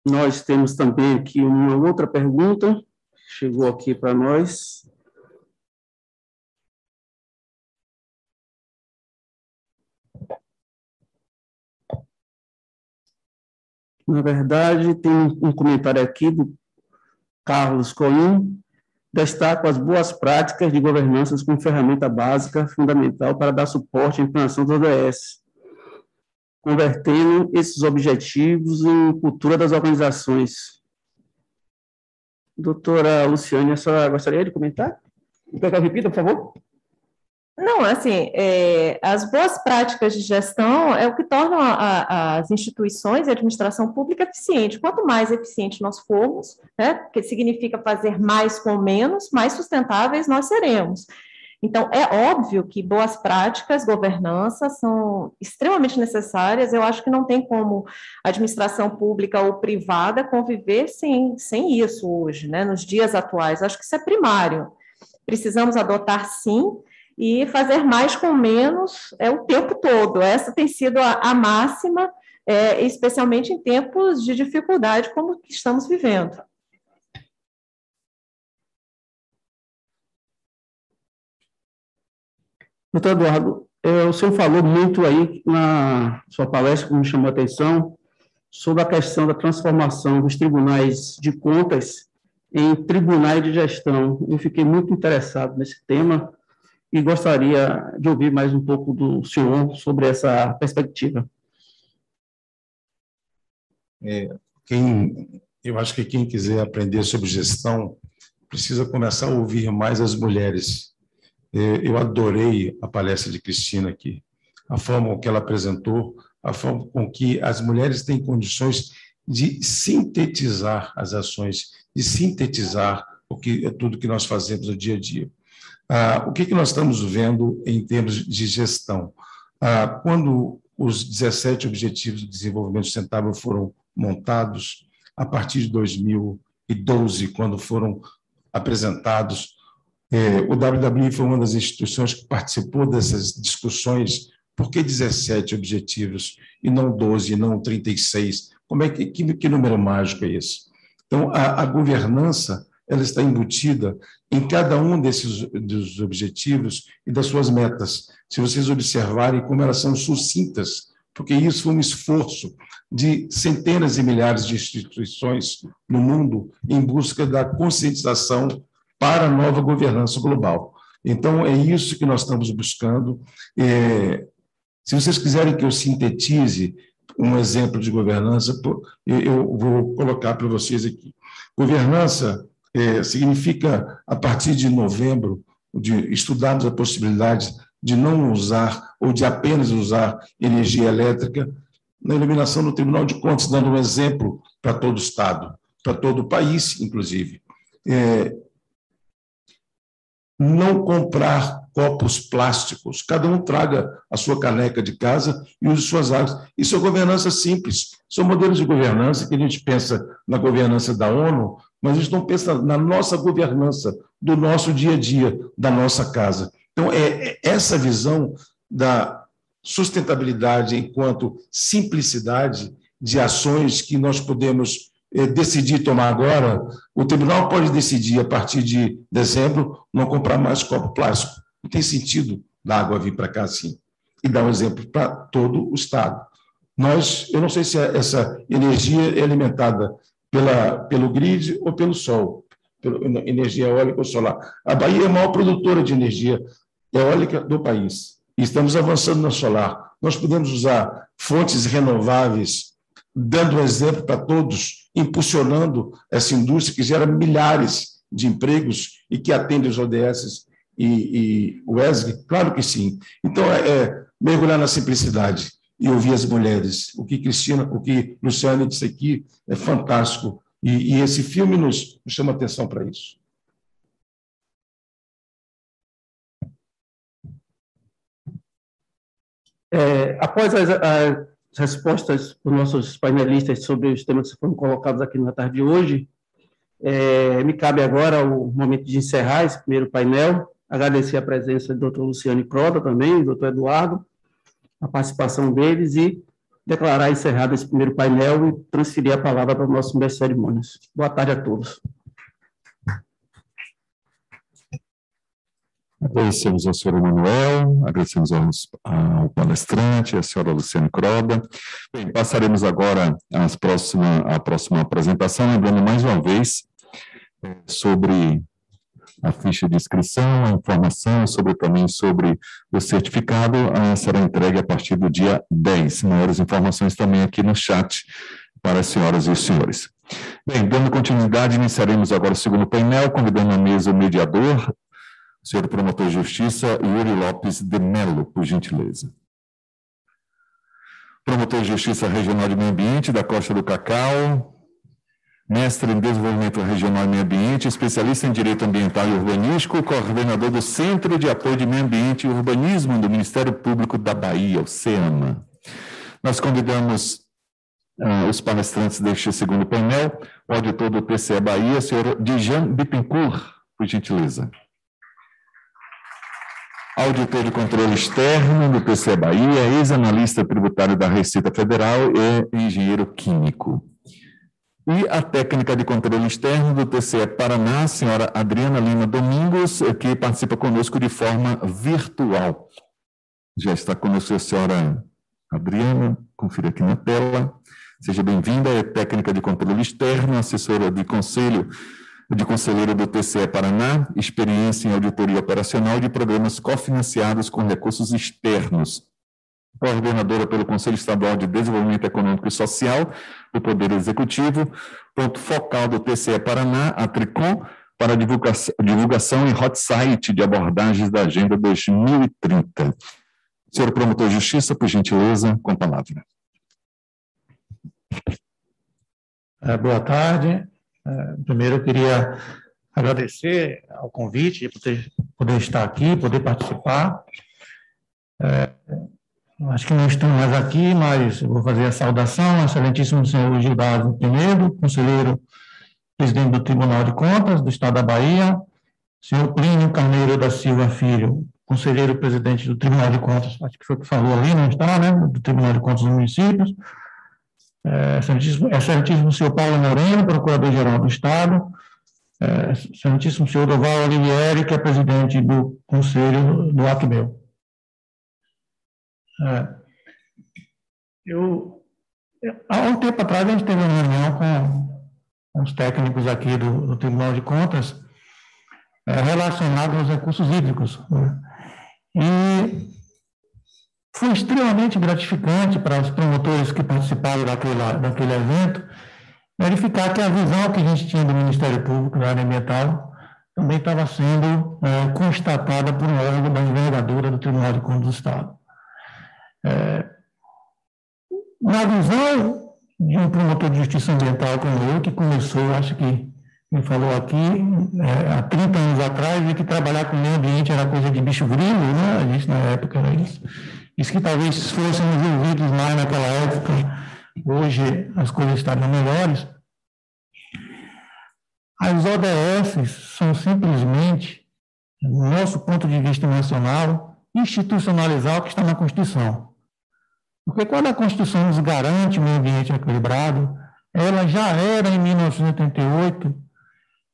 Nós temos também aqui uma outra pergunta, chegou aqui para nós. Na verdade, tem um comentário aqui do Carlos Coim, destaco as boas práticas de governança como ferramenta básica fundamental para dar suporte à implantação dos ODS, convertendo esses objetivos em cultura das organizações. Doutora Luciane, a senhora gostaria de comentar? Quer que repita, por favor? Não, assim, é, as boas práticas de gestão é o que torna a, a, as instituições e a administração pública eficiente. Quanto mais eficiente nós formos, né, que significa fazer mais com menos, mais sustentáveis nós seremos. Então, é óbvio que boas práticas, governança, são extremamente necessárias. Eu acho que não tem como administração pública ou privada conviver sem, sem isso hoje, né, nos dias atuais. Acho que isso é primário. Precisamos adotar, sim, e fazer mais com menos é o tempo todo. Essa tem sido a, a máxima, é, especialmente em tempos de dificuldade como que estamos vivendo. Doutor Eduardo, é, o senhor falou muito aí na sua palestra, que me chamou a atenção, sobre a questão da transformação dos tribunais de contas em tribunais de gestão. Eu fiquei muito interessado nesse tema, e gostaria de ouvir mais um pouco do senhor sobre essa perspectiva. É, quem, eu acho que quem quiser aprender sobre gestão precisa começar a ouvir mais as mulheres. É, eu adorei a palestra de Cristina aqui, a forma que ela apresentou, a forma com que as mulheres têm condições de sintetizar as ações, de sintetizar o que é tudo que nós fazemos no dia a dia. Ah, o que, que nós estamos vendo em termos de gestão? Ah, quando os 17 Objetivos de Desenvolvimento Sustentável foram montados, a partir de 2012, quando foram apresentados, eh, o WWI foi uma das instituições que participou dessas discussões. Por que 17 objetivos e não 12, e não 36? Como é que, que, que número mágico é esse? Então, a, a governança ela está embutida em cada um desses dos objetivos e das suas metas. Se vocês observarem como elas são sucintas, porque isso foi um esforço de centenas e milhares de instituições no mundo em busca da conscientização para a nova governança global. Então, é isso que nós estamos buscando. É, se vocês quiserem que eu sintetize um exemplo de governança, eu vou colocar para vocês aqui. Governança é, significa, a partir de novembro, de estudarmos a possibilidade de não usar ou de apenas usar energia elétrica na iluminação do Tribunal de Contas, dando um exemplo para todo o Estado, para todo o país, inclusive. É, não comprar copos plásticos. Cada um traga a sua caneca de casa e use suas águas. Isso é governança simples. São modelos de governança que a gente pensa na governança da ONU, mas a gente não pensa na nossa governança, do nosso dia a dia, da nossa casa. Então, é, é essa visão da sustentabilidade enquanto simplicidade de ações que nós podemos eh, decidir tomar agora. O tribunal pode decidir, a partir de dezembro, não comprar mais copo plástico. Não tem sentido da água vir para cá assim. E dar um exemplo para todo o Estado. Nós, eu não sei se essa energia é alimentada pela, pelo grid ou pelo sol, pela energia eólica ou solar. A Bahia é a maior produtora de energia eólica do país. Estamos avançando na solar. Nós podemos usar fontes renováveis, dando um exemplo para todos, impulsionando essa indústria que gera milhares de empregos e que atende os ODS e, e o ESG? Claro que sim. Então, é, é mergulhar na simplicidade e ouvir as mulheres. O que Cristina, o que Luciane disse aqui é fantástico. E, e esse filme nos, chama atenção para isso. É, após as, as, respostas dos nossos painelistas sobre os temas que foram colocados aqui na tarde de hoje, é, me cabe agora o momento de encerrar esse primeiro painel, agradecer a presença do doutor Luciane Croda também, do doutor Eduardo, a participação deles e declarar encerrado esse primeiro painel e transferir a palavra para o nosso mestre cerimônias. Boa tarde a todos. Agradecemos ao senhor Emanuel, agradecemos ao palestrante, a senhora Luciane Croda. Bem, passaremos agora próxima, à próxima apresentação, lembrando mais uma vez sobre a ficha de inscrição, a informação sobre também sobre o certificado ah, será entregue a partir do dia 10. Maiores informações também aqui no chat para as senhoras e os senhores. Bem, dando continuidade, iniciaremos agora o segundo painel, convidando à mesa o mediador, o senhor promotor de justiça, Yuri Lopes de Melo, por gentileza. Promotor de Justiça Regional de Meio Ambiente da Costa do Cacau, mestre em Desenvolvimento Regional e Meio Ambiente, especialista em Direito Ambiental e Urbanístico, coordenador do Centro de Apoio de Meio Ambiente e Urbanismo do Ministério Público da Bahia, o CEAMA. Nós convidamos uh, os palestrantes deste segundo painel, o auditor do TCE Bahia, senhor Dijan Bittencourt, por gentileza. Auditor de controle externo do TCE Bahia, ex-analista tributário da Receita Federal e engenheiro químico. E a técnica de controle externo do TCE Paraná, a senhora Adriana Lima Domingos, que participa conosco de forma virtual. Já está conosco a senhora Adriana, confira aqui na tela. Seja bem-vinda, é técnica de controle externo, assessora de conselho de conselheiro do TCE Paraná, experiência em auditoria operacional de programas cofinanciados com recursos externos coordenadora pelo Conselho Estadual de Desenvolvimento Econômico e Social do Poder Executivo, ponto focal do TCE Paraná, a Tricom, para divulgação em hot site de abordagens da Agenda 2030. Senhor promotor de justiça, por gentileza, com a palavra. É, boa tarde. É, primeiro, eu queria agradecer ao convite de poder, poder estar aqui, poder participar. É, Acho que não estão mais aqui, mas vou fazer a saudação excelentíssimo senhor Gildardo Pinedo, conselheiro presidente do Tribunal de Contas do Estado da Bahia, senhor Plínio Carneiro da Silva Filho, conselheiro presidente do Tribunal de Contas, acho que foi o que falou ali, não está, né, do Tribunal de Contas dos Municípios, é, excelentíssimo, excelentíssimo senhor Paulo Moreno, procurador-geral do Estado, é, excelentíssimo senhor Doval Olivieri, que é presidente do Conselho do ACMEL. É. Eu, há um tempo atrás, a gente teve uma reunião com os técnicos aqui do, do Tribunal de Contas é, aos recursos hídricos. Né? E foi extremamente gratificante para os promotores que participaram daquela, daquele evento verificar que a visão que a gente tinha do Ministério Público na área ambiental também estava sendo é, constatada por um órgão da envergadura do Tribunal de Contas do Estado. É, na visão de um promotor de justiça ambiental como eu, que começou, acho que me falou aqui, é, há 30 anos atrás, de que trabalhar com o meio ambiente era coisa de bicho grilo, né? A gente, na época era isso. Isso que talvez fôssemos ouvidos mais naquela época, hoje as coisas estariam melhores. As ODS são simplesmente, do nosso ponto de vista nacional, institucionalizar o que está na Constituição. Porque quando a Constituição nos garante um ambiente equilibrado, ela já era, em 1988,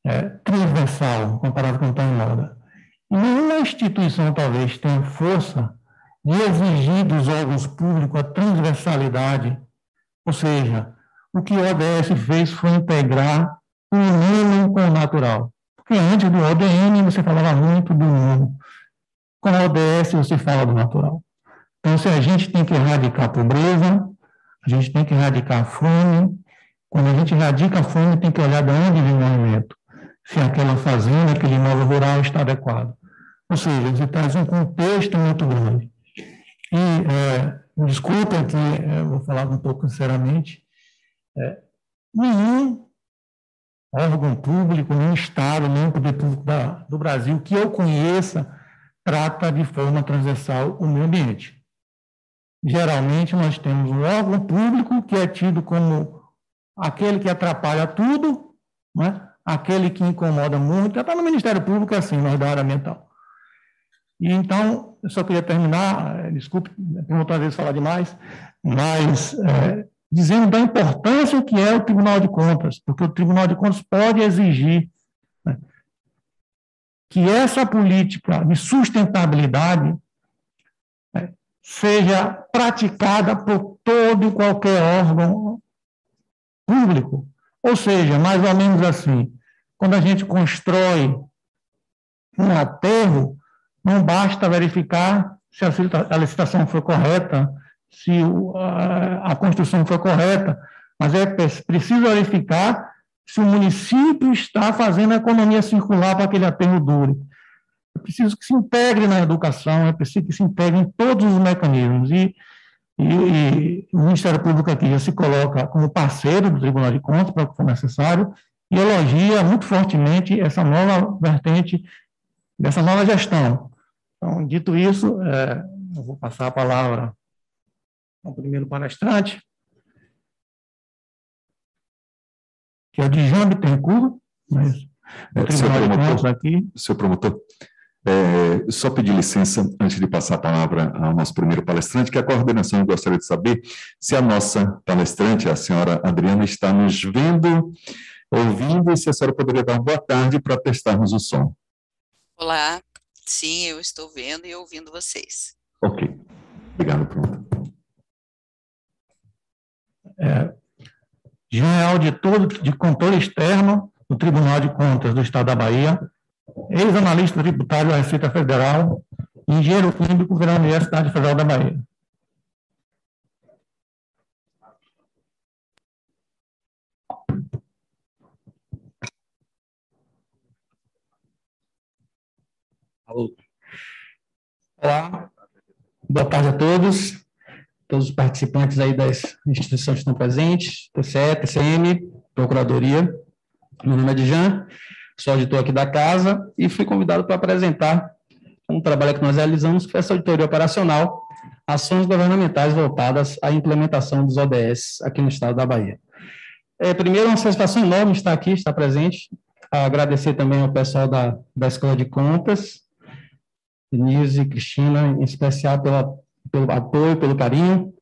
é, transversal, comparado com o que está em moda. E nenhuma instituição, talvez, tenha força de exigir dos órgãos públicos a transversalidade, ou seja, o que o ODS fez foi integrar o mínimo com o natural. Porque antes do ODN você falava muito do mínimo. Com o ODS você fala do natural. Então, se a gente tem que erradicar a pobreza, a gente tem que erradicar a fome. Quando a gente erradica a fome, tem que olhar de onde vem o alimento. Se aquela fazenda, aquele imóvel rural está adequado. Ou seja, você traz um contexto muito grande. E, é, desculpa que é, vou falar um pouco sinceramente, é, nenhum órgão público, nenhum Estado, nenhum poder público da, do Brasil que eu conheça trata de forma transversal o meio ambiente geralmente nós temos um órgão público que é tido como aquele que atrapalha tudo, né? aquele que incomoda muito, até no Ministério Público é assim, nós da área ambiental. E então, eu só queria terminar, eh, desculpe, por outra vez falar demais, mas é, dizendo da importância que é o Tribunal de Contas, porque o Tribunal de Contas pode exigir né, que essa política de sustentabilidade seja praticada por todo e qualquer órgão público. Ou seja, mais ou menos assim, quando a gente constrói um aterro, não basta verificar se a licitação foi correta, se a construção foi correta, mas é preciso verificar se o município está fazendo a economia circular para que aquele aterro dure. É preciso que se integre na educação, é preciso que se integre em todos os mecanismos. E, e, e o Ministério Público aqui já se coloca como parceiro do Tribunal de Contas para o que for necessário e elogia muito fortemente essa nova vertente dessa nova gestão. Então, dito isso, é, eu vou passar a palavra ao primeiro palestrante, que é o Dijan Bittencourt, mas é, seu promotor, aqui. Seu promotor, é, só pedir licença antes de passar a palavra ao nosso primeiro palestrante, que a coordenação eu gostaria de saber se a nossa palestrante, a senhora Adriana, está nos vendo, ouvindo, e se a senhora poderia dar uma boa tarde para testarmos o som. Olá, sim, eu estou vendo e ouvindo vocês. Ok, obrigado, pronto. É, Jean é auditor de controle externo do Tribunal de Contas do Estado da Bahia, ex-analista tributário da Receita Federal, engenheiro químico pela Universidade Federal da Bahia. Olá, boa tarde a todos, todos os participantes aí das instituições que estão presentes, TCE, TCM, Procuradoria. Meu nome é Dijan, sou auditor aqui da casa e fui convidado para apresentar um trabalho que nós realizamos, que essa auditoria operacional, ações governamentais voltadas à implementação dos ODS aqui no estado da Bahia. É, primeiro, uma satisfação enorme estar aqui, estar presente, agradecer também ao pessoal da, da Escola de Contas, Denise e Cristina, em especial pela, pelo apoio, pelo carinho.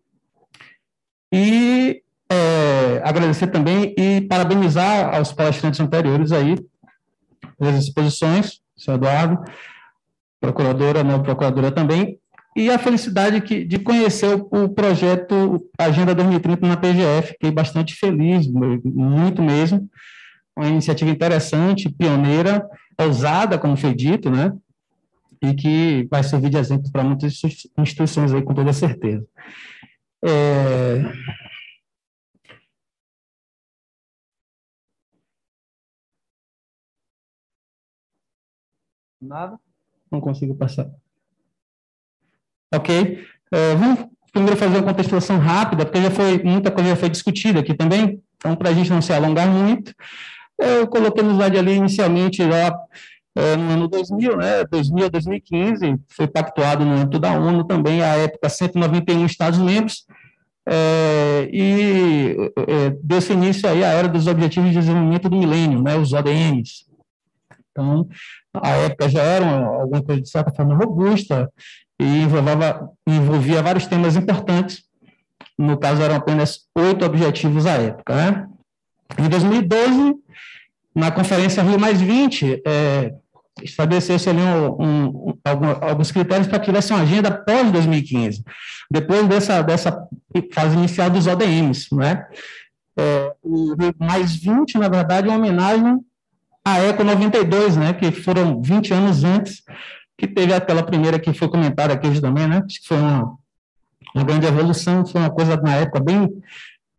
E é, agradecer também e parabenizar aos palestrantes anteriores aí pelas exposições, senhor Eduardo, procuradora, não procuradora também, e a felicidade que, de conhecer o, o, projeto Agenda 2030 na PGF, fiquei bastante feliz, muito mesmo, uma iniciativa interessante, pioneira, ousada, como foi dito, né, e que vai servir de exemplo para muitas instituições aí, com toda certeza. É... Nada? Não consigo passar. Ok. É, vamos primeiro fazer uma contextualização rápida, porque já foi, muita coisa já foi discutida aqui também, então, para a gente não se alongar muito, eu coloquei no slide ali inicialmente já é, no ano 2000, né, 2000 a 2015, foi pactuado no âmbito da ONU também, à época, 191 Estados-membros, é, e é, deu-se início aí à era dos Objetivos de Desenvolvimento do Milênio, né, os ODMs. Então, a época já era alguma coisa de certa forma robusta e envolvia, envolvia vários temas importantes, no caso eram apenas oito objetivos à época. Né? Em 2012, na conferência Rio Mais 20, é, estabeleceu-se ali um, um, alguns critérios para que tivesse uma agenda pós-2015, depois dessa, dessa fase inicial dos ODMs. Né? É, Mais 20, na verdade, é uma homenagem à ECO 92, né, que foram 20 anos antes, que teve aquela primeira que foi comentada aqui hoje também, né, que foi uma, uma grande evolução, foi uma coisa na época bem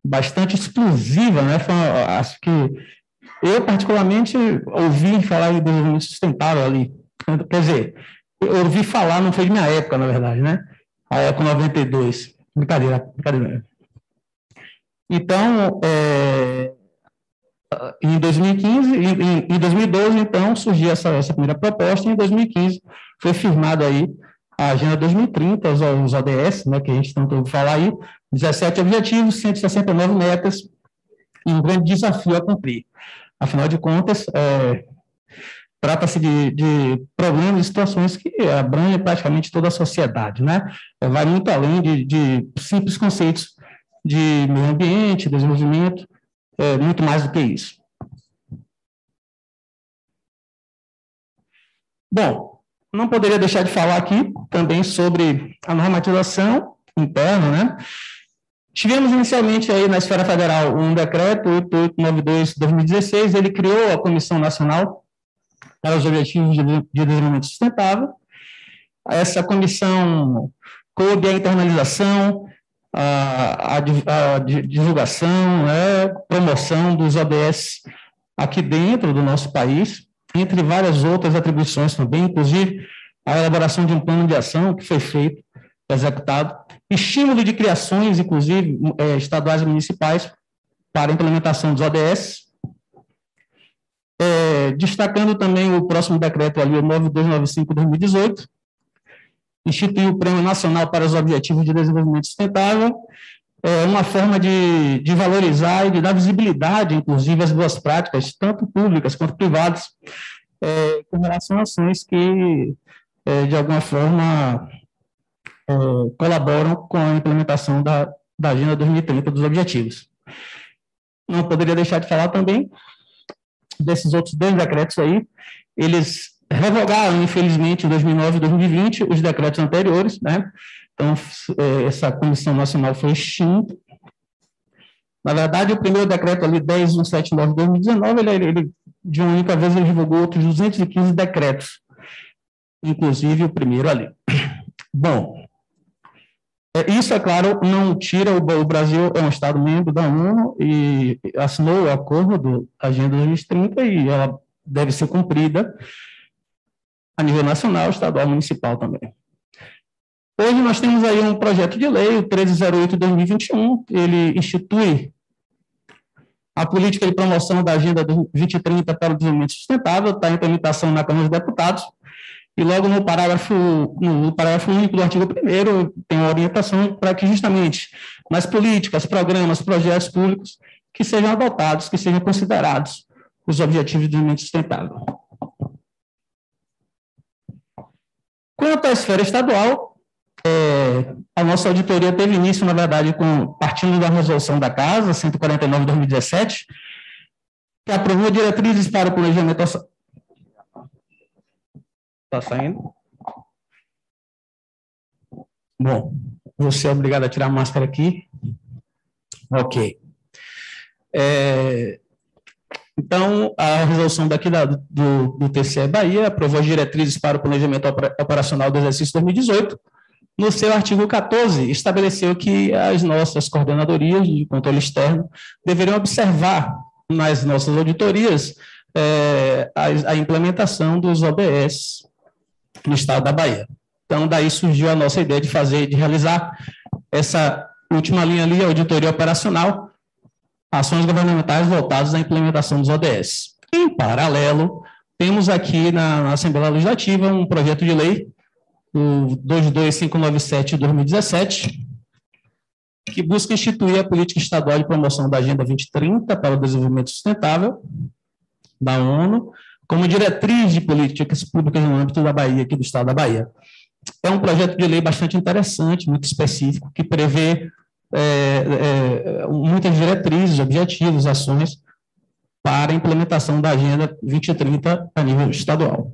bastante explosiva, né, foi, acho que eu, particularmente, ouvi falar de desenvolvimento sustentável ali. Quer dizer, eu ouvi falar, não foi de minha época, na verdade, né? A época 92. Brincadeira, brincadeira. Então, é, em 2015, em, em 2012, então, surgiu essa, essa primeira proposta, e em 2015 foi firmada aí a Agenda 2030, os, os ODS, né, que a gente tanto ouve falar aí, 17 objetivos, 169 metas, e um grande desafio a cumprir. Afinal de contas, é, trata-se de, de, problemas e situações que abrangem praticamente toda a sociedade, né? Vai muito além de, de simples conceitos de meio ambiente, desenvolvimento, é, muito mais do que isso. Bom, não poderia deixar de falar aqui também sobre a normatização interna, né? Tivemos inicialmente aí na esfera federal um decreto 8892 de 2016, ele criou a Comissão Nacional para os Objetivos de Desenvolvimento Sustentável. Essa comissão coube a internalização, a, a, a divulgação, né, promoção dos ODS aqui dentro do nosso país, entre várias outras atribuições também, inclusive a elaboração de um plano de ação que foi feito, executado, estímulo de criações, inclusive é, estaduais e municipais, para a implementação dos ODS, é, destacando também o próximo decreto ali, o 9295-2018, instituiu o Prêmio Nacional para os Objetivos de Desenvolvimento Sustentável, é uma forma de, de valorizar e de dar visibilidade, inclusive, às boas práticas, tanto públicas quanto privadas, é, com relação a ações que, é, de alguma forma, é, colaboram com a implementação da, da Agenda 2030 dos Objetivos. Não poderia deixar de falar também desses outros dois decretos aí, eles revogaram, infelizmente, em 2009 e 2020, os decretos anteriores, né? Então, é, essa Comissão Nacional foi extinta. Na verdade, o primeiro decreto ali, 10179 de 2019, ele, ele, de uma única vez, ele divulgou outros 215 decretos, inclusive o primeiro ali. Bom, é, isso, é claro, não tira o, o Brasil, é um Estado-membro da ONU e assinou o acordo da Agenda 2030 e ela deve ser cumprida a nível nacional, estadual, municipal também. Hoje nós temos aí um projeto de lei, o 1308-2021, ele institui a política de promoção da Agenda 2030 para o desenvolvimento sustentável, está em implementação na Câmara dos Deputados, e logo no parágrafo, no parágrafo único do artigo 1 tem uma orientação para que justamente nas políticas, programas, projetos públicos que sejam adotados, que sejam considerados os objetivos de desenvolvimento sustentável. Quanto à esfera estadual, é, a nossa auditoria teve início, na verdade, com partindo da resolução da Casa, 149 de 2017, que aprovou diretrizes para o planejamento. Está saindo? Bom, você é obrigado a tirar a máscara aqui. Ok. É, então, a resolução daqui da, do, do TCE Bahia aprovou as diretrizes para o planejamento operacional do exercício 2018. No seu artigo 14, estabeleceu que as nossas coordenadorias de controle externo deveriam observar nas nossas auditorias é, a, a implementação dos OBS no estado da Bahia. Então, daí surgiu a nossa ideia de fazer, de realizar essa última linha ali, a auditoria operacional, ações governamentais voltadas à implementação dos ODS. Em paralelo, temos aqui na, Assembleia Legislativa um projeto de lei, o 22597 de 2017, que busca instituir a política estadual de promoção da Agenda 2030 para o desenvolvimento sustentável da ONU, como diretriz de políticas públicas no âmbito da Bahia, aqui do estado da Bahia. É um projeto de lei bastante interessante, muito específico, que prevê é, é, muitas diretrizes, objetivos, ações para a implementação da Agenda 2030 a nível estadual.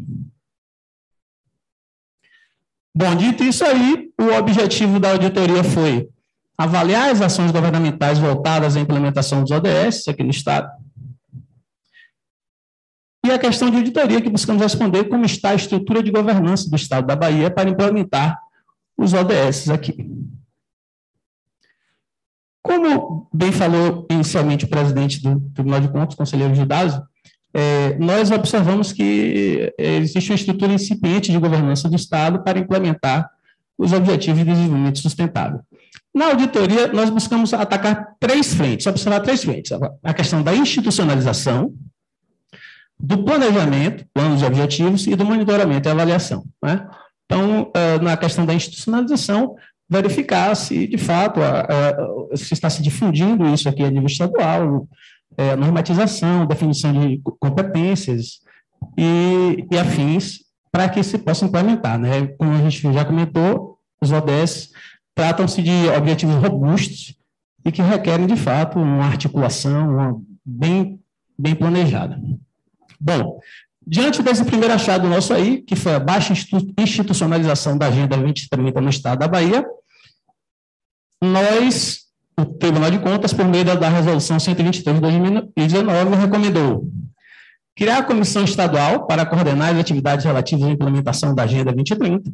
Bom, dito isso aí, o objetivo da auditoria foi avaliar as ações governamentais voltadas à implementação dos ODS aqui no Estado. E a questão de auditoria, que buscamos responder como está a estrutura de governança do Estado da Bahia para implementar os ODS aqui. Como bem falou inicialmente o presidente do Tribunal de Contas, conselheiro Gidaso, é, nós observamos que é, existe uma estrutura incipiente de governança do Estado para implementar os objetivos de desenvolvimento sustentável. Na auditoria, nós buscamos atacar três frentes, observar três frentes. A questão da institucionalização, do planejamento, planos e objetivos, e do monitoramento e avaliação. Né? Então, é, na questão da institucionalização, verificar se, de fato, a, a, se está se difundindo isso aqui a nível estadual, é, normatização, definição de competências e, e afins, para que se possa implementar. Né? Como a gente já comentou, os ODS tratam-se de objetivos robustos e que requerem, de fato, uma articulação uma, bem, bem planejada. Bom, diante desse primeiro achado nosso aí, que foi a baixa institucionalização da Agenda 2030 no Estado da Bahia, nós o Tribunal de Contas, por meio da Resolução 123 de 2019, recomendou criar a comissão estadual para coordenar as atividades relativas à implementação da Agenda 2030,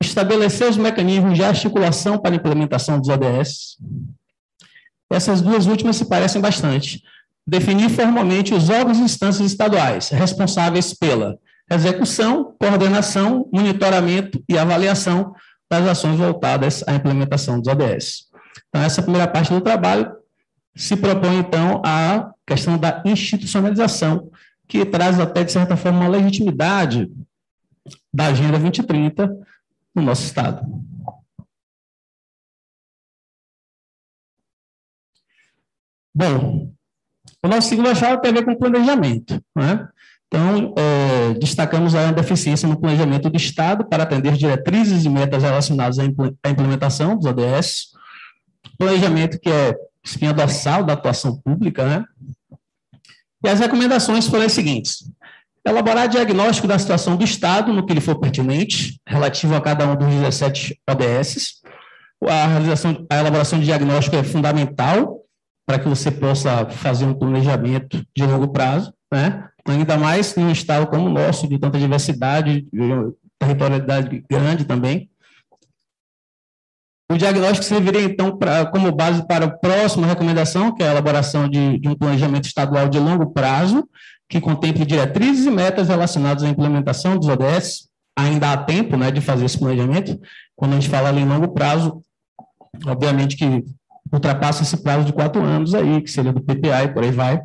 estabelecer os mecanismos de articulação para a implementação dos ODS. Essas duas últimas se parecem bastante. Definir formalmente os órgãos e instâncias estaduais responsáveis pela execução, coordenação, monitoramento e avaliação das ações voltadas à implementação dos ODS. Então, essa primeira parte do trabalho se propõe, então, a questão da institucionalização, que traz até, de certa forma, uma legitimidade da Agenda 2030 no nosso Estado. Bom, o nosso segundo chave tem a ver com planejamento. Né? Então, é, destacamos a deficiência no planejamento do Estado para atender diretrizes e metas relacionadas à implementação dos ODS, planejamento que é espinha dorsal da atuação pública, né? E as recomendações foram as seguintes: elaborar diagnóstico da situação do Estado, no que lhe for pertinente, relativo a cada um dos 17 ODS. A, realização, a elaboração de diagnóstico é fundamental para que você possa fazer um planejamento de longo prazo, né? Ainda mais em um Estado como o nosso, de tanta diversidade, de territorialidade grande também. O diagnóstico serviria, então, pra, como base para a próxima recomendação, que é a elaboração de, de um planejamento estadual de longo prazo, que contemple diretrizes e metas relacionadas à implementação dos ODS. Ainda há tempo né, de fazer esse planejamento. Quando a gente fala em longo prazo, obviamente que ultrapassa esse prazo de quatro anos aí, que seria do PPA e por aí vai.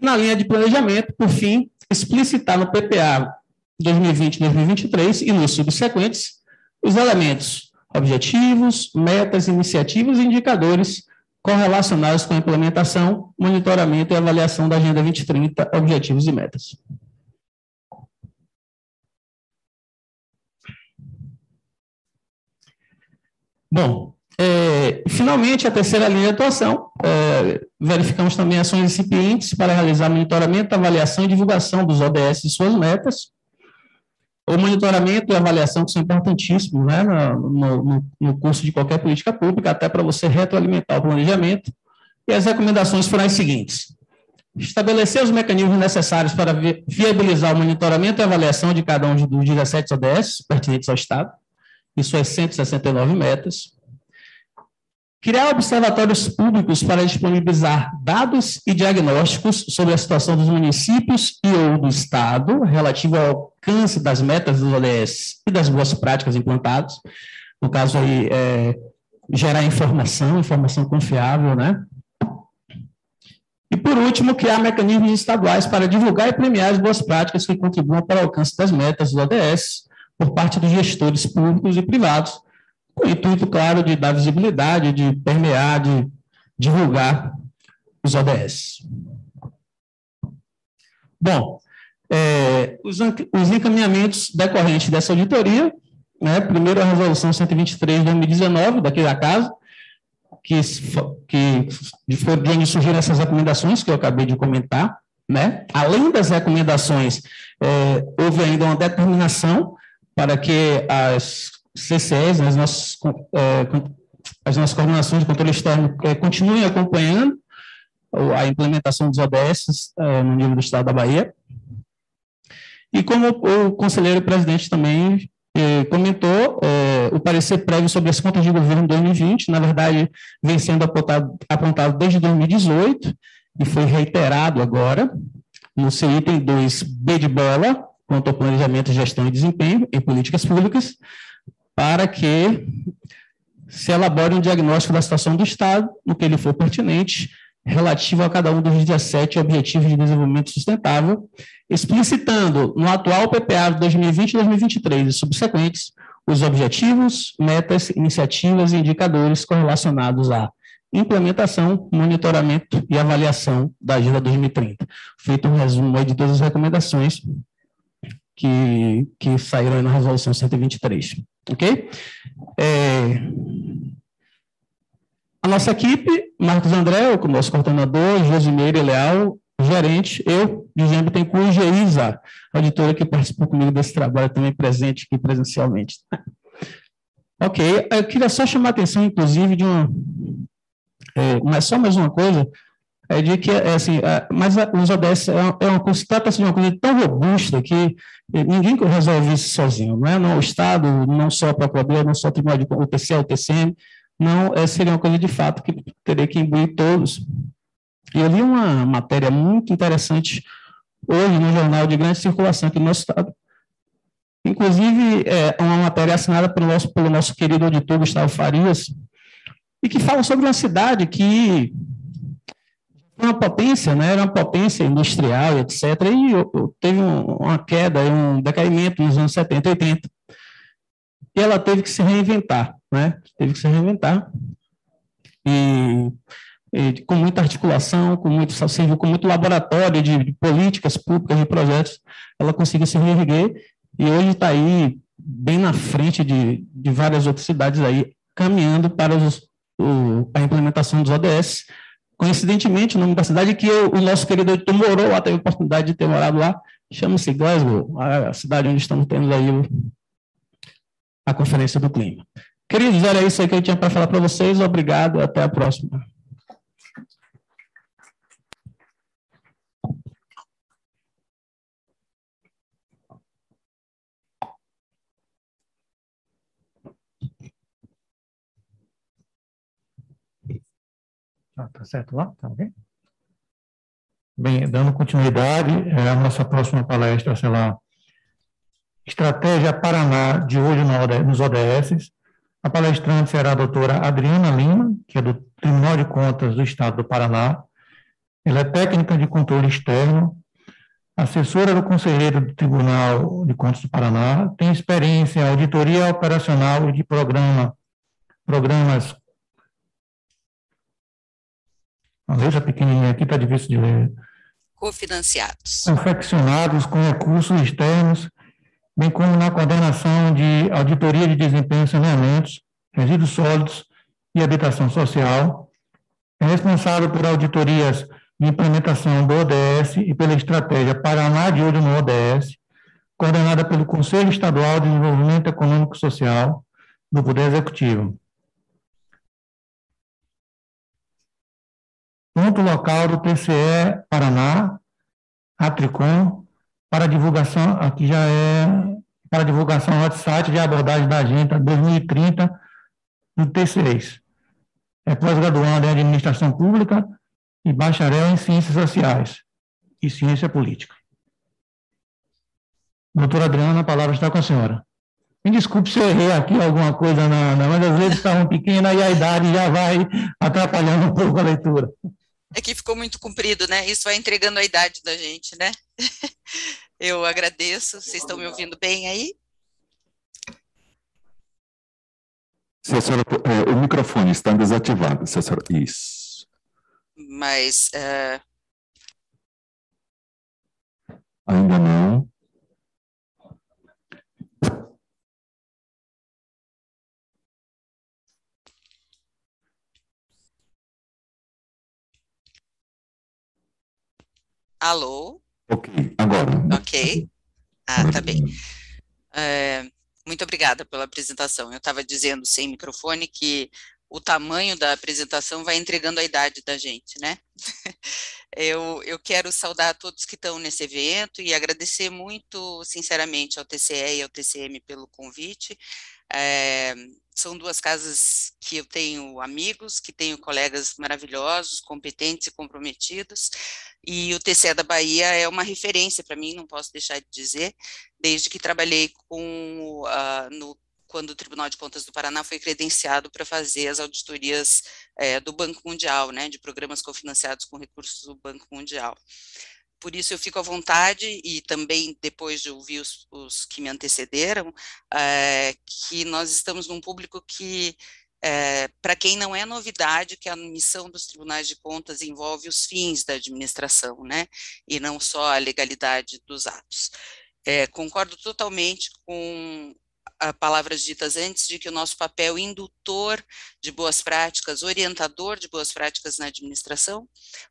Na linha de planejamento, por fim, explicitar no PPA 2020-2023 e nos subsequentes os elementos objetivos, metas, iniciativas e indicadores correlacionados com a implementação, monitoramento e avaliação da Agenda 2030, objetivos e metas. Bom, é, finalmente, a terceira linha de atuação, é, verificamos também ações incipientes para realizar monitoramento, avaliação e divulgação dos ODS e suas metas, o monitoramento e avaliação que são importantíssimos né, no, no, no curso de qualquer política pública, até para você retroalimentar o planejamento. E as recomendações foram as seguintes. Estabelecer os mecanismos necessários para vi viabilizar o monitoramento e avaliação de cada um dos 17 ODS pertinentes ao Estado, e suas 169 metas. Criar observatórios públicos para disponibilizar dados e diagnósticos sobre a situação dos municípios e ou do Estado relativo ao alcance das metas dos ODS e das boas práticas implantadas. No caso aí, é, gerar informação, informação confiável, né? E, por último, criar mecanismos estaduais para divulgar e premiar as boas práticas que contribuam para o alcance das metas dos ODS por parte dos gestores públicos e privados, com o intuito, claro, de dar visibilidade, de permear, de divulgar os ODS. Bom, é, os, os, encaminhamentos decorrentes dessa auditoria, né, primeiro a resolução 123 de 2019, daqui da casa, que, que foi de onde surgiram essas recomendações que eu acabei de comentar, né? Além das recomendações, é, houve ainda uma determinação para que as CCEs, as nossas, é, as nossas coordenações de controle externo, é, continuem acompanhando a implementação dos ODS é, no nível do Estado da Bahia. E como o conselheiro presidente também comentou, o parecer prévio sobre as contas de governo 2020, na verdade, vem sendo apontado, apontado desde 2018 e foi reiterado agora no seu item 2B de bola, quanto ao planejamento, gestão e desempenho em políticas públicas, para que se elabore um diagnóstico da situação do Estado, no que ele for pertinente, relativo a cada um dos 17 Objetivos de Desenvolvimento Sustentável, explicitando no atual PPA 2020 e 2023 e subsequentes os objetivos, metas, iniciativas e indicadores correlacionados à implementação, monitoramento e avaliação da Agenda 2030. Feito um resumo de todas as recomendações que, que saíram na Resolução 123. Ok? É, a nossa equipe, Marcos André, o nosso coordenador, Josimeire Leal, gerente, eu, Guilherme Bittencourt e Geisa, auditora que participou comigo desse trabalho, também presente aqui presencialmente. Ok, eu queria só chamar a atenção, inclusive, de uma. É, mas só mais uma coisa, é de que, é, assim, é, mas os ODS é uma, é uma trata-se de uma coisa tão robusta que ninguém resolve isso sozinho, não é? Não, o Estado, não só a Procuradoria, não só o Tribunal de o TCE, o TCM, não é, seria uma coisa de fato que teria que imbuir todos. E eu li uma matéria muito interessante hoje no jornal de grande circulação aqui no nosso Estado, Inclusive, é uma matéria assinada pelo nosso, pelo nosso querido auditor Gustavo Farias, e que fala sobre uma cidade que uma potência, né, era uma potência industrial, etc., e teve uma queda, um decaimento nos anos 70 e 80. E ela teve que se reinventar, né, teve que se reinventar, e, e com muita articulação, com muito, com muito laboratório de, de políticas públicas, de projetos, ela conseguiu se reerguer e hoje está aí bem na frente de, de várias outras cidades aí, caminhando para os, o, a implementação dos ODS. Coincidentemente, o nome da cidade que eu, o nosso querido editor morou lá, teve a oportunidade de ter morado lá, chama-se Glasgow, a cidade onde estamos tendo aí a Conferência do Clima. Queridos, era isso aí que eu tinha para falar para vocês. Obrigado, até a próxima. Tá, tá certo lá? Tá ok? Bem, dando continuidade, é, a nossa próxima palestra será Estratégia Paraná de Olho nos ODS. A palestrante será a doutora Adriana Lima, que é do Tribunal de Contas do Estado do Paraná. Ela é técnica de controle externo, assessora do conselheiro do Tribunal de Contas do Paraná, tem experiência em auditoria operacional e de programa, programas a letra pequenininha aqui está difícil de ler. Cofinanciados. Confeccionados com recursos externos, bem como na coordenação de auditoria de desempenho e saneamentos, resíduos sólidos e habitação social. É responsável por auditorias de implementação do ODS e pela estratégia Paraná de Olho no ODS, coordenada pelo Conselho Estadual de Desenvolvimento Econômico e Social do Poder Executivo. Ponto local do TCE Paraná, Atricom, para divulgação, aqui já é para divulgação no site de abordagem da Agenda 2030 do TCEs. É pós-graduando em Administração Pública e bacharel em Ciências Sociais e Ciência Política. Doutora Adriana, a palavra está com a senhora. Me desculpe se eu errei aqui alguma coisa, não, não, mas as letras estavam pequenas e a idade já vai atrapalhando um pouco a leitura. É que ficou muito comprido, né? Isso vai entregando a idade da gente, né? [laughs] Eu agradeço. Vocês estão me ouvindo bem aí? Se a senhora, é, o microfone está desativado, se a senhora, isso. Mas uh... ainda não. Alô? Ok, agora. Ok. Ah, tá bem. É, muito obrigada pela apresentação. Eu estava dizendo sem microfone que o tamanho da apresentação vai entregando a idade da gente, né? [laughs] Eu, eu quero saudar todos que estão nesse evento e agradecer muito, sinceramente, ao TCE e ao TCM pelo convite. É, são duas casas que eu tenho amigos, que tenho colegas maravilhosos, competentes e comprometidos, e o TCE da Bahia é uma referência para mim, não posso deixar de dizer, desde que trabalhei com, uh, no, quando o Tribunal de Contas do Paraná foi credenciado para fazer as auditorias é, do Banco Mundial, né, de programas cofinanciados com recursos do Banco Mundial por isso eu fico à vontade e também depois de ouvir os, os que me antecederam, é, que nós estamos num público que, é, para quem não é novidade, que a missão dos tribunais de contas envolve os fins da administração, né, e não só a legalidade dos atos. É, concordo totalmente com palavras ditas antes de que o nosso papel indutor de boas práticas, orientador de boas práticas na administração,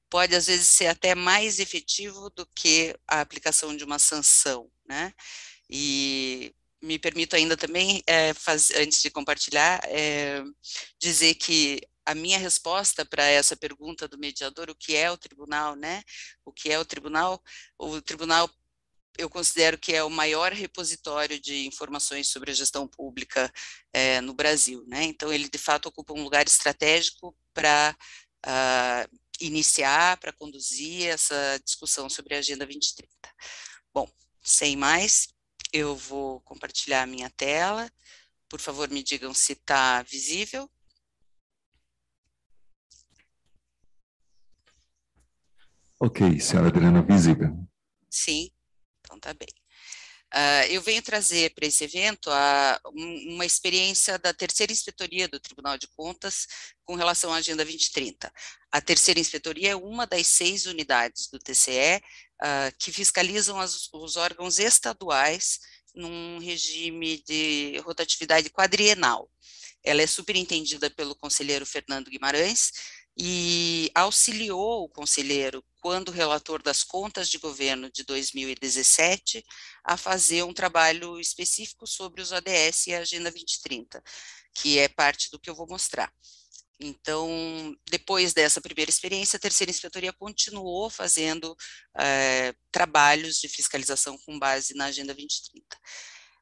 pode às vezes ser até mais efetivo do que a aplicação de uma sanção, né? E me permito ainda também, é, faz, antes de compartilhar, é, dizer que a minha resposta para essa pergunta do mediador, o que é o tribunal, né? O que é o tribunal? O tribunal eu considero que é o maior repositório de informações sobre a gestão pública é, no Brasil, né? Então ele de fato ocupa um lugar estratégico para uh, ah, iniciar, para conduzir essa discussão sobre a Agenda 2030. Bom, sem mais, eu vou compartilhar a minha tela. Por favor, me digam se está visível. Ok, senhora Adriana, visível. Sim, então tá bem. Uh, eu venho trazer para esse evento a, um, uma experiência da terceira inspetoria do Tribunal de Contas com relação à Agenda 2030. A terceira inspetoria é uma das seis unidades do TCE uh, que fiscalizam as, os órgãos estaduais num regime de rotatividade quadrienal. Ela é superintendida pelo conselheiro Fernando Guimarães e auxiliou o conselheiro, quando relator das contas de governo de 2017, a fazer um trabalho específico sobre os ODS e a Agenda 2030, que é parte do que eu vou mostrar. Então, depois dessa primeira experiência, a terceira inspetoria continuou fazendo é, trabalhos de fiscalização com base na Agenda 2030.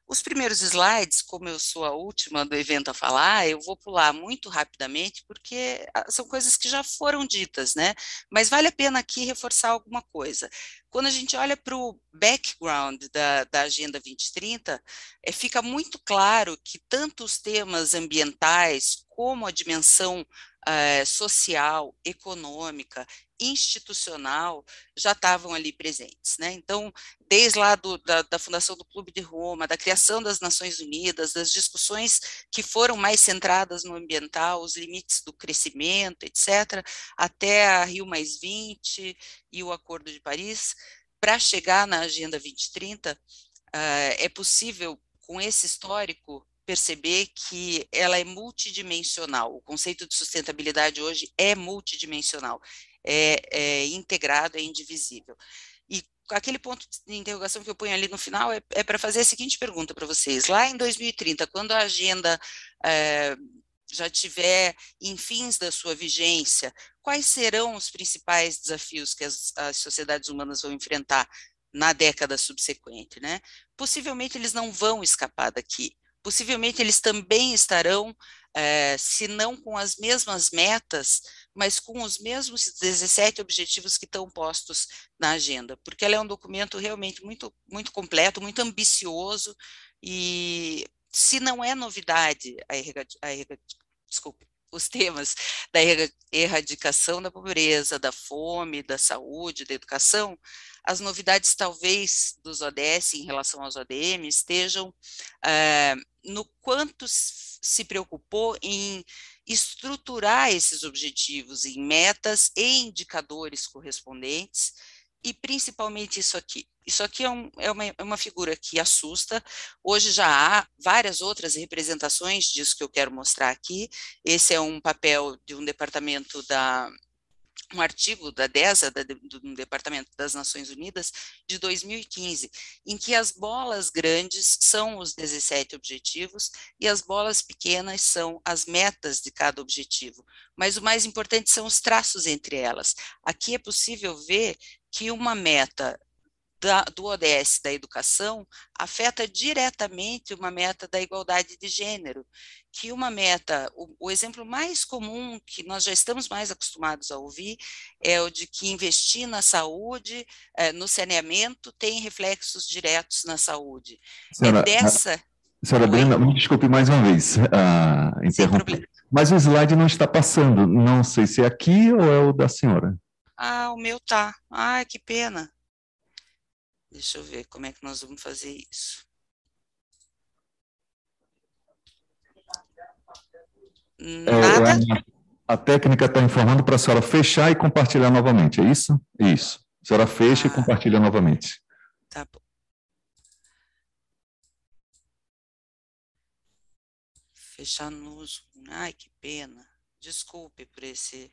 Os primeiros slides, como eu sou a última do evento a falar, eu vou pular muito rapidamente, porque ah, são coisas que já foram ditas, né? Mas vale a pena aqui reforçar alguma coisa. Quando a gente olha para o background da, da Agenda 2030, é, fica muito claro que tanto os temas ambientais como a dimensão é, social, econômica institucional já estavam ali presentes. Né? Então, desde lá do, da, da, fundação do Clube de Roma, da criação das Nações Unidas, das discussões que foram mais centradas no ambiental, os limites do crescimento, etc., até a Rio Mais 20 e o Acordo de Paris, para chegar na Agenda 2030, uh, ah, é possível, com esse histórico, perceber que ela é multidimensional. O conceito de sustentabilidade hoje é multidimensional é, é integrado, é indivisível. E aquele ponto de interrogação que eu ponho ali no final é, é para fazer a seguinte pergunta para vocês. Lá em 2030, quando a agenda é, já tiver em fins da sua vigência, quais serão os principais desafios que as, as sociedades humanas vão enfrentar na década subsequente, né? Possivelmente eles não vão escapar daqui. Possivelmente eles também estarão, é, se não com as mesmas metas, mas com os mesmos 17 objetivos que estão postos na agenda, porque ela é um documento realmente muito, muito completo, muito ambicioso, e se não é novidade a, a desculpe, os temas da erradicação da pobreza, da fome, da saúde, da educação, as novidades talvez dos ODS em relação aos ODM estejam é, no quanto se preocupou em estruturar esses objetivos em metas e indicadores correspondentes, e principalmente isso aqui. Isso aqui é, um, é, uma, é, uma, figura que assusta. Hoje já há várias outras representações disso que eu quero mostrar aqui. Esse é um papel de um departamento da, um artigo da DESA, da, do Departamento das Nações Unidas, de 2015, em que as bolas grandes são os 17 objetivos e as bolas pequenas são as metas de cada objetivo. Mas o mais importante são os traços entre elas. Aqui é possível ver que uma meta da, do ODS da educação afeta diretamente uma meta da igualdade de gênero, que uma meta, o, o, exemplo mais comum que nós já estamos mais acostumados a ouvir é o de que investir na saúde, é, no saneamento, tem reflexos diretos na saúde. Senhora, é dessa... Senhora Brenda, me desculpe mais uma vez uh, interromper. Mas o slide não está passando, não sei se é aqui ou é o da senhora. Ah, o meu tá. Ah, que pena. Deixa eu ver como é que nós vamos fazer isso. Nada? É, a técnica está informando para a senhora fechar e compartilhar novamente, é isso? Isso. A senhora fecha ah, e compartilha novamente. Tá bom. Fechar no Zoom. Ai, que pena. Desculpe por esse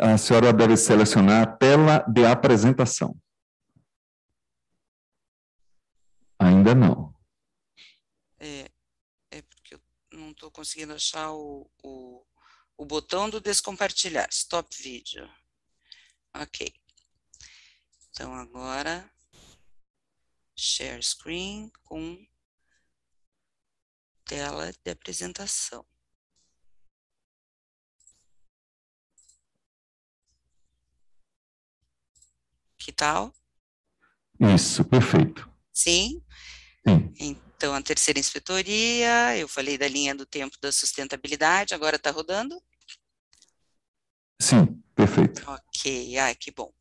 A senhora deve selecionar a tela de apresentação. Ainda não. É, é porque eu não estou conseguindo achar o, o, o botão do descompartilhar. Stop vídeo. Ok. Então, agora, share screen com tela de apresentação. Que tal? Isso, perfeito. Sim? Sim. Então, a terceira inspetoria, eu falei da linha do tempo da sustentabilidade, agora está rodando? Sim, perfeito. Ok, ah, que bom.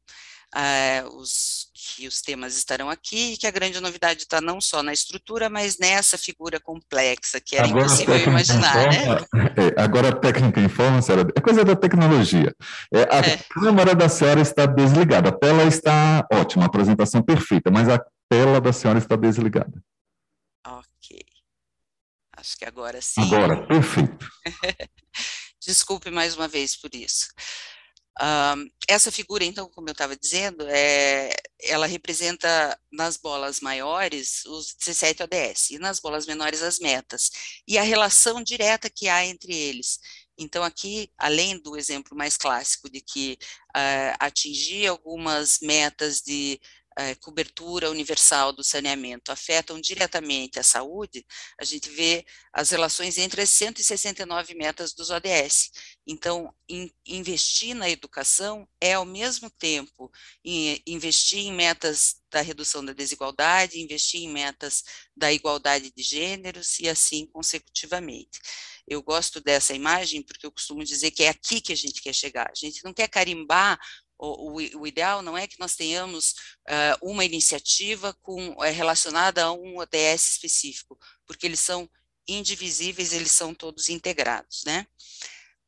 Ah, os, que os temas estarão aqui e que a grande novidade está não só na estrutura, mas nessa figura complexa, que era Agora impossível imaginar, né? informa- [laughs] é, agora a técnica informa, senhora, é coisa da tecnologia. É, a câmera da senhora está desligada, a tela está ótima, a apresentação perfeita, mas a tela da senhora está desligada. Ok. Acho que agora sim. Agora, perfeito. [laughs] Desculpe mais uma vez por isso. Essa figura, então, como eu estava dizendo, é, ela representa nas bolas maiores os 17 ODS e nas bolas menores as metas e a relação direta que há entre eles. Então, aqui, além do exemplo mais clássico de que ah, atingir algumas metas de eh, cobertura universal do saneamento afetam diretamente a saúde, a gente vê as relações entre as 169 metas dos ODS. Então, in- investir na educação é, ao mesmo tempo, em- investir em metas da redução da desigualdade, investir em metas da igualdade de gêneros e assim consecutivamente. Eu gosto dessa imagem porque eu costumo dizer que é aqui que a gente quer chegar. A gente não quer carimbar o, o o ideal não é que nós tenhamos ah, uma iniciativa com, eh, relacionada a um ODS específico, porque eles são indivisíveis, eles são todos integrados, né?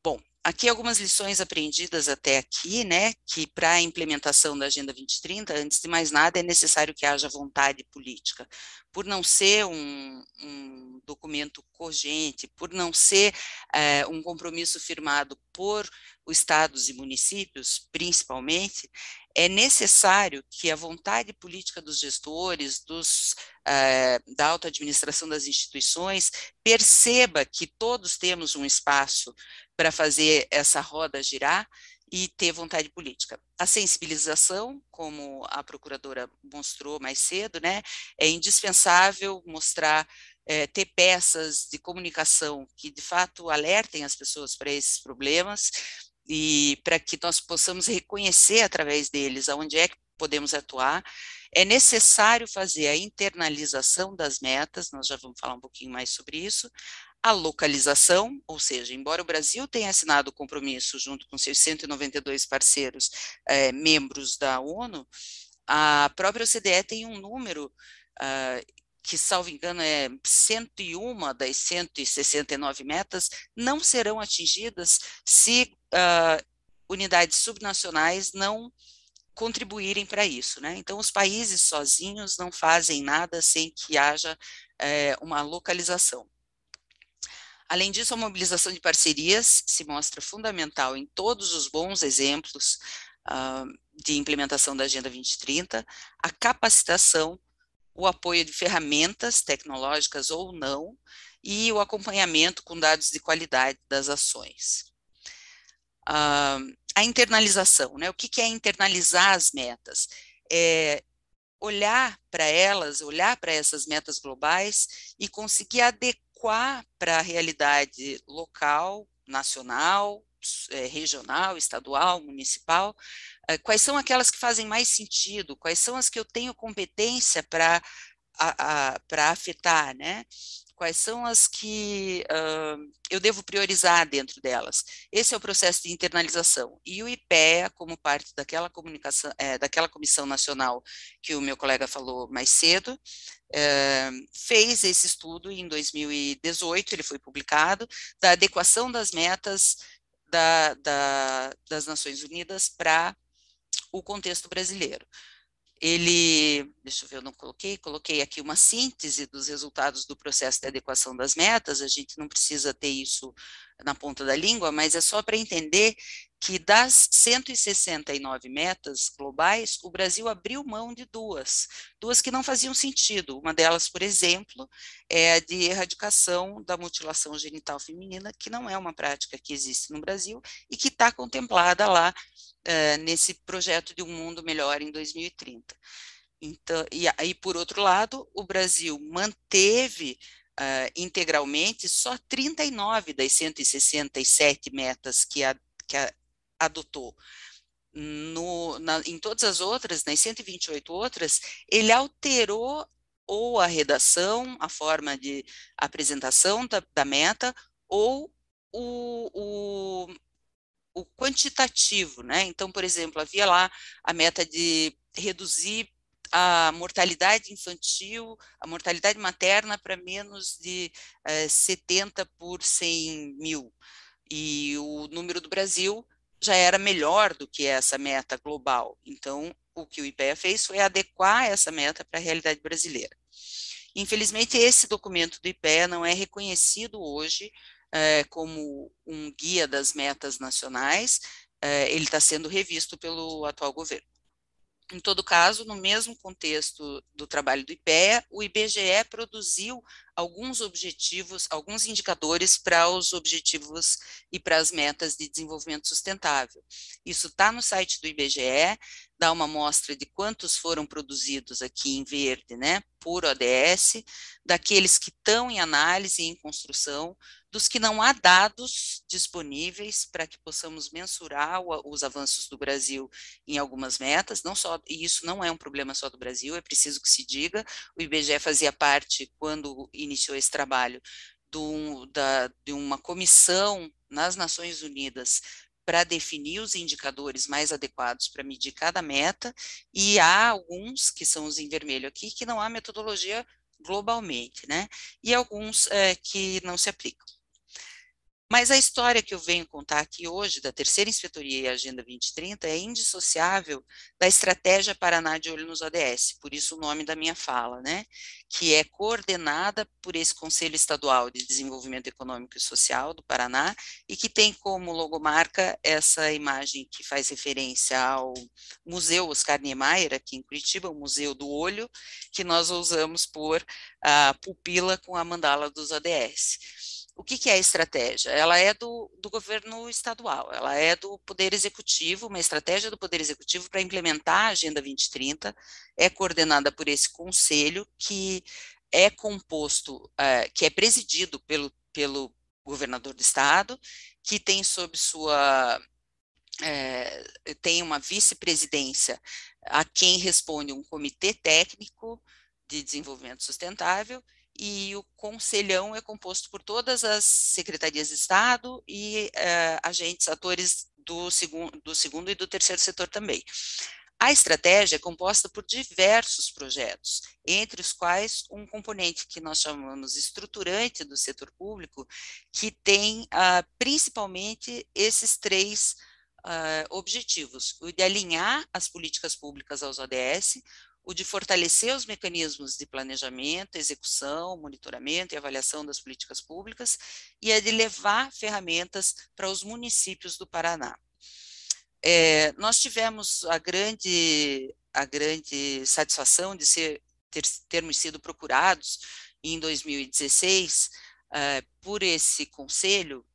Bom, aqui algumas lições aprendidas até aqui, né, que para a implementação da Agenda 2030, antes de mais nada, é necessário que haja vontade política. Por não ser um, um documento cogente, por não ser eh, um compromisso firmado por os estados e municípios, principalmente, é necessário que a vontade política dos gestores, dos, eh, da alta administração das instituições, perceba que todos temos um espaço para fazer essa roda girar e ter vontade política. A sensibilização, como a procuradora mostrou mais cedo, né, é indispensável mostrar, eh, ter peças de comunicação que de fato alertem as pessoas para esses problemas e para que nós possamos reconhecer através deles aonde é que podemos atuar. É necessário fazer a internalização das metas, nós já vamos falar um pouquinho mais sobre isso, a localização, ou seja, embora o Brasil tenha assinado o compromisso junto com seus 192 parceiros eh, membros da ONU, a própria OCDE tem um número ah, que, salvo engano, é 101 das 169 metas, não serão atingidas se ah, unidades subnacionais não contribuírem para isso, né? Então, os países sozinhos não fazem nada sem que haja eh, uma localização. Além disso, a mobilização de parcerias se mostra fundamental em todos os bons exemplos ah, de implementação da Agenda 2030, a capacitação, o apoio de ferramentas tecnológicas ou não, e o acompanhamento com dados de qualidade das ações. Ah, a internalização, né? O que que é internalizar as metas? É olhar para elas, olhar para essas metas globais e conseguir adequar para a realidade local, nacional, eh, regional, estadual, municipal, eh, quais são aquelas que fazem mais sentido, quais são as que eu tenho competência para para afetar, né? Quais são as que ah, eu devo priorizar dentro delas? Esse é o processo de internalização. E o IPEA, como parte daquela comunicação, eh, daquela comissão nacional que o meu colega falou mais cedo, eh, fez esse estudo em 2018, ele foi publicado, da adequação das metas da, da, das Nações Unidas para o contexto brasileiro. Ele, deixa eu ver, eu não coloquei, coloquei aqui uma síntese dos resultados do processo de adequação das metas, a gente não precisa ter isso na ponta da língua, mas é só para entender que das 169 metas globais, o Brasil abriu mão de duas, duas que não faziam sentido. Uma delas, por exemplo, é a de erradicação da mutilação genital feminina, que não é uma prática que existe no Brasil e que está contemplada lá uh, nesse projeto de um mundo melhor em 2030. Então, e aí, por outro lado, o Brasil manteve uh, integralmente só 39 das 167 metas que a, que a adotou. No, na, em todas as outras, nas 128 outras, ele alterou ou a redação, a forma de apresentação da, da meta, ou o, o, o, quantitativo, né? Então, por exemplo, havia lá a meta de reduzir a mortalidade infantil, a mortalidade materna para menos de eh, 70 por 100 mil. E o número do Brasil já era melhor do que essa meta global. Então, o que o IPEA fez foi adequar essa meta para a realidade brasileira. Infelizmente, esse documento do IPEA não é reconhecido hoje é, como um guia das metas nacionais, é, ele está sendo revisto pelo atual governo. Em todo caso, no mesmo contexto do trabalho do IPEA, o IBGE produziu alguns objetivos, alguns indicadores para os objetivos e para as metas de desenvolvimento sustentável. Isso está no site do IBGE, dá uma amostra de quantos foram produzidos aqui em verde, né, por ODS, daqueles que estão em análise e em construção, dos que não há dados disponíveis para que possamos mensurar o, os avanços do Brasil em algumas metas, não só, e isso não é um problema só do Brasil, é preciso que se diga, o IBGE fazia parte, quando iniciou esse trabalho, do, da, de uma comissão nas Nações Unidas para definir os indicadores mais adequados para medir cada meta, e há alguns, que são os em vermelho aqui, que não há metodologia globalmente, né? E alguns é, que não se aplicam. Mas a história que eu venho contar aqui hoje, da terceira inspetoria e Agenda 2030, é indissociável da estratégia Paraná de Olho nos ODS, por isso o nome da minha fala, né? Que é coordenada por esse Conselho Estadual de Desenvolvimento Econômico e Social do Paraná e que tem como logomarca essa imagem que faz referência ao Museu Oscar Niemeyer, aqui em Curitiba, o Museu do Olho, que nós usamos por a pupila com a mandala dos ODS o que, que, é a estratégia? Ela é do, do, governo estadual, ela é do Poder Executivo, uma estratégia do Poder Executivo para implementar a Agenda 2030, é coordenada por esse conselho que é composto, é, que é presidido pelo, pelo governador do estado, que tem sob sua é, tem uma vice-presidência a quem responde um comitê técnico de desenvolvimento sustentável e o conselhão é composto por todas as secretarias de Estado e uh, agentes, atores do segundo, do segundo e do terceiro setor também. A estratégia é composta por diversos projetos, entre os quais um componente que nós chamamos estruturante do setor público, que tem uh, principalmente esses três uh, objetivos: o de alinhar as políticas públicas aos ODS, o de fortalecer os mecanismos de planejamento, execução, monitoramento e avaliação das políticas públicas e a de levar ferramentas para os municípios do Paraná. É, nós tivemos a grande, a grande satisfação de ser, ter, termos sido procurados em 2016 uh, é, por esse conselho,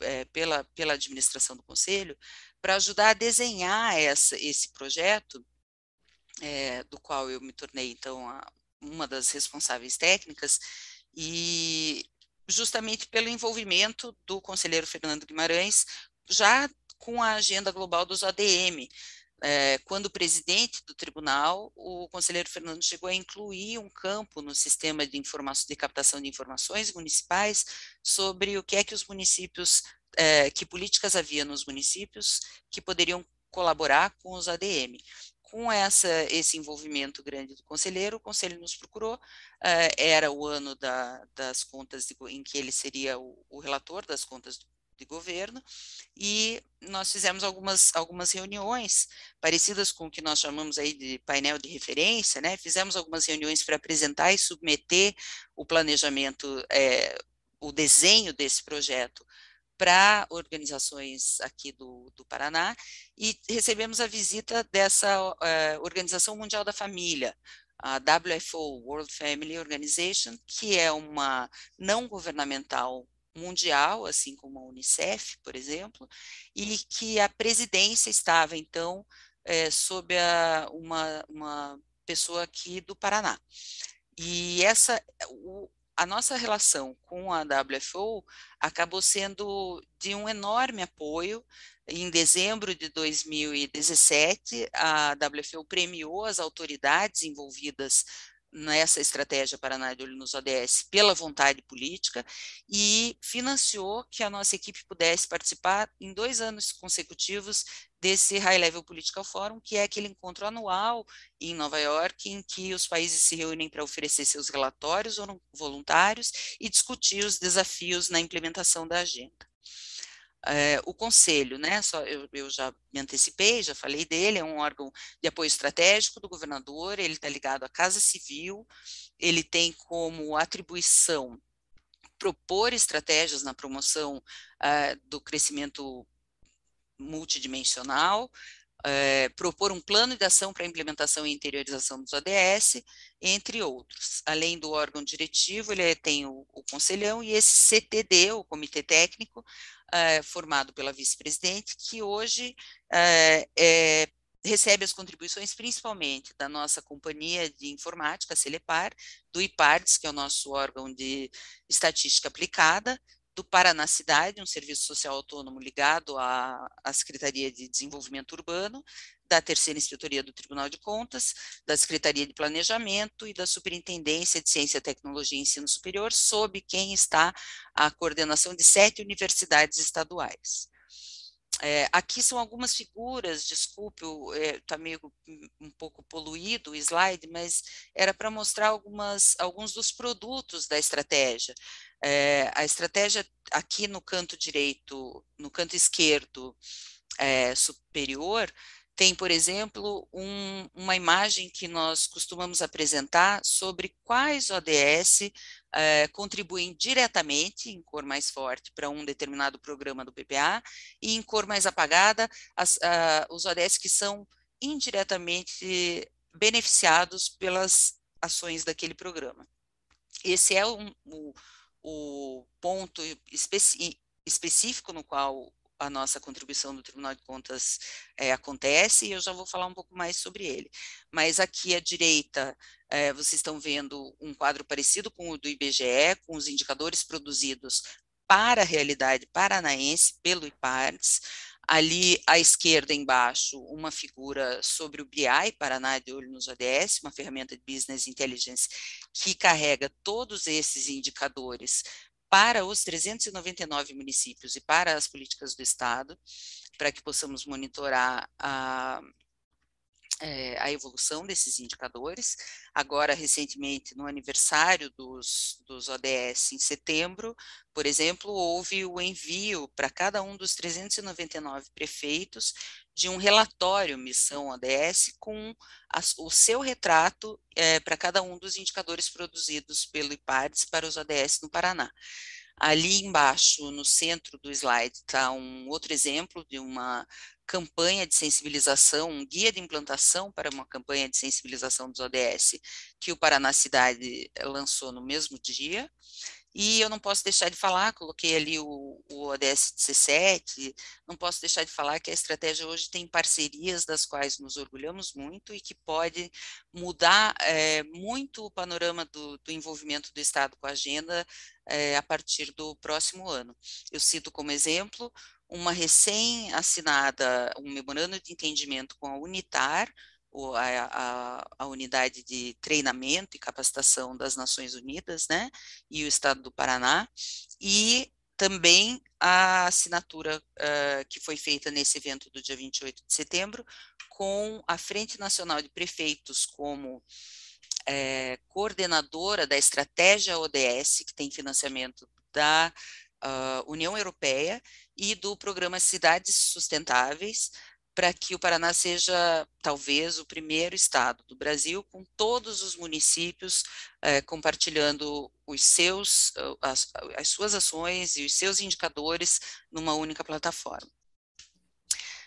é, pela, pela administração do conselho, para ajudar a desenhar essa, esse projeto é, do qual eu me tornei, então, a, uma das responsáveis técnicas, e justamente pelo envolvimento do conselheiro Fernando Guimarães, já com a agenda global dos ODM. É, quando presidente do tribunal, o conselheiro Fernando chegou a incluir um campo no sistema de de captação de informações municipais sobre o que é que os municípios, é, que políticas havia nos municípios que poderiam colaborar com os ADM com essa, esse envolvimento grande do conselheiro, o conselho nos procurou, uh, era o ano da, das contas, de, em que ele seria o, o, relator das contas de governo, e nós fizemos algumas, algumas reuniões, parecidas com o que nós chamamos aí de painel de referência, né, fizemos algumas reuniões para apresentar e submeter o planejamento, é, o desenho desse projeto para organizações aqui do, do Paraná, e recebemos a visita dessa uh, Organização Mundial da Família, a WFO, World Family Organization, que é uma não governamental mundial, assim como a Unicef, por exemplo, e que a presidência estava, então, é, sob a, uma, uma pessoa aqui do Paraná. E essa, o, a nossa relação com a WFO acabou sendo de um enorme apoio. Em dezembro de 2017, a WFO premiou as autoridades envolvidas nessa estratégia Paraná de Olho nos ODS pela vontade política e financiou que a nossa equipe pudesse participar em dois anos consecutivos desse High Level Political Forum, que é aquele encontro anual em Nova York, em que os países se reúnem para oferecer seus relatórios voluntários e discutir os desafios na implementação da agenda. É, o conselho, né, só, eu, eu, já me antecipei, já falei dele, é um órgão de apoio estratégico do governador, ele está ligado à Casa Civil, ele tem como atribuição propor estratégias na promoção uh, do crescimento multidimensional, é, propor um plano de ação para a implementação e interiorização dos ODS, entre outros. Além do órgão diretivo, ele tem o, o conselhão e esse CTD, o Comitê Técnico, é, formado pela vice-presidente, que hoje é, recebe as contribuições principalmente da nossa companhia de informática, Celepar, do IPARDS, que é o nosso órgão de estatística aplicada, do Paraná Cidade, um serviço social autônomo ligado à, à Secretaria de Desenvolvimento Urbano, da Terceira Inspetoria do Tribunal de Contas, da Secretaria de Planejamento e da Superintendência de Ciência, Tecnologia e Ensino Superior, sob quem está a coordenação de sete universidades estaduais. É, aqui são algumas figuras, desculpe, está é, meio um pouco poluído o slide, mas era para mostrar algumas, alguns dos produtos da estratégia. É, a estratégia aqui no canto direito, no canto esquerdo superior, tem, por exemplo, um, uma imagem que nós costumamos apresentar sobre quais ODS eh, contribuem diretamente, em cor mais forte, para um determinado programa do PPA, e em cor mais apagada, as, uh, os ODS que são indiretamente beneficiados pelas ações daquele programa. Esse é um, o, o ponto especi específico no qual a nossa contribuição do Tribunal de Contas é, acontece, e eu já vou falar um pouco mais sobre ele. Mas aqui à direita, é, vocês estão vendo um quadro parecido com o do IBGE, com os indicadores produzidos para a realidade paranaense pelo IPARDS, ali à esquerda embaixo uma figura sobre o BI, Paraná de Olho nos ODS, uma ferramenta de Business Intelligence que carrega todos esses indicadores para os 399 municípios e para as políticas do Estado, para que possamos monitorar a, é, a evolução desses indicadores. Agora, recentemente, no aniversário dos, dos ODS em setembro, por exemplo, houve o envio para cada um dos 399 prefeitos de um relatório Missão ODS com as, o seu retrato é, para cada um dos indicadores produzidos pelo IPARDS para os ODS no Paraná. Ali embaixo, no centro do slide, está um outro exemplo de uma campanha de sensibilização, um guia de implantação para uma campanha de sensibilização dos ODS que o Paraná Cidade lançou no mesmo dia. E eu não posso deixar de falar, coloquei ali o, o ODS 17, não posso deixar de falar que a estratégia hoje tem parcerias das quais nos orgulhamos muito e que pode mudar é, muito o panorama do, do, envolvimento do Estado com a agenda é, a partir do próximo ano. Eu cito como exemplo uma recém-assinada, um memorando de entendimento com a Unitar, a, a, a, unidade de treinamento e capacitação das Nações Unidas, né, e o Estado do Paraná, e também a assinatura uh, que foi feita nesse evento do dia 28 de setembro, com a Frente Nacional de Prefeitos como é, coordenadora da estratégia ODS, que tem financiamento da uh, União Europeia, e do programa Cidades Sustentáveis, para que o Paraná seja, talvez, o primeiro estado do Brasil com todos os municípios eh, compartilhando os seus, as, as suas ações e os seus indicadores numa única plataforma.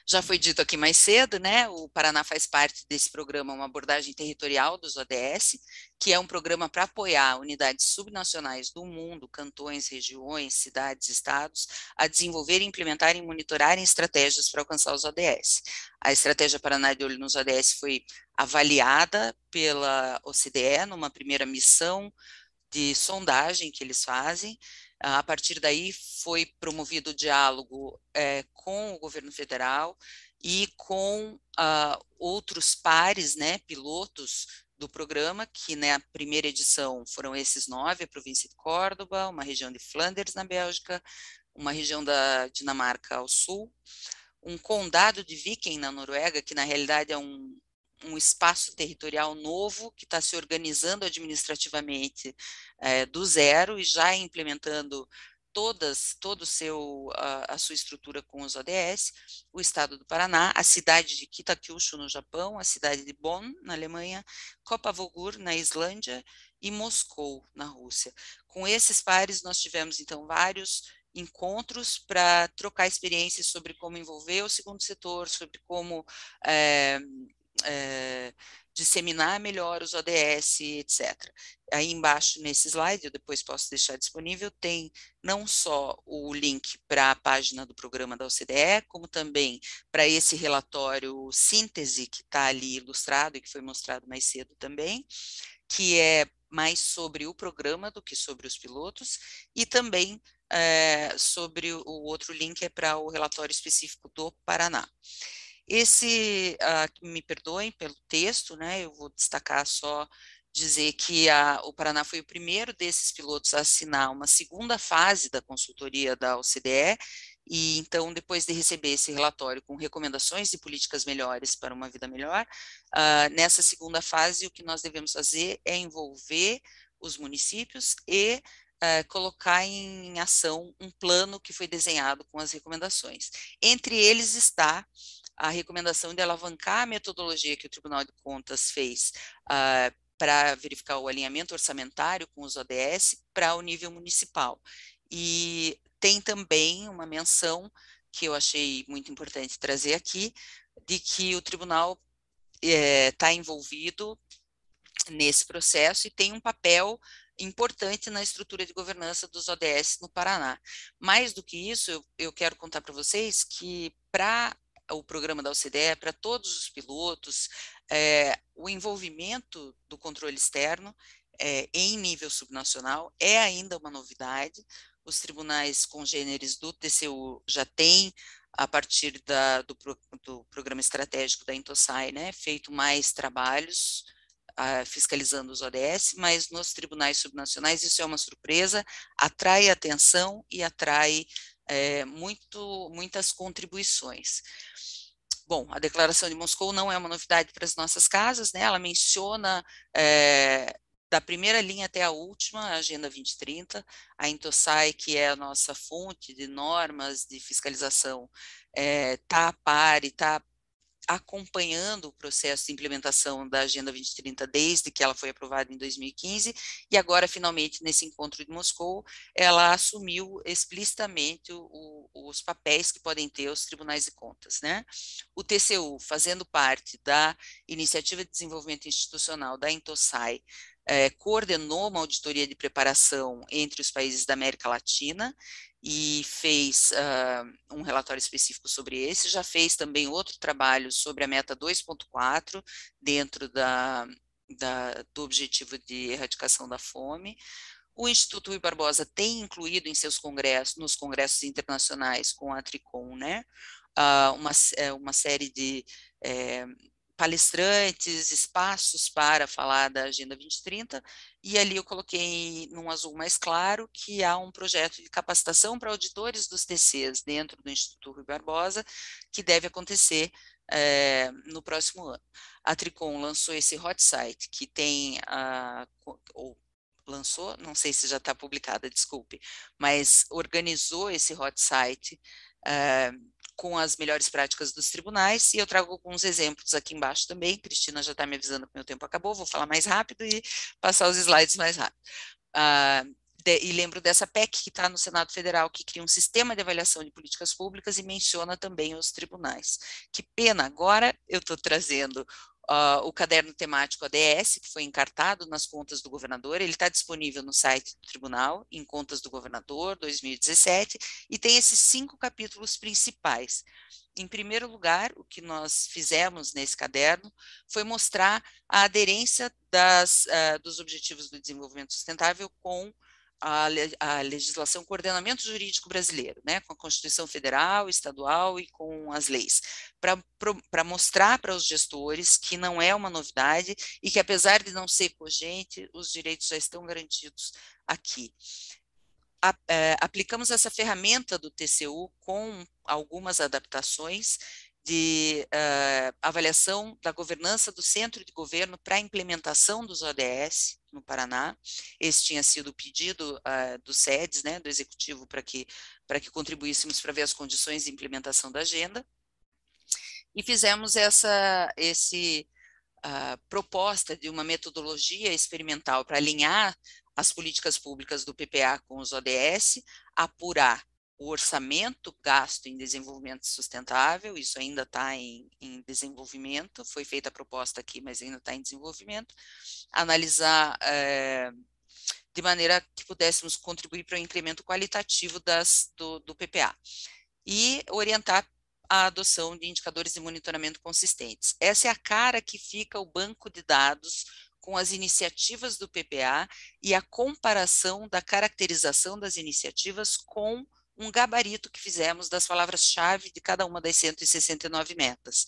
Já foi dito aqui mais cedo, né? O Paraná faz parte desse programa, uma abordagem territorial dos ODS, que é um programa para apoiar unidades subnacionais do mundo, cantões, regiões, cidades, estados, a desenvolver, implementarem e monitorarem estratégias para alcançar os ODS. A estratégia Paraná de Olho nos ODS foi avaliada pela OCDE numa primeira missão de sondagem que eles fazem, a partir daí foi promovido o diálogo é, com o governo federal e com uh, outros pares, né, pilotos do programa, que na né, primeira edição foram esses nove, a província de Córdoba, uma região de Flanders na Bélgica, uma região da Dinamarca ao sul, um condado de Viken na Noruega, que na realidade é um, um espaço territorial novo que está se organizando administrativamente é, do zero e já implementando todas, todo seu, a, a, sua estrutura com os ODS, o estado do Paraná, a cidade de Kitakyushu no Japão, a cidade de Bonn na Alemanha, Kopavogur na Islândia e Moscou na Rússia. Com esses pares nós tivemos então vários encontros para trocar experiências sobre como envolver o segundo setor, sobre como é, é, disseminar melhor os ODS, etc. Aí embaixo nesse slide, eu depois posso deixar disponível, tem não só o link para a página do programa da OCDE, como também para esse relatório síntese que está ali ilustrado e que foi mostrado mais cedo também, que é mais sobre o programa do que sobre os pilotos, e também é, sobre o outro link é para o relatório específico do Paraná. Esse, uh, me perdoem pelo texto, né, eu vou destacar só dizer que a, o Paraná foi o primeiro desses pilotos a assinar uma segunda fase da consultoria da OCDE, e então, depois de receber esse relatório com recomendações de políticas melhores para uma vida melhor, uh, nessa segunda fase, o que nós devemos fazer é envolver os municípios e uh, colocar em ação um plano que foi desenhado com as recomendações. Entre eles está a recomendação de alavancar a metodologia que o Tribunal de Contas fez uh, para verificar o alinhamento orçamentário com os ODS para o nível municipal. E tem também uma menção que eu achei muito importante trazer aqui, de que o tribunal está eh, é, envolvido nesse processo e tem um papel importante na estrutura de governança dos ODS no Paraná. Mais do que isso, eu, eu quero contar para vocês que para o programa da OCDE para todos os pilotos, é, o envolvimento do controle externo é, em nível subnacional é ainda uma novidade. Os tribunais congêneres do TCU já têm, a partir da, do, do, programa estratégico da Intosai, né, feito mais trabalhos uh, fiscalizando os ODS, mas nos tribunais subnacionais isso é uma surpresa, atrai atenção e atrai é, muito, muitas contribuições. Bom, a Declaração de Moscou não é uma novidade para as nossas casas, né? ela menciona é, da primeira linha até a última, a Agenda 2030, a Intosai, que é a nossa fonte de normas de fiscalização, está é, tá a par e está acompanhando o processo de implementação da Agenda 2030 desde que ela foi aprovada em 2015 e agora finalmente nesse encontro de Moscou ela assumiu explicitamente o, os papéis que podem ter os tribunais de contas, né? O TCU fazendo parte da Iniciativa de Desenvolvimento Institucional da Intosai é, coordenou uma auditoria de preparação entre os países da América Latina e fez uh, um relatório específico sobre esse, já fez também outro trabalho sobre a meta 2.4 dentro da, da, do objetivo de erradicação da fome. O Instituto Rui Barbosa tem incluído em seus congressos, nos congressos internacionais com a Tricom, né, uh, uma, uma série de é, palestrantes, espaços para falar da Agenda 2030, e ali eu coloquei num azul mais claro que há um projeto de capacitação para auditores dos TCs dentro do Instituto Rui Barbosa, que deve acontecer é, no próximo ano. A Tricom lançou esse hot site, que tem, a, ou lançou, não sei se já está publicada, desculpe, mas organizou esse hot site é, com as melhores práticas dos tribunais, e eu trago alguns exemplos aqui embaixo também, Cristina já está me avisando que meu tempo acabou, vou falar mais rápido e passar os slides mais rápido. Uh, de, e lembro dessa PEC que está no Senado Federal, que cria um sistema de avaliação de políticas públicas e menciona também os tribunais. Que pena, agora eu estou trazendo Uh, o caderno temático ADS, que foi encartado nas contas do governador, ele está disponível no site do tribunal, em contas do governador, 2017, e tem esses cinco capítulos principais. Em primeiro lugar, o que nós fizemos nesse caderno foi mostrar a aderência das, uh, dos Objetivos do Desenvolvimento Sustentável com a, a, legislação, coordenamento jurídico brasileiro, né, com a Constituição Federal, Estadual e com as leis, para mostrar para os gestores que não é uma novidade e que, apesar de não ser cogente, os direitos já estão garantidos aqui. É, aplicamos essa ferramenta do TCU com algumas adaptações de uh, avaliação da governança do centro de governo para a implementação dos ODS no Paraná. Esse tinha sido o pedido uh, do SEDES, né, do Executivo, para que, que contribuíssemos para ver as condições de implementação da agenda. E fizemos essa esse, uh, proposta de uma metodologia experimental para alinhar as políticas públicas do PPA com os ODS, apurar o orçamento gasto em desenvolvimento sustentável, isso ainda está em, em, desenvolvimento, foi feita a proposta aqui, mas ainda está em desenvolvimento, analisar é, de maneira que pudéssemos contribuir para o incremento qualitativo das, do, do PPA e orientar a adoção de indicadores de monitoramento consistentes. Essa é a cara que fica o banco de dados com as iniciativas do PPA e a comparação da caracterização das iniciativas com um gabarito que fizemos das palavras-chave de cada uma das 169 metas.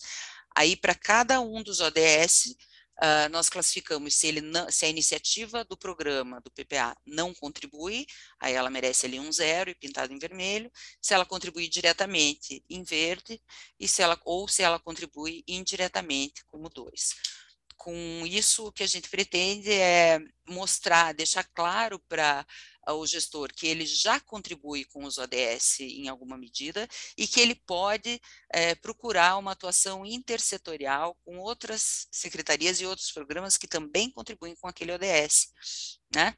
Aí, para cada um dos ODS, uh, ah, nós classificamos se, ele não, se a iniciativa do programa do PPA não contribui, aí ela merece ali um zero e pintado em vermelho, se ela contribui diretamente em verde, e se ela, ou se ela contribui indiretamente como dois com isso, o que a gente pretende é mostrar, deixar claro para o gestor que ele já contribui com os ODS em alguma medida e que ele pode é, procurar uma atuação intersetorial com outras secretarias e outros programas que também contribuem com aquele ODS. Né?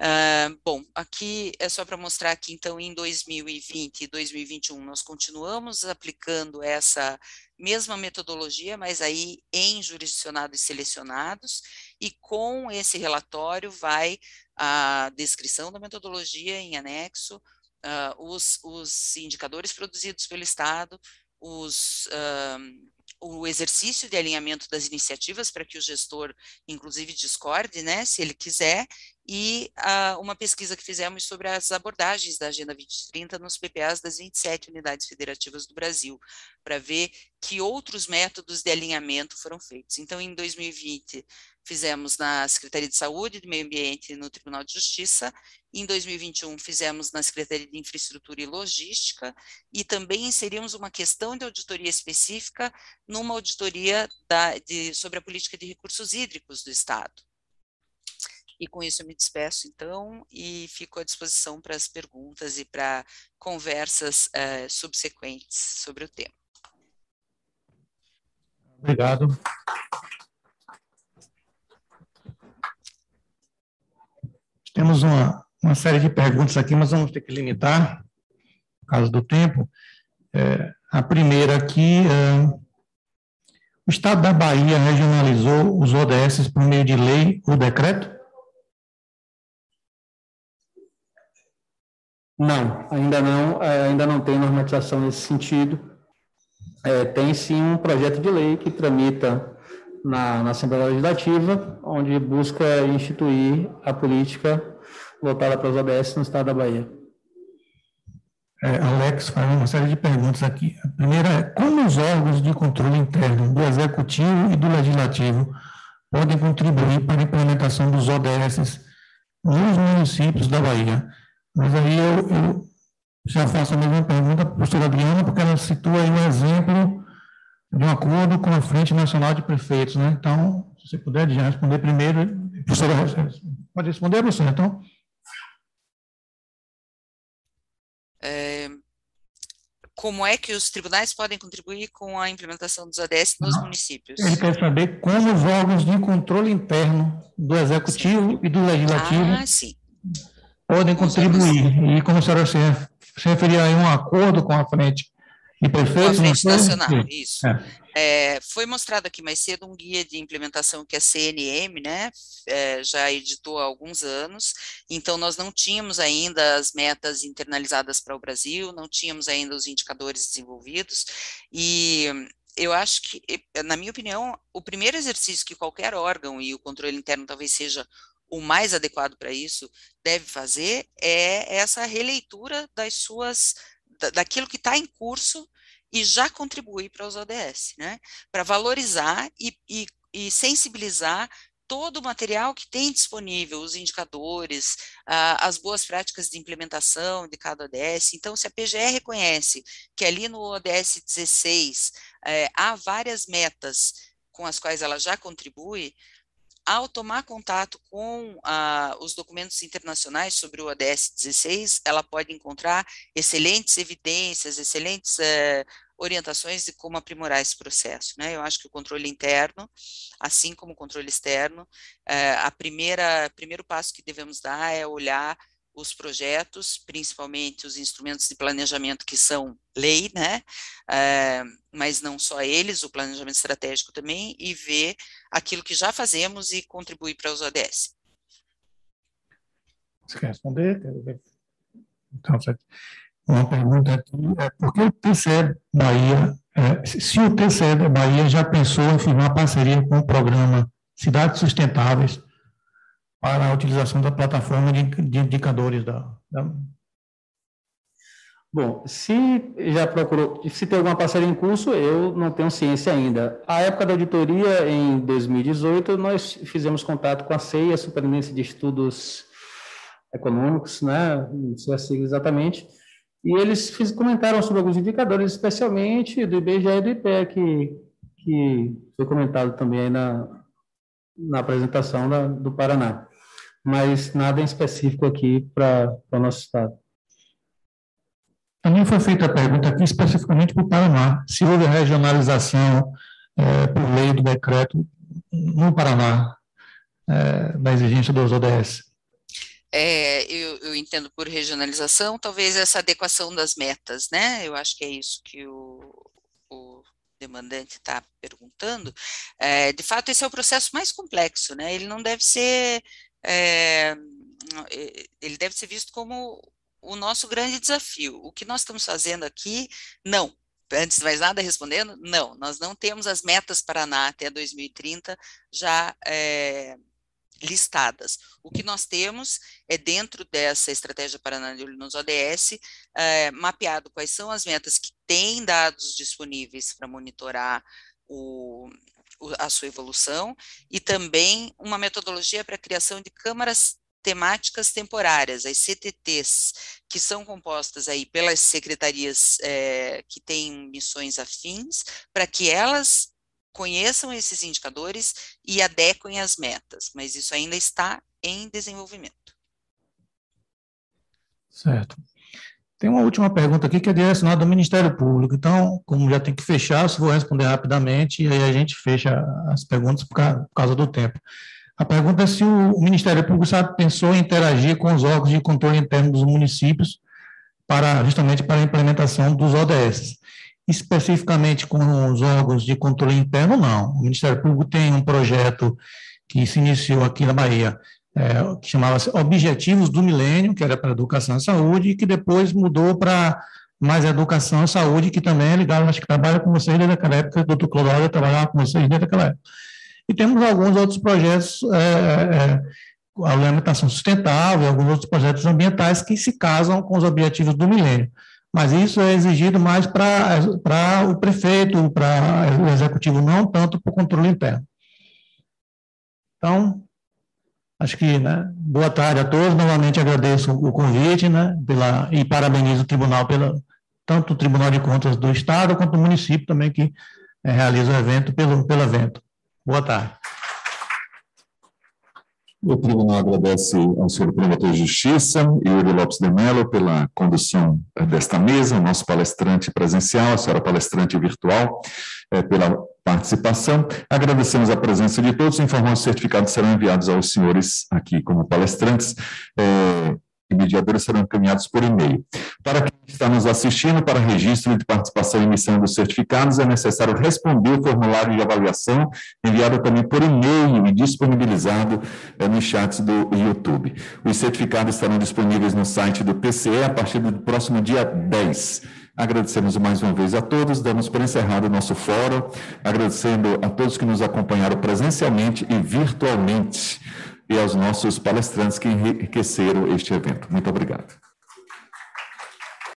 Uh, bom, aqui é só para mostrar que, então, em 2020 e 2021, nós continuamos aplicando essa mesma metodologia, mas aí em jurisdicionados selecionados, e com esse relatório vai a descrição da metodologia em anexo, uh, os, os, indicadores produzidos pelo Estado, os, uh, o exercício de alinhamento das iniciativas para que o gestor, inclusive, discorde, né, se ele quiser, e uh, uma pesquisa que fizemos sobre as abordagens da Agenda 2030 nos PPAs das 27 unidades federativas do Brasil, para ver que outros métodos de alinhamento foram feitos. Então, em 2020, fizemos na Secretaria de Saúde e do Meio Ambiente no Tribunal de Justiça, em 2021 fizemos na Secretaria de Infraestrutura e Logística, e também inserimos uma questão de auditoria específica numa auditoria da, de, sobre a política de recursos hídricos do Estado. E com isso eu me despeço, então, e fico à disposição para as perguntas e para conversas uh, subsequentes sobre o tema. Obrigado. Temos uma, uma série de perguntas aqui, mas vamos ter que limitar, por causa do tempo. É, a primeira aqui, é, o Estado da Bahia regionalizou os ODS por meio de lei ou decreto? Não, ainda não, é, ainda não tem normatização nesse sentido. É, tem sim um projeto de lei que tramita na, na Assembleia Legislativa, onde busca instituir a política voltada para os ODS no estado da Bahia. É, Alex faz uma série de perguntas aqui. A primeira é: como os órgãos de controle interno do Executivo e do Legislativo podem contribuir para a implementação dos ODS nos municípios da Bahia? Mas aí eu, eu já faço a mesma pergunta para a professora Adriana, porque ela situa aí um exemplo de um acordo com a Frente Nacional de Prefeitos, né? Então, se você puder já responder primeiro, professora, pode responder, professora, então. como é que os tribunais podem contribuir com a implementação dos ODS nos Não. municípios? Ele quer saber como os órgãos de controle interno do Executivo sim. e do Legislativo ah, podem contribuir. E como a senhora se, referia a um acordo com a frente de prefeitos... Com a frente nacional, isso. É. É, foi mostrado aqui mais cedo um guia de implementação que a CNM, né, é, já editou há alguns anos, então nós não tínhamos ainda as metas internalizadas para o Brasil, não tínhamos ainda os indicadores desenvolvidos, e eu acho que, na minha opinião, o primeiro exercício que qualquer órgão, e o controle interno talvez seja o mais adequado para isso, deve fazer, é essa releitura das suas, daquilo que está em curso e já contribui para os ODS, né? Para valorizar e, e, e sensibilizar todo o material que tem disponível, os indicadores, as boas práticas de implementação de cada ODS. Então, se a PGE reconhece que ali no ODS 16 é, há várias metas com as quais ela já contribui, ao tomar contato com ah, os documentos internacionais sobre o ODS 16, ela pode encontrar excelentes evidências, excelentes eh, orientações de como aprimorar esse processo. Né? Eu acho que o controle interno, assim como o controle externo, eh, a primeira primeiro passo que devemos dar é olhar os projetos, principalmente os instrumentos de planejamento que são lei, né? Uh, mas não só eles, o planejamento estratégico também, e ver aquilo que já fazemos e contribuir para os ODS. Você quer responder? Então, uma pergunta aqui é por que o TCE Bahia, é, se o TCE da Bahia já pensou em firmar parceria com o programa Cidades Sustentáveis para a utilização da plataforma de, de indicadores da, da, Bom, se já procurou, se tem alguma parceria em curso, eu não tenho ciência ainda. A época da auditoria, em 2018, nós fizemos contato com a CEI, a Superintendência de Estudos Econômicos, né, não sei a sigla exatamente, e eles fiz, comentaram sobre alguns indicadores, especialmente do IBGE e do IPE, que, que foi comentado também na, na apresentação da, do Paraná mas nada em específico aqui para o nosso estado. Também foi feita a pergunta aqui especificamente para o Paraná, se houve regionalização é, por lei do decreto no Paraná é, da exigência dos ODS. É, eu, eu, entendo por regionalização, talvez essa adequação das metas, né? Eu acho que é isso que o, o demandante está perguntando. É, de fato, esse é o processo mais complexo, né? Ele não deve ser é, ele deve ser visto como o nosso grande desafio. O que nós estamos fazendo aqui, não. Antes de mais nada, respondendo, não, nós não temos as metas Paraná até 2030 já é, listadas. O que nós temos é, dentro dessa estratégia Paraná de Olho nos ODS, é, mapeado quais são as metas que têm dados disponíveis para monitorar o, a sua evolução e também uma metodologia para a criação de câmaras temáticas temporárias, as CTTs, que são compostas aí pelas secretarias é, que têm missões afins, para que elas conheçam esses indicadores e adequem as metas, mas isso ainda está em desenvolvimento. Certo. Tem uma última pergunta aqui que é direcionada ao Ministério Público. Então, como já tem que fechar, se vou responder rapidamente, e aí a gente fecha as perguntas por causa do tempo. A pergunta é se o Ministério Público sabe, pensou em interagir com os órgãos de controle interno dos municípios para justamente para a implementação dos ODS. Especificamente com os órgãos de controle interno, não. O Ministério Público tem um projeto que se iniciou aqui na Bahia, é, que chamava-se Objetivos do Milênio, que era para Educação e Saúde, e que depois mudou para mais Educação e Saúde, que também é ligado, acho que trabalha com vocês desde aquela época, o doutor Clodoaldo trabalhava com vocês desde aquela época. E temos alguns outros projetos, é, é, a alimentação sustentável, alguns outros projetos ambientais que se casam com os objetivos do milênio. Mas isso é exigido mais para o prefeito, para o executivo, não tanto para o controle interno. Então, Acho que, né, boa tarde a todos. Novamente agradeço o convite, né, pela, e parabenizo o tribunal pela tanto o Tribunal de Contas do Estado quanto o município também que é, realiza o evento pelo, pelo evento. Boa tarde. O tribunal agradece ao senhor promotor de justiça, Yuri Lopes de Mello, pela condução eh, desta mesa, o nosso palestrante presencial, a senhora palestrante virtual, eh, pela participação. Agradecemos a presença de todos. Informações e certificados serão enviados aos senhores aqui como palestrantes. Eh, e mediadores serão encaminhados por e-mail. Para quem está nos assistindo, para registro de participação e emissão dos certificados, é necessário responder o formulário de avaliação, enviado também por e-mail e disponibilizado é, nos chats do YouTube. Os certificados estarão disponíveis no site do PCE a partir do próximo dia 10. Agradecemos mais uma vez a todos, damos por encerrado o nosso fórum, agradecendo a todos que nos acompanharam presencialmente e virtualmente e aos nossos palestrantes que enriqueceram este evento. Muito obrigado.